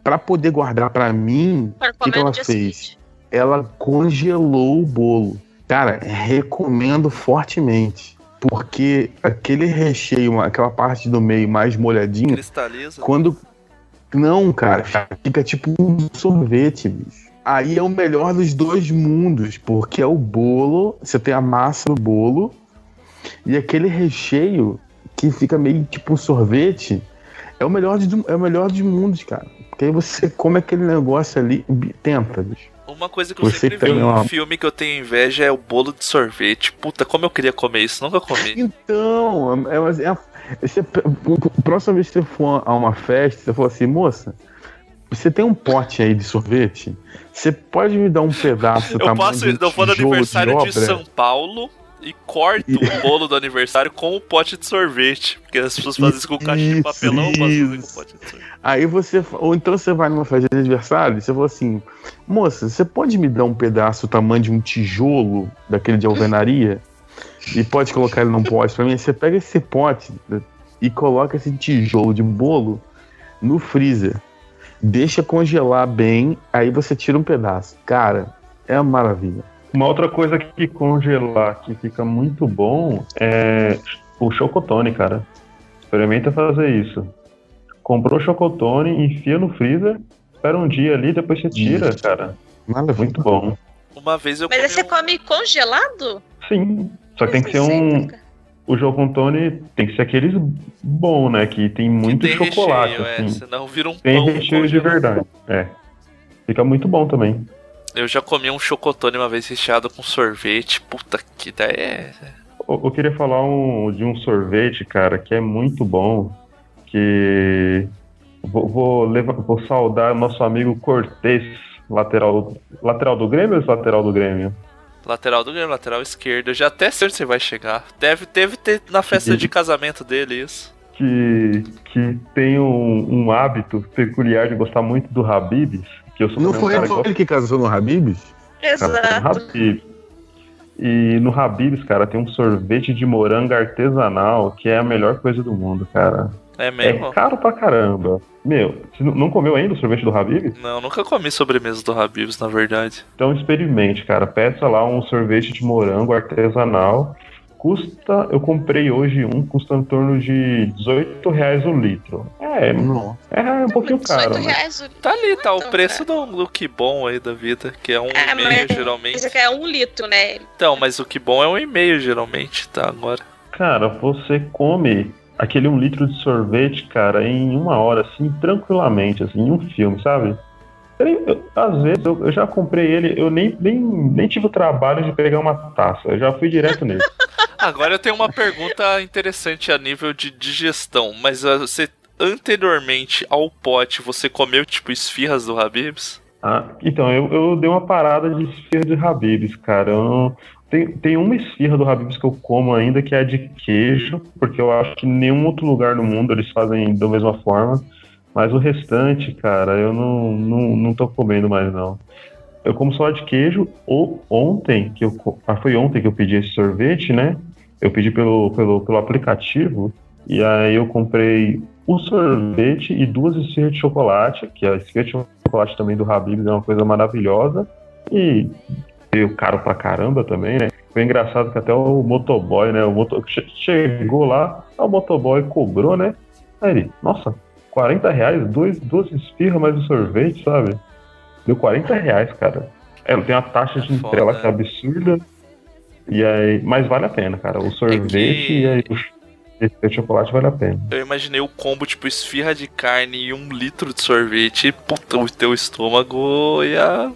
S6: pra poder guardar pra mim,
S8: Para
S6: o que, que ela fez? Ela congelou o bolo. Cara, recomendo fortemente. Porque aquele recheio, aquela parte do meio mais molhadinho,
S4: Cristaliza.
S6: quando. Não, cara, fica tipo um sorvete, bicho. Aí é o melhor dos dois mundos, porque é o bolo, você tem a massa do bolo e aquele recheio que fica meio tipo um sorvete, é o melhor, de, é o melhor dos mundos, cara. Porque aí você (laughs) come aquele negócio ali, tenta, bicho.
S4: Uma coisa que eu
S6: Você
S4: sempre vi em
S6: uma-
S4: um filme que eu tenho inveja é o bolo de sorvete. Puta, como eu queria comer isso, nunca comi. (laughs)
S6: Então, é, é, é, você, próxima vez que você for a uma festa, você for assim, moça, você tem um pote aí de sorvete? Você pode me dar um pedaço
S4: Eu passo,
S6: de um
S4: eu vou no aniversário de,
S6: obra?
S4: São Paulo e corto o (laughs) bolo do aniversário com o pote de sorvete. Porque as pessoas fazem isso com caixa de papelão, mas fazem com pote de sorvete.
S6: Aí você. Ou então você vai numa festa de aniversário e você fala assim: Moça, você pode me dar um pedaço do tamanho de um tijolo daquele de alvenaria? E pode colocar ele num pote pra mim? Você pega esse pote e coloca esse tijolo de bolo no freezer. Deixa congelar bem, aí você tira um pedaço. Cara, é uma maravilha.
S12: Uma outra coisa que congelar que fica muito bom é o chocotone, cara. Experimenta fazer isso. Comprou chocotone, enfia no freezer, espera um dia ali, depois você tira, cara. Muito bom.
S4: Uma vez eu
S8: Mas
S4: comi
S8: aí você
S4: um-
S8: come congelado?
S12: Sim. Só que tem que ser um. O chocotone tem que ser aqueles bom, né? Que tem muito
S4: tem
S12: chocolate.
S4: recheio, é,
S12: assim.
S4: senão vira um
S12: tem
S4: pão
S12: recheio de
S4: congelado.
S12: verdade. É. Fica muito bom também.
S4: Eu já comi um chocotone uma vez recheado com sorvete. Puta que ideia é.
S12: Eu, eu queria falar um- de um sorvete, cara, que é muito bom. Que vou, vou, leva- vou saudar nosso amigo Cortez, lateral, lateral do Grêmio ou lateral do Grêmio?
S4: Lateral do Grêmio, lateral esquerdo. Eu já até sei onde você vai chegar. Deve, deve ter na festa de casamento dele isso.
S12: Que, que tem um, um hábito peculiar de gostar muito do Habibs. Que eu sou
S6: Não
S12: um
S6: foi
S12: que
S6: ele que casou no Habibs?
S12: Habib's. E no Habib's, cara, tem um sorvete de morango artesanal que é a melhor coisa do mundo, cara.
S4: É mesmo?
S12: É caro pra caramba. Meu, você não- não comeu ainda o sorvete do Habib's?
S4: Não, nunca comi sobremesa do Habib's, na verdade.
S12: Então experimente, cara. Peça lá um sorvete de morango artesanal. Custa, eu comprei hoje um, custa em torno de 18 reais o litro. É, é um pouquinho caro. mas-
S4: Tá ali, tá o preço do, do que bom aí da vida, que é um
S8: Ah,
S4: e meio
S8: mas
S4: geralmente.
S8: Isso aqui é um litro, né?
S4: Então, mas o que bom é um e meio geralmente, tá agora.
S12: Cara, você come aquele um litro de sorvete, cara, em uma hora, assim, tranquilamente, assim, em um filme, sabe? Eu- eu- às vezes eu, eu já comprei ele, eu nem, nem, nem tive o trabalho de pegar uma taça, eu já fui direto nele. (laughs)
S4: Agora eu tenho uma pergunta interessante a nível de digestão, mas ah, você anteriormente ao pote, você comeu tipo esfirras do Habib's?
S12: Ah, então, eu, eu dei uma parada de esfirra de Habib's, cara. Não- tem, tem uma esfirra do Habib's que eu como ainda, que é de queijo, porque eu acho que nenhum outro lugar no mundo eles fazem da mesma forma. Mas o restante, cara, eu não, não, não tô comendo mais, não. Eu como só de queijo, ou ontem, que eu. Ah, foi ontem que eu pedi esse sorvete, né? Eu pedi pelo, pelo, pelo aplicativo, e aí eu comprei o sorvete e duas esfirras de chocolate, que a esfirra de chocolate também do Habib's é uma coisa maravilhosa. E veio caro pra caramba também, né? Foi engraçado que até o motoboy, né? O moto... che- Chegou lá, o motoboy cobrou, né? Aí ele, nossa, 40 reais, dois, duas esfirras mais o sorvete, sabe? Deu 40 reais, cara. É, tem uma taxa de entrega lá que é absurda. E aí, mas vale a pena, cara. O sorvete e aí o ch- o chocolate vale a pena.
S4: Eu imaginei o combo tipo esfirra de carne e um litro de sorvete e puta, o teu estômago ia.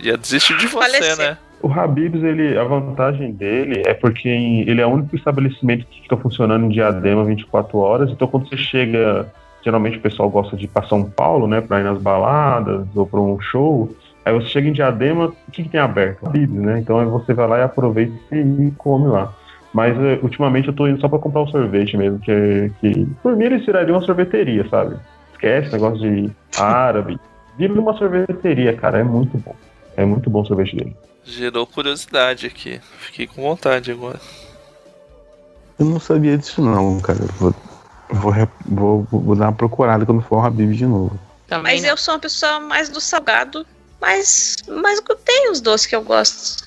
S4: ia desistir de você,
S8: Falecer.
S4: né?
S12: O Habib's, ele, a vantagem dele é porque ele é o único estabelecimento que fica funcionando em Diadema 24 horas. Então, quando você chega, geralmente o pessoal gosta de ir para São Paulo, né, para ir nas baladas ou para um show. Aí você chega em Diadema, o que, que tem aberto? Habib's, né? Então aí você vai lá e aproveita e come lá. Mas eh, ultimamente eu tô indo só para comprar o sorvete mesmo, que, que por mim eles tirariam uma sorveteria, sabe? Esquece negócio de árabe. Vira uma sorveteria, cara, é muito bom. É muito bom o sorvete dele.
S4: Gerou curiosidade aqui. Fiquei com vontade agora.
S6: Eu não sabia disso não, cara. Vou, vou, vou, vou dar uma procurada quando for o Habib de novo.
S10: Também
S8: Mas
S10: não.
S8: eu sou uma pessoa mais do salgado, mas, mas tenho os doces que eu gosto.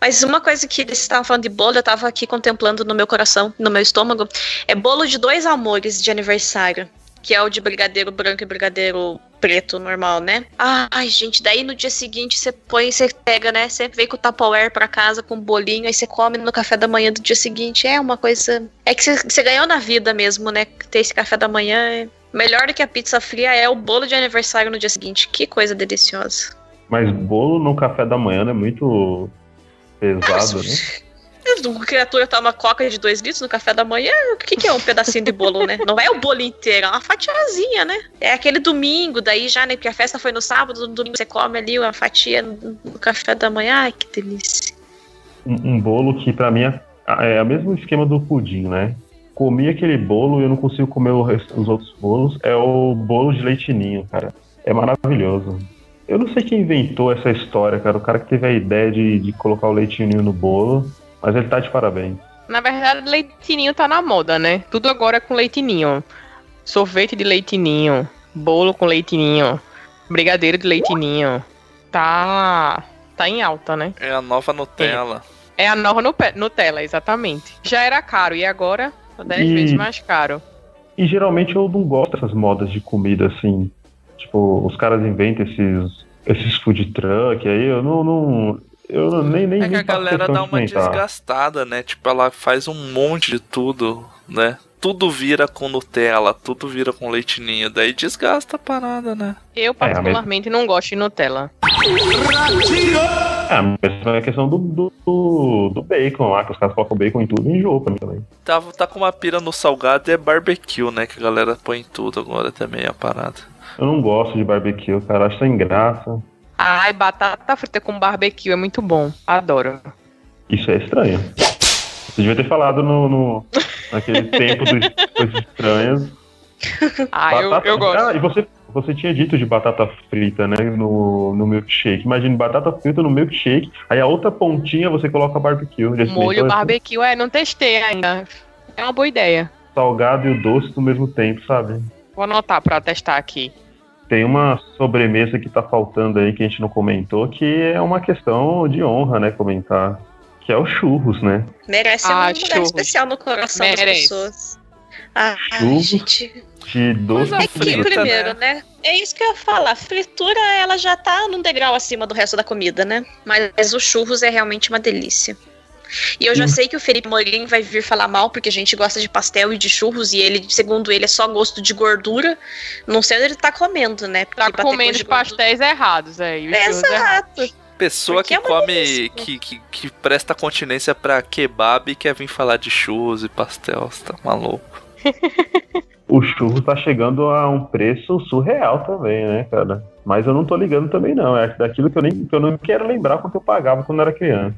S8: Mas uma coisa que eles estavam falando de bolo, eu tava aqui contemplando no meu coração, no meu estômago, é bolo de dois amores de aniversário. Que é o de brigadeiro branco e brigadeiro preto normal, né? Ai, gente, daí no dia seguinte você põe, você pega, né? Você vem com o Tupperware pra casa com um bolinho, aí você come no café da manhã do dia seguinte. É uma coisa. É que você, você ganhou na vida mesmo, né? Ter esse café da manhã é. Melhor do que a pizza fria é o bolo de aniversário no dia seguinte. Que coisa deliciosa.
S12: Mas bolo no café da manhã é muito pesado, né?
S8: Uma criatura toma coca de 2 litros no café da manhã, o que, que é um pedacinho de bolo, né? Não é o bolo inteiro, é uma fatiazinha, né? É aquele domingo, daí já, né? Porque a festa foi no sábado, no domingo você come ali uma fatia no, café da manhã. Ai, que delícia.
S12: Um, um bolo que pra mim é, é o mesmo esquema do pudim, né? Comi aquele bolo e eu não consigo comer resto- os outros bolos. É o bolo de leitinho, cara. É maravilhoso. Eu não sei quem inventou essa história, cara. O cara que teve a ideia de, de colocar o leitinho no bolo, mas ele tá de parabéns.
S10: Na verdade, leitinho tá na moda, né? Tudo agora é com leitinho. Sorvete de leitinho, bolo com leitinho, brigadeiro de leitinho. Tá. tá em alta, né?
S4: É a nova Nutella.
S10: É a nova Nutella, exatamente. Já era caro e agora tá 10
S12: E-
S10: vezes mais caro.
S12: E geralmente eu não gosto dessas modas de comida assim. Tipo, os caras inventam esses, esses food truck aí, eu não. não eu não- nem, nem,
S4: É que
S12: nem
S4: a galera dá uma desgastada, né? Tipo, ela faz um monte de tudo, né? Tudo vira com Nutella, tudo vira com leitinho. Daí desgasta a parada, né?
S10: Eu, particularmente, não gosto de Nutella.
S12: É, mas é a questão do, do, do, do bacon lá, que os caras colocam bacon em tudo e enjoa pra mim também.
S4: Tá, tá com uma pira no salgado e é barbecue, né? Que a galera põe em tudo agora também a parada.
S12: Eu não gosto de barbecue, cara, acho sem graça.
S10: Ai, batata frita com barbecue é muito bom. Adoro.
S12: Isso é estranho. Você devia ter falado no, no naquele tempo dos coisas estranhas. (laughs)
S10: Ah, eu,
S12: Batata-
S10: eu gosto.
S12: Ah, e você, você tinha dito de batata frita, né? No, no milkshake. Imagine batata frita no milkshake, aí a outra pontinha você coloca barbecue.
S10: Molho
S12: essa?
S10: barbecue, é, não testei ainda. É uma boa ideia.
S12: Salgado e o doce no mesmo tempo, sabe?
S10: Vou anotar pra testar aqui.
S12: Tem uma sobremesa que tá faltando aí que a gente não comentou, que é uma questão de honra, né? Comentar. Que é o churros, né?
S8: Merece
S10: Ah,
S8: um lugar
S10: churros.
S8: especial no coração das
S10: Merece.
S8: pessoas. Ah,
S12: Churros
S8: gente.
S12: de doce
S8: É que,
S12: frito.
S8: primeiro, né? É isso que eu ia falar. A fritura, ela já tá num degrau acima do resto da comida, né? Mas o churros é realmente uma delícia. E eu já
S12: Hum.
S8: sei que o Felipe Morim vai vir falar mal, porque a gente gosta de pastel e de churros, e ele, segundo ele, é só gosto de gordura. Não sei onde ele tá comendo, né? Porque
S10: Tá comendo
S8: de
S10: pastéis errados, é. E os churros errados.
S4: Pessoa
S8: Porque
S4: que
S8: é uma
S4: come, que, que, que presta continência pra kebab e quer vir falar de churros e pastel, você tá maluco. (laughs)
S12: O churro tá chegando a um preço surreal também, né, cara? Mas eu não tô ligando também, não. É daquilo que eu, nem, que eu não quero lembrar quanto eu pagava quando era criança.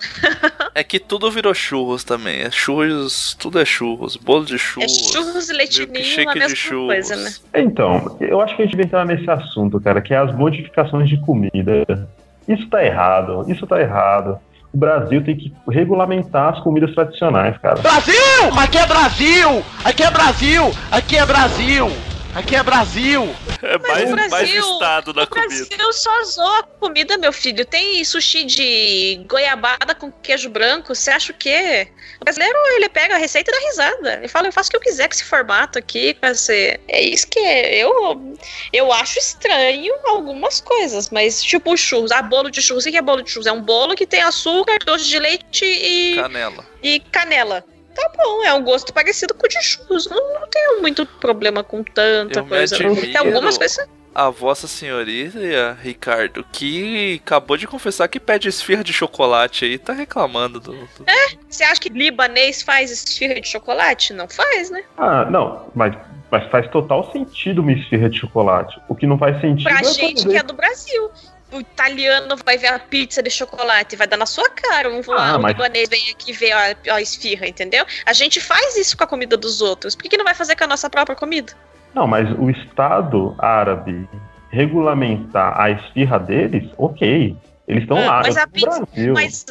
S12: (laughs)
S4: É que tudo virou churros também. É churros, tudo é churros. Bolo de
S8: É
S4: churros.
S8: churros e leitinho,
S4: milkshake
S8: a
S4: de
S8: mesma
S4: churros.
S8: coisa, né?
S12: Então, eu acho que a gente vai entrar nesse assunto, cara, que é as modificações de comida. Isso tá errado, isso tá errado. O Brasil tem que regulamentar as comidas tradicionais, cara.
S14: Brasil! Aqui é Brasil! Aqui é Brasil! Aqui é Brasil! Aqui é Brasil!
S4: É mais,
S8: o
S4: mais
S8: Brasil-
S4: estado da
S8: O
S4: comida.
S8: Brasil só zoa a comida, meu filho. Tem sushi de goiabada com queijo branco. Você acha o quê? O brasileiro, ele pega a receita e dá risada. Ele fala, eu faço o que eu quiser com esse formato aqui, com esse... É isso que é. eu... Eu acho estranho algumas coisas, mas tipo churros. Ah, bolo de churros. O que é bolo de churros? É um bolo que tem açúcar, doce de leite e,
S4: Canela.
S8: e canela. Tá bom, é um gosto parecido com o de churros. Não, não tenho muito problema com tanta
S4: Eu
S8: coisa. Tem algumas coisas...
S4: A vossa senhoria, Ricardo, que acabou de confessar que pede esfirra de chocolate aí, tá reclamando do. do-
S8: Você acha que libanês faz esfirra de chocolate? Não faz, né?
S12: Ah, não, mas, mas faz total sentido uma esfirra de chocolate. O que não faz sentido
S8: Pra
S12: é
S8: gente
S12: fazer-
S8: que é do Brasil. O italiano vai ver a pizza de chocolate e vai dar na sua cara. Um,
S12: Ah, mas-
S8: libanês vem aqui ver a, a esfirra, entendeu? A gente faz isso com a comida dos outros. Por que, que não vai fazer com a nossa própria comida?
S12: Não, mas o Estado árabe regulamentar a esfirra deles, ok. Eles estão lá
S8: Ah, mas
S12: no
S8: a pizza.
S12: Brasil.
S8: Mas.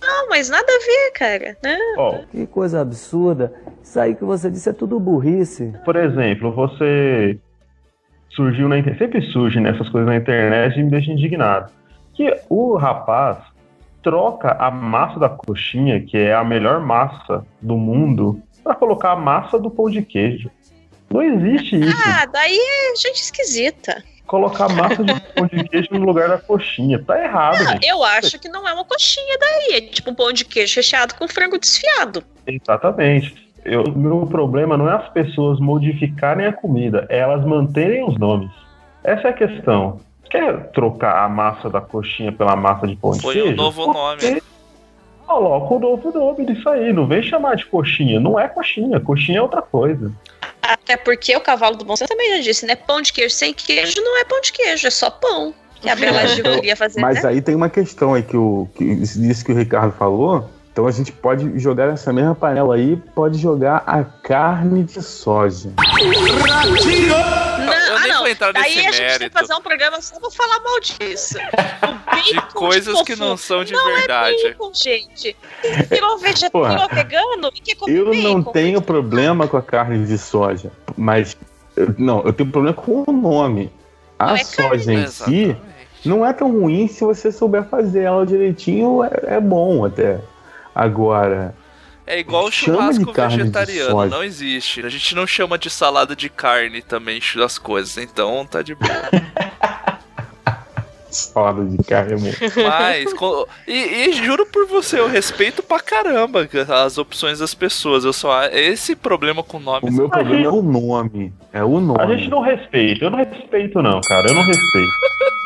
S8: Não, mas nada a ver, cara.
S12: Ó,
S15: Que coisa absurda. Isso aí que você disse é tudo burrice.
S12: por exemplo, você surgiu na internet, sempre surge nessas coisas na internet e me deixa indignado. Que o rapaz troca a massa da coxinha, que é a melhor massa do mundo, para colocar a massa do pão de queijo. Não existe isso.
S8: Ah, daí é gente esquisita.
S12: Colocar massa de pão de queijo no lugar da coxinha. Tá errado, gente.
S8: eu acho que não é uma coxinha daí. É tipo um pão de queijo recheado com frango desfiado.
S12: Exatamente. Eu, o meu problema não é as pessoas modificarem a comida, é elas manterem os nomes. Essa é a questão. Quer trocar a massa da coxinha pela massa de pão de
S4: Foi
S12: queijo?
S4: um novo nome.
S12: Coloca o novo nome disso aí. Não vem chamar de coxinha. Não é coxinha. Coxinha é outra coisa.
S8: Até porque o cavalo do bom senso também já disse, né? Pão de queijo sem queijo não é pão de queijo, é só pão. Que a Bela (laughs) Gil queria fazer,
S6: Mas
S8: né?
S6: aí tem uma questão aí que o que, disso que o Ricardo falou. Então a gente pode jogar nessa mesma panela aí, pode jogar a carne de soja.
S8: Não, ah,
S4: nem
S8: não.
S4: vou entrar
S8: Daí
S4: nesse
S8: a gente tem que fazer um programa só pra falar mal disso. (laughs)
S4: De coisas que não são de verdade.
S8: É bacon, gente. Virou, vege...
S6: Porra.
S8: virou vegano e quer comer
S6: Eu não
S8: bacon.
S6: tenho problema com a carne de soja, mas eu- não, eu tenho problema com o nome. A
S8: é
S6: soja em si não é tão ruim se você souber fazer ela direitinho, é, é bom até. Agora,
S4: É igual o
S6: Chama de
S4: churrasco vegetariano, não existe. A gente não chama de salada de carne também as coisas, então tá de boa. (laughs)
S6: salada de carne é bom.
S4: Mas, e, e juro por você, eu respeito pra caramba as opções das pessoas. Eu só esse problema com
S6: O
S4: nomes.
S6: meu problema é o nome. É o nome.
S12: A gente não respeita. Eu não respeito, não, cara. Eu não respeito.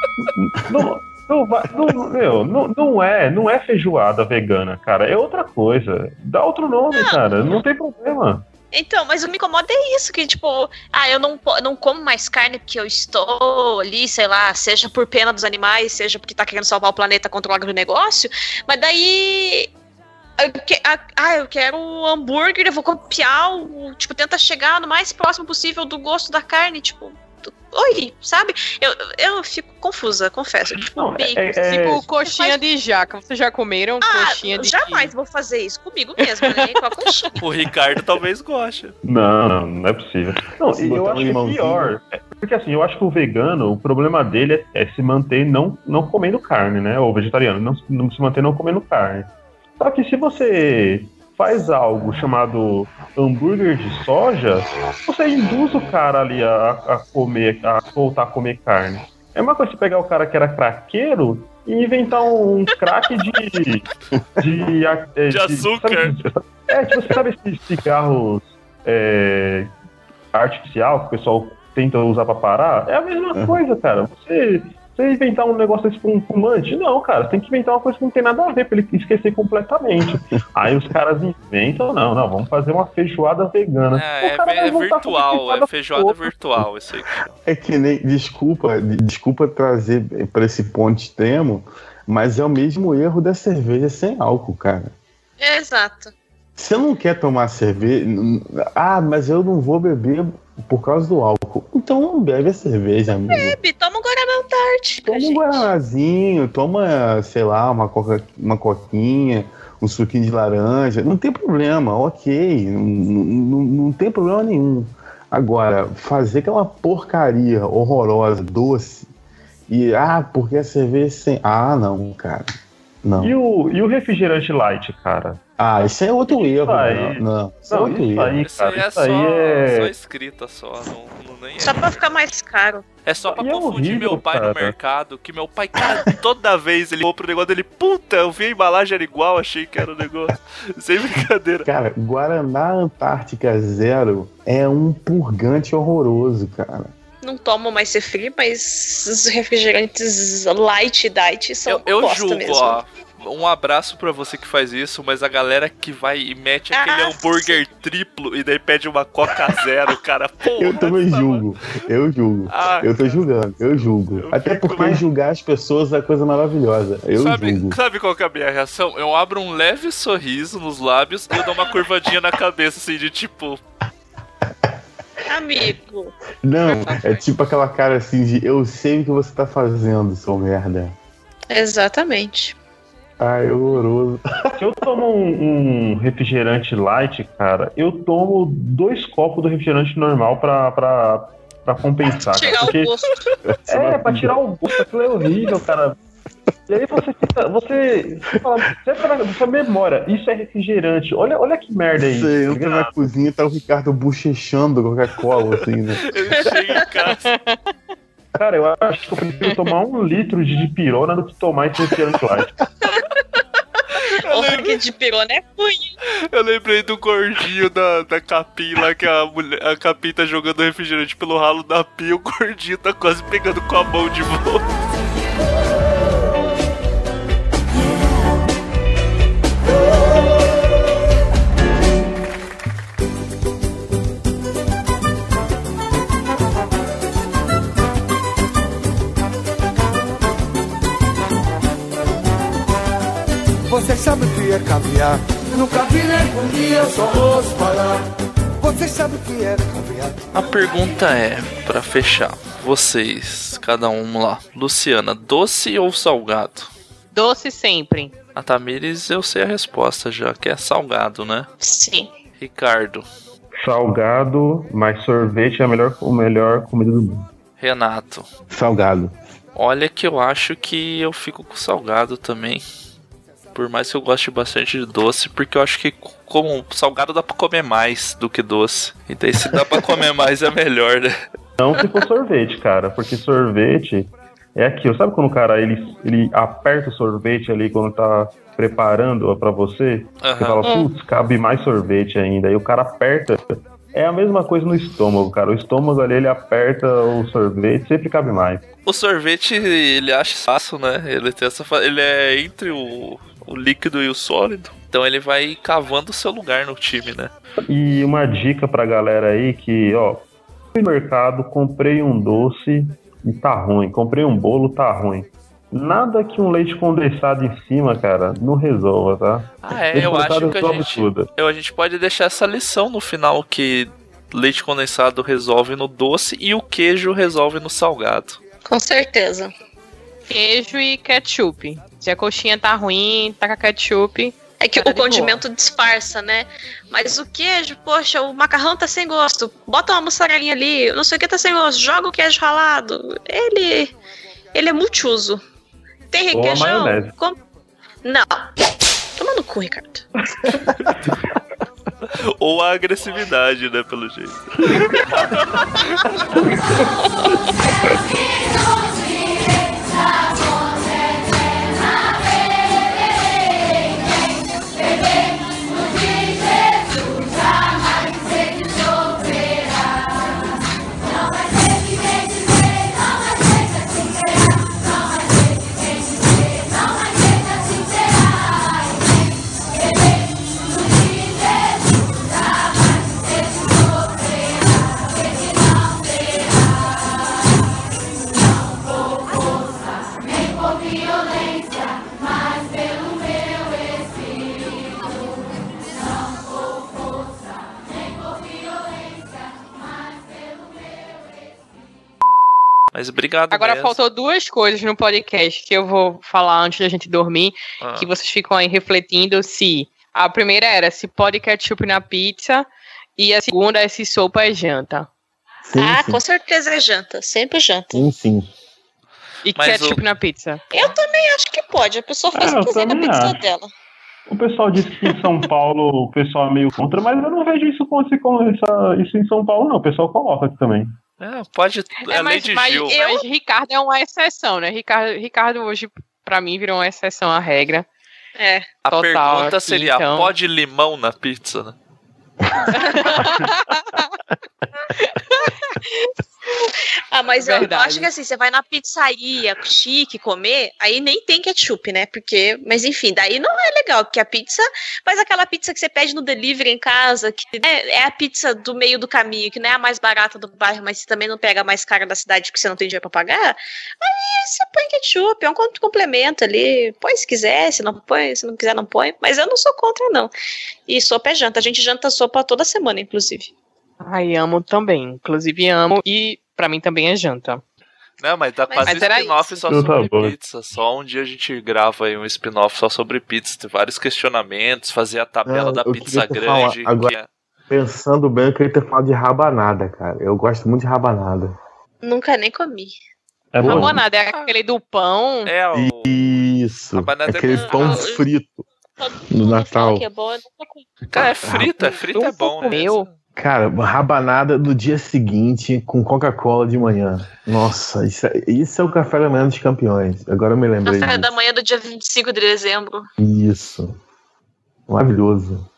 S12: (laughs) não, não, não, meu, não, não é, não é feijoada vegana, cara. É outra coisa. Dá outro nome, cara. Não tem problema.
S8: Então, mas o que me incomoda é isso, que tipo, ah, eu não, não como mais carne porque eu estou ali, sei lá, seja por pena dos animais, seja porque tá querendo salvar o planeta contra o agronegócio, mas daí. eu que- ah, eu quero o hambúrguer, eu vou copiar, o, tipo, tenta chegar no mais próximo possível do gosto da carne, tipo. Oi, sabe? Eu, eu fico confusa, confesso. Tipo, bacon,
S12: é- é-
S10: Tipo coxinha de jaca. Vocês já comeram coxinha
S8: Ah,
S10: de
S8: jamais vou fazer isso comigo mesmo, né? Com a coxinha.
S4: O Ricardo talvez goste.
S12: Não, não, não é possível. Não,
S6: Se
S12: e eu
S6: um
S12: acho que é
S6: limãozinho.
S12: pior. É, Porque assim, eu acho que o vegano, o problema dele é, é se manter não, não comendo carne, né? Ou vegetariano, não, não se manter não comendo carne. Só que se você faz algo chamado hambúrguer de soja, você induz o cara ali a, a comer, a voltar a comer carne. É uma coisa você pegar o cara que era craqueiro e inventar um crack de. de, a- é,
S4: De açúcar.
S12: sabe- é, tipo, você sabe esses cigarros é, artificial que o pessoal tenta usar pra parar? É a mesma coisa, cara. Você, você inventar um negócio desse pra um fumante? Não, cara, você tem que inventar uma coisa que não tem nada a ver pra ele esquecer completamente. (laughs) Aí os caras inventam, não, não, vamos fazer uma feijoada vegana.
S4: É,
S12: O cara
S4: é, é virtual, é feijoada
S12: porra.
S4: virtual isso aí.
S6: É que nem. Desculpa, de- desculpa trazer pra esse ponto extremo, mas é o mesmo erro da cerveja sem álcool, cara.
S8: Exato.
S6: Você não quer tomar cerveja. Ah, mas eu não vou beber por causa do álcool. Então não bebe a cerveja, amigo.
S8: Bebe, toma um Guaraná Antártica,
S6: Toma um guaranazinho, toma, sei lá, uma, coca, uma coquinha, um suquinho de laranja. Não tem problema, ok. Não, não, não tem problema nenhum. Agora, fazer aquela porcaria horrorosa, doce, e ah, porque a cerveja sem. Ah, não, cara. Não.
S12: E o, e o refrigerante light, cara?
S6: Ah, isso é outro erro.
S12: aí-
S6: Não, não. Isso é
S12: Não,
S6: outro
S12: isso
S6: erro.
S12: aí,
S4: Isso aí
S12: cara,
S4: é
S12: isso
S4: só,
S12: aí é.
S4: só escrita só, não, não nem é.
S8: Só pra ficar mais caro.
S4: É só pra
S12: E é
S4: confundir
S12: horrível,
S4: meu pai no
S12: cara.
S4: mercado, que meu pai, cara, (laughs) toda vez ele compra o negócio dele, puta, eu vi a embalagem era igual, achei que era o negócio. (laughs) Sem brincadeira.
S6: Cara, Guaraná Antártica Zero é um purgante horroroso, cara.
S8: Não tomo mais ser frio, mas os refrigerantes light diet são
S4: Eu, eu julgo,
S8: mesmo.
S4: ó. Um abraço pra você que faz isso, mas a galera que vai e mete aquele
S8: Ah,
S4: hambúrguer triplo e daí pede uma Coca Zero, cara. (laughs) Porra,
S6: Eu também julgo, eu julgo.
S4: Ah,
S6: eu tô julgando, eu julgo. Até porque julgar as pessoas é coisa maravilhosa. Eu
S4: sabe,
S6: julgo.
S4: sabe qual que é a minha reação? Eu abro um leve sorriso nos lábios e eu dou uma curvadinha na cabeça, assim, de tipo,
S8: Amigo.
S6: Não, é tipo aquela cara assim de eu sei o que você tá fazendo, seu merda.
S8: Exatamente.
S6: Ai, horroroso.
S12: Se eu tomo um, um refrigerante light, cara, eu tomo dois copos do refrigerante normal pra, pra, pra compensar.
S8: Tirar
S12: cara,
S8: o
S12: porque-
S8: gosto.
S12: É, pra tirar o gosto, aquilo é horrível, cara. E aí você fica. Você. Você, fala, você, fala, você memória, isso é refrigerante. Olha, olha que merda aí.
S6: Você entra na cozinha e tá o Ricardo bochechando Coca-Cola, assim, né? (laughs)
S4: Ele chega em casa.
S12: Cara, eu acho que eu prefiro tomar um litro de dipirona do que tomar esse refrigerante light.
S8: Porra, que de pirona é ruim.
S4: Eu lembrei do gordinho da, da Capim lá, que a, mulher, a Capim tá jogando refrigerante pelo ralo da pia e o gordinho tá quase pegando com a mão de volta.
S23: Você sabe o que é caviar? Nunca vi nem comi, eu só ouço falar. Você sabe o que é caviar?
S4: A pergunta é, pra fechar, vocês, cada um lá. Luciana, doce ou salgado?
S10: Doce sempre.
S4: A Tamires, eu sei a resposta já, que é salgado, né?
S8: Sim.
S4: Ricardo,
S12: Salgado, mas sorvete é a melhor, a melhor comida do mundo.
S4: Renato.
S6: Salgado.
S4: Olha que eu acho que eu fico com salgado também. Por mais que eu goste bastante de doce, porque eu acho que como salgado dá pra comer mais do que doce. Então se dá pra comer mais é melhor, né?
S12: Não se for sorvete, cara, porque sorvete é aquilo. Sabe quando o cara ele, ele aperta o sorvete ali quando tá preparando pra você? Você
S4: Aham.
S12: fala,
S4: É.
S12: putz, cabe mais sorvete ainda. Aí o cara aperta. É a mesma coisa no estômago, cara. O estômago ali ele aperta o sorvete, sempre cabe mais.
S4: O sorvete, ele acha fácil, né? Ele, tem essa, ele é entre o, o líquido e o sólido. Então ele vai cavando o seu lugar no time, né?
S12: E uma dica pra galera aí que, ó, fui no mercado, comprei um doce e tá ruim. Comprei um bolo, tá ruim. Nada que um leite condensado em cima, cara, não resolva, tá?
S4: Ah, é,
S12: leite
S4: eu acho que a gente,
S12: tudo.
S4: eu, a gente pode deixar essa lição no final que leite condensado resolve no doce e o queijo resolve no salgado.
S8: Com certeza.
S10: Queijo e ketchup. Se a coxinha tá ruim, taca ketchup.
S8: É que
S10: Tá
S8: o
S10: de boa.
S8: condimento disfarça, né? Mas o queijo, poxa, o macarrão tá sem gosto. Bota uma mussarelinha ali, não sei o que tá sem gosto. Joga o queijo ralado. Ele. Ele é multiuso. Tem requeijão? Com... Não. Toma no cu, Ricardo. (laughs)
S4: Ou a agressividade, né, pelo jeito. (laughs) Mas obrigado
S10: Agora
S4: mesmo.
S10: faltou duas coisas no podcast que eu vou falar antes da gente dormir,
S4: Ah.
S10: que vocês ficam aí refletindo se a primeira era se pode ketchup na pizza e a segunda é se sopa é janta.
S6: Sim,
S8: ah,
S6: sim.
S8: com certeza é janta. Sempre janta.
S6: Sim, sim.
S10: E
S4: Mas
S10: ketchup
S4: o-
S10: na pizza.
S8: Eu também acho que pode. A pessoa faz
S12: É,
S8: o que quiser na pizza
S12: acho.
S8: dela.
S12: O pessoal diz que em São Paulo o pessoal é meio contra, mas eu não vejo isso, com, com essa, isso em São Paulo, não. O pessoal coloca aqui também.
S4: É, pode. É,
S10: É,
S4: lei
S10: mas,
S4: de
S10: mas,
S4: Gil.
S10: mas Ricardo é uma exceção, né? Ricardo, Ricardo hoje, pra mim, virou uma exceção à regra.
S8: É.
S4: A
S10: total
S4: pergunta
S10: aqui,
S4: seria:
S10: então.
S4: pode limão na pizza, né? (laughs)
S8: Ah, mas eu, eu acho que assim, você vai na pizzaria chique comer, aí nem tem ketchup, né? Porque, mas enfim, daí não é legal, porque a pizza, mas aquela pizza que você pede no delivery em casa, que é, é a pizza do meio do caminho, que não é a mais barata do bairro, mas você também não pega a mais cara da cidade porque você não tem dinheiro pra pagar, aí você põe ketchup, é um com- complemento ali, põe se quiser, se não põe, se não quiser não põe, mas eu não sou contra não. E sopa é janta, a gente janta sopa toda semana, inclusive.
S10: Ai, amo também. Inclusive amo. E pra mim também é janta.
S4: Não, mas dá quase
S10: mas era
S4: spin-off só
S12: Então tá
S4: sobre pizza. Só um dia a gente grava aí um spin-off só sobre pizza. Tem vários questionamentos, fazer a tabela
S6: É,
S4: da pizza grande.
S6: falar agora-
S4: que é-
S6: Pensando bem, eu queria ter falado de rabanada, cara. Eu gosto muito de rabanada.
S8: Nunca nem comi.
S6: É bom.
S10: Rabanada é aquele do pão.
S4: É, o...
S6: Isso.
S4: Rabanada é
S6: Aquele
S4: bom.
S6: pão frito no Natal.
S8: Que é bom, eu nunca comi.
S4: Cara, é frito, é frito, é bom, né?
S10: Meu.
S6: Cara, rabanada no dia seguinte com Coca-Cola de manhã. Nossa, isso é, isso é o café da manhã dos campeões. Agora eu me lembrei
S8: Café
S6: disso.
S8: da manhã do dia 25 de dezembro.
S6: Isso. Maravilhoso.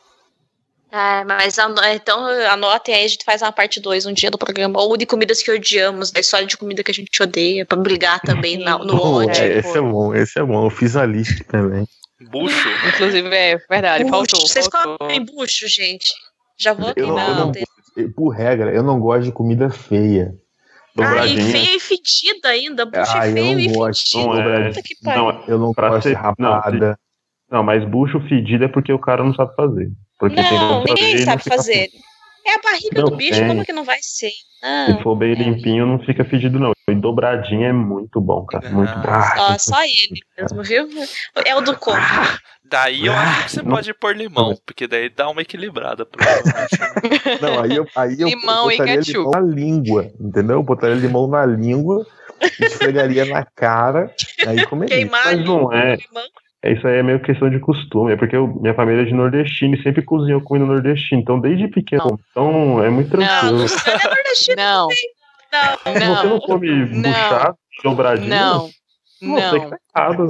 S8: Ah, mas então anotem aí, a gente faz uma parte 2 um dia do programa. Ou de comidas que odiamos, da história de comida que a gente odeia, pra brigar também na- no (laughs)
S6: Pô,
S8: ódio.
S6: é, esse é bom, esse é bom. Eu fiz a lista também.
S4: Bucho.
S10: Inclusive, é verdade, faltou.
S8: Bucho, Vocês
S10: faltou.
S8: comem bucho, gente? Já vou
S6: Eu não, eu não- por regra, eu não gosto de comida feia.
S8: Ah, e feio e fedido ainda. Bucho
S6: Ah,
S8: é
S6: eu
S8: feio e
S6: não gosto.
S8: fedido.
S12: Não é.
S8: Puta que pariu.
S12: Não,
S6: Eu não
S12: pra
S6: gosto de
S12: ser- não,
S6: rapada.
S12: Não, mas bucho fedido é porque o cara não sabe fazer. Porque tem
S8: Não, ninguém
S12: não
S8: sabe
S12: fica
S8: fazer. É a barriga
S12: Não
S8: do bicho,
S12: tem.
S8: como que não vai ser?
S12: Se
S8: Não.
S12: for bem limpinho, não fica fedido, não. E dobradinho é muito bom, cara. Muito bom.
S8: Ó, só ele mesmo, viu? É o do corpo.
S4: Daí eu acho que você
S6: Não.
S4: pode pôr limão, porque daí dá uma equilibrada. provavelmente.
S6: Não, aí eu, aí eu
S10: Limão e
S6: botaria
S10: ketchup.
S6: limão na língua, entendeu? Eu botaria limão na língua, esfregaria na cara, aí comeria.
S8: Queimar
S12: Mas não é. É, Isso aí é meio questão de costume. É porque eu- minha família é de nordestino e sempre cozinhou comida nordestina. Então, desde pequeno. Então, é muito tranquilo.
S10: Não.
S8: Não.
S12: Você não come buchado, dobradinho?
S10: Não.
S12: Você que
S10: Não.
S12: tá errado.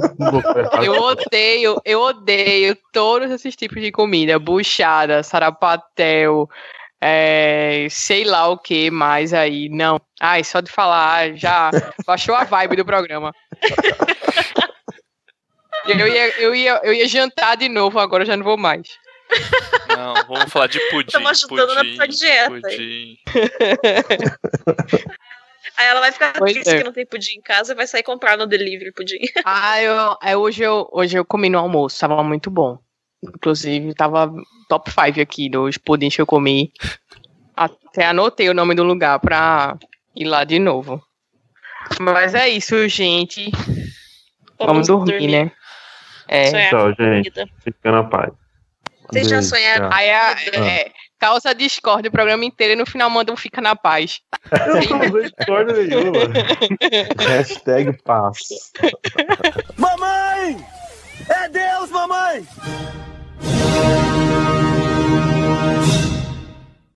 S10: Eu odeio, eu odeio todos esses tipos de comida. Buchada, sarapatel, é, sei lá o que mais aí. Não. Ai, só de falar, já baixou a vibe do programa. Eu ia, eu, ia, eu ia jantar de novo, agora eu já não vou mais.
S4: Não, vamos falar de pudim.
S8: Estamos ajudando na
S4: pudim,
S8: tua dieta.
S4: Pudim. (laughs)
S8: Aí ela vai ficar
S10: Pois
S8: triste
S10: é.
S8: que não tem pudim em casa e vai sair comprar no delivery pudim. (laughs)
S10: Ah, eu, é, hoje, eu, hoje eu comi no almoço, tava muito bom. Inclusive, tava top 5 aqui dos pudins que eu comi. Até anotei o nome do lugar pra ir lá de novo. Mas é isso, gente. Vamos,
S8: Vamos
S10: dormir,
S8: dormir.
S10: né? É.
S8: Sonhar
S12: Tchau, gente. Fica na paz.
S8: Vocês já sonharam?
S12: tchau.
S10: Aí a- é, causa discórdia o programa inteiro e no final manda um fica na paz.
S12: Eu não usei discórdia nenhuma.
S6: Hashtag paz.
S23: Mamãe! É Deus, mamãe!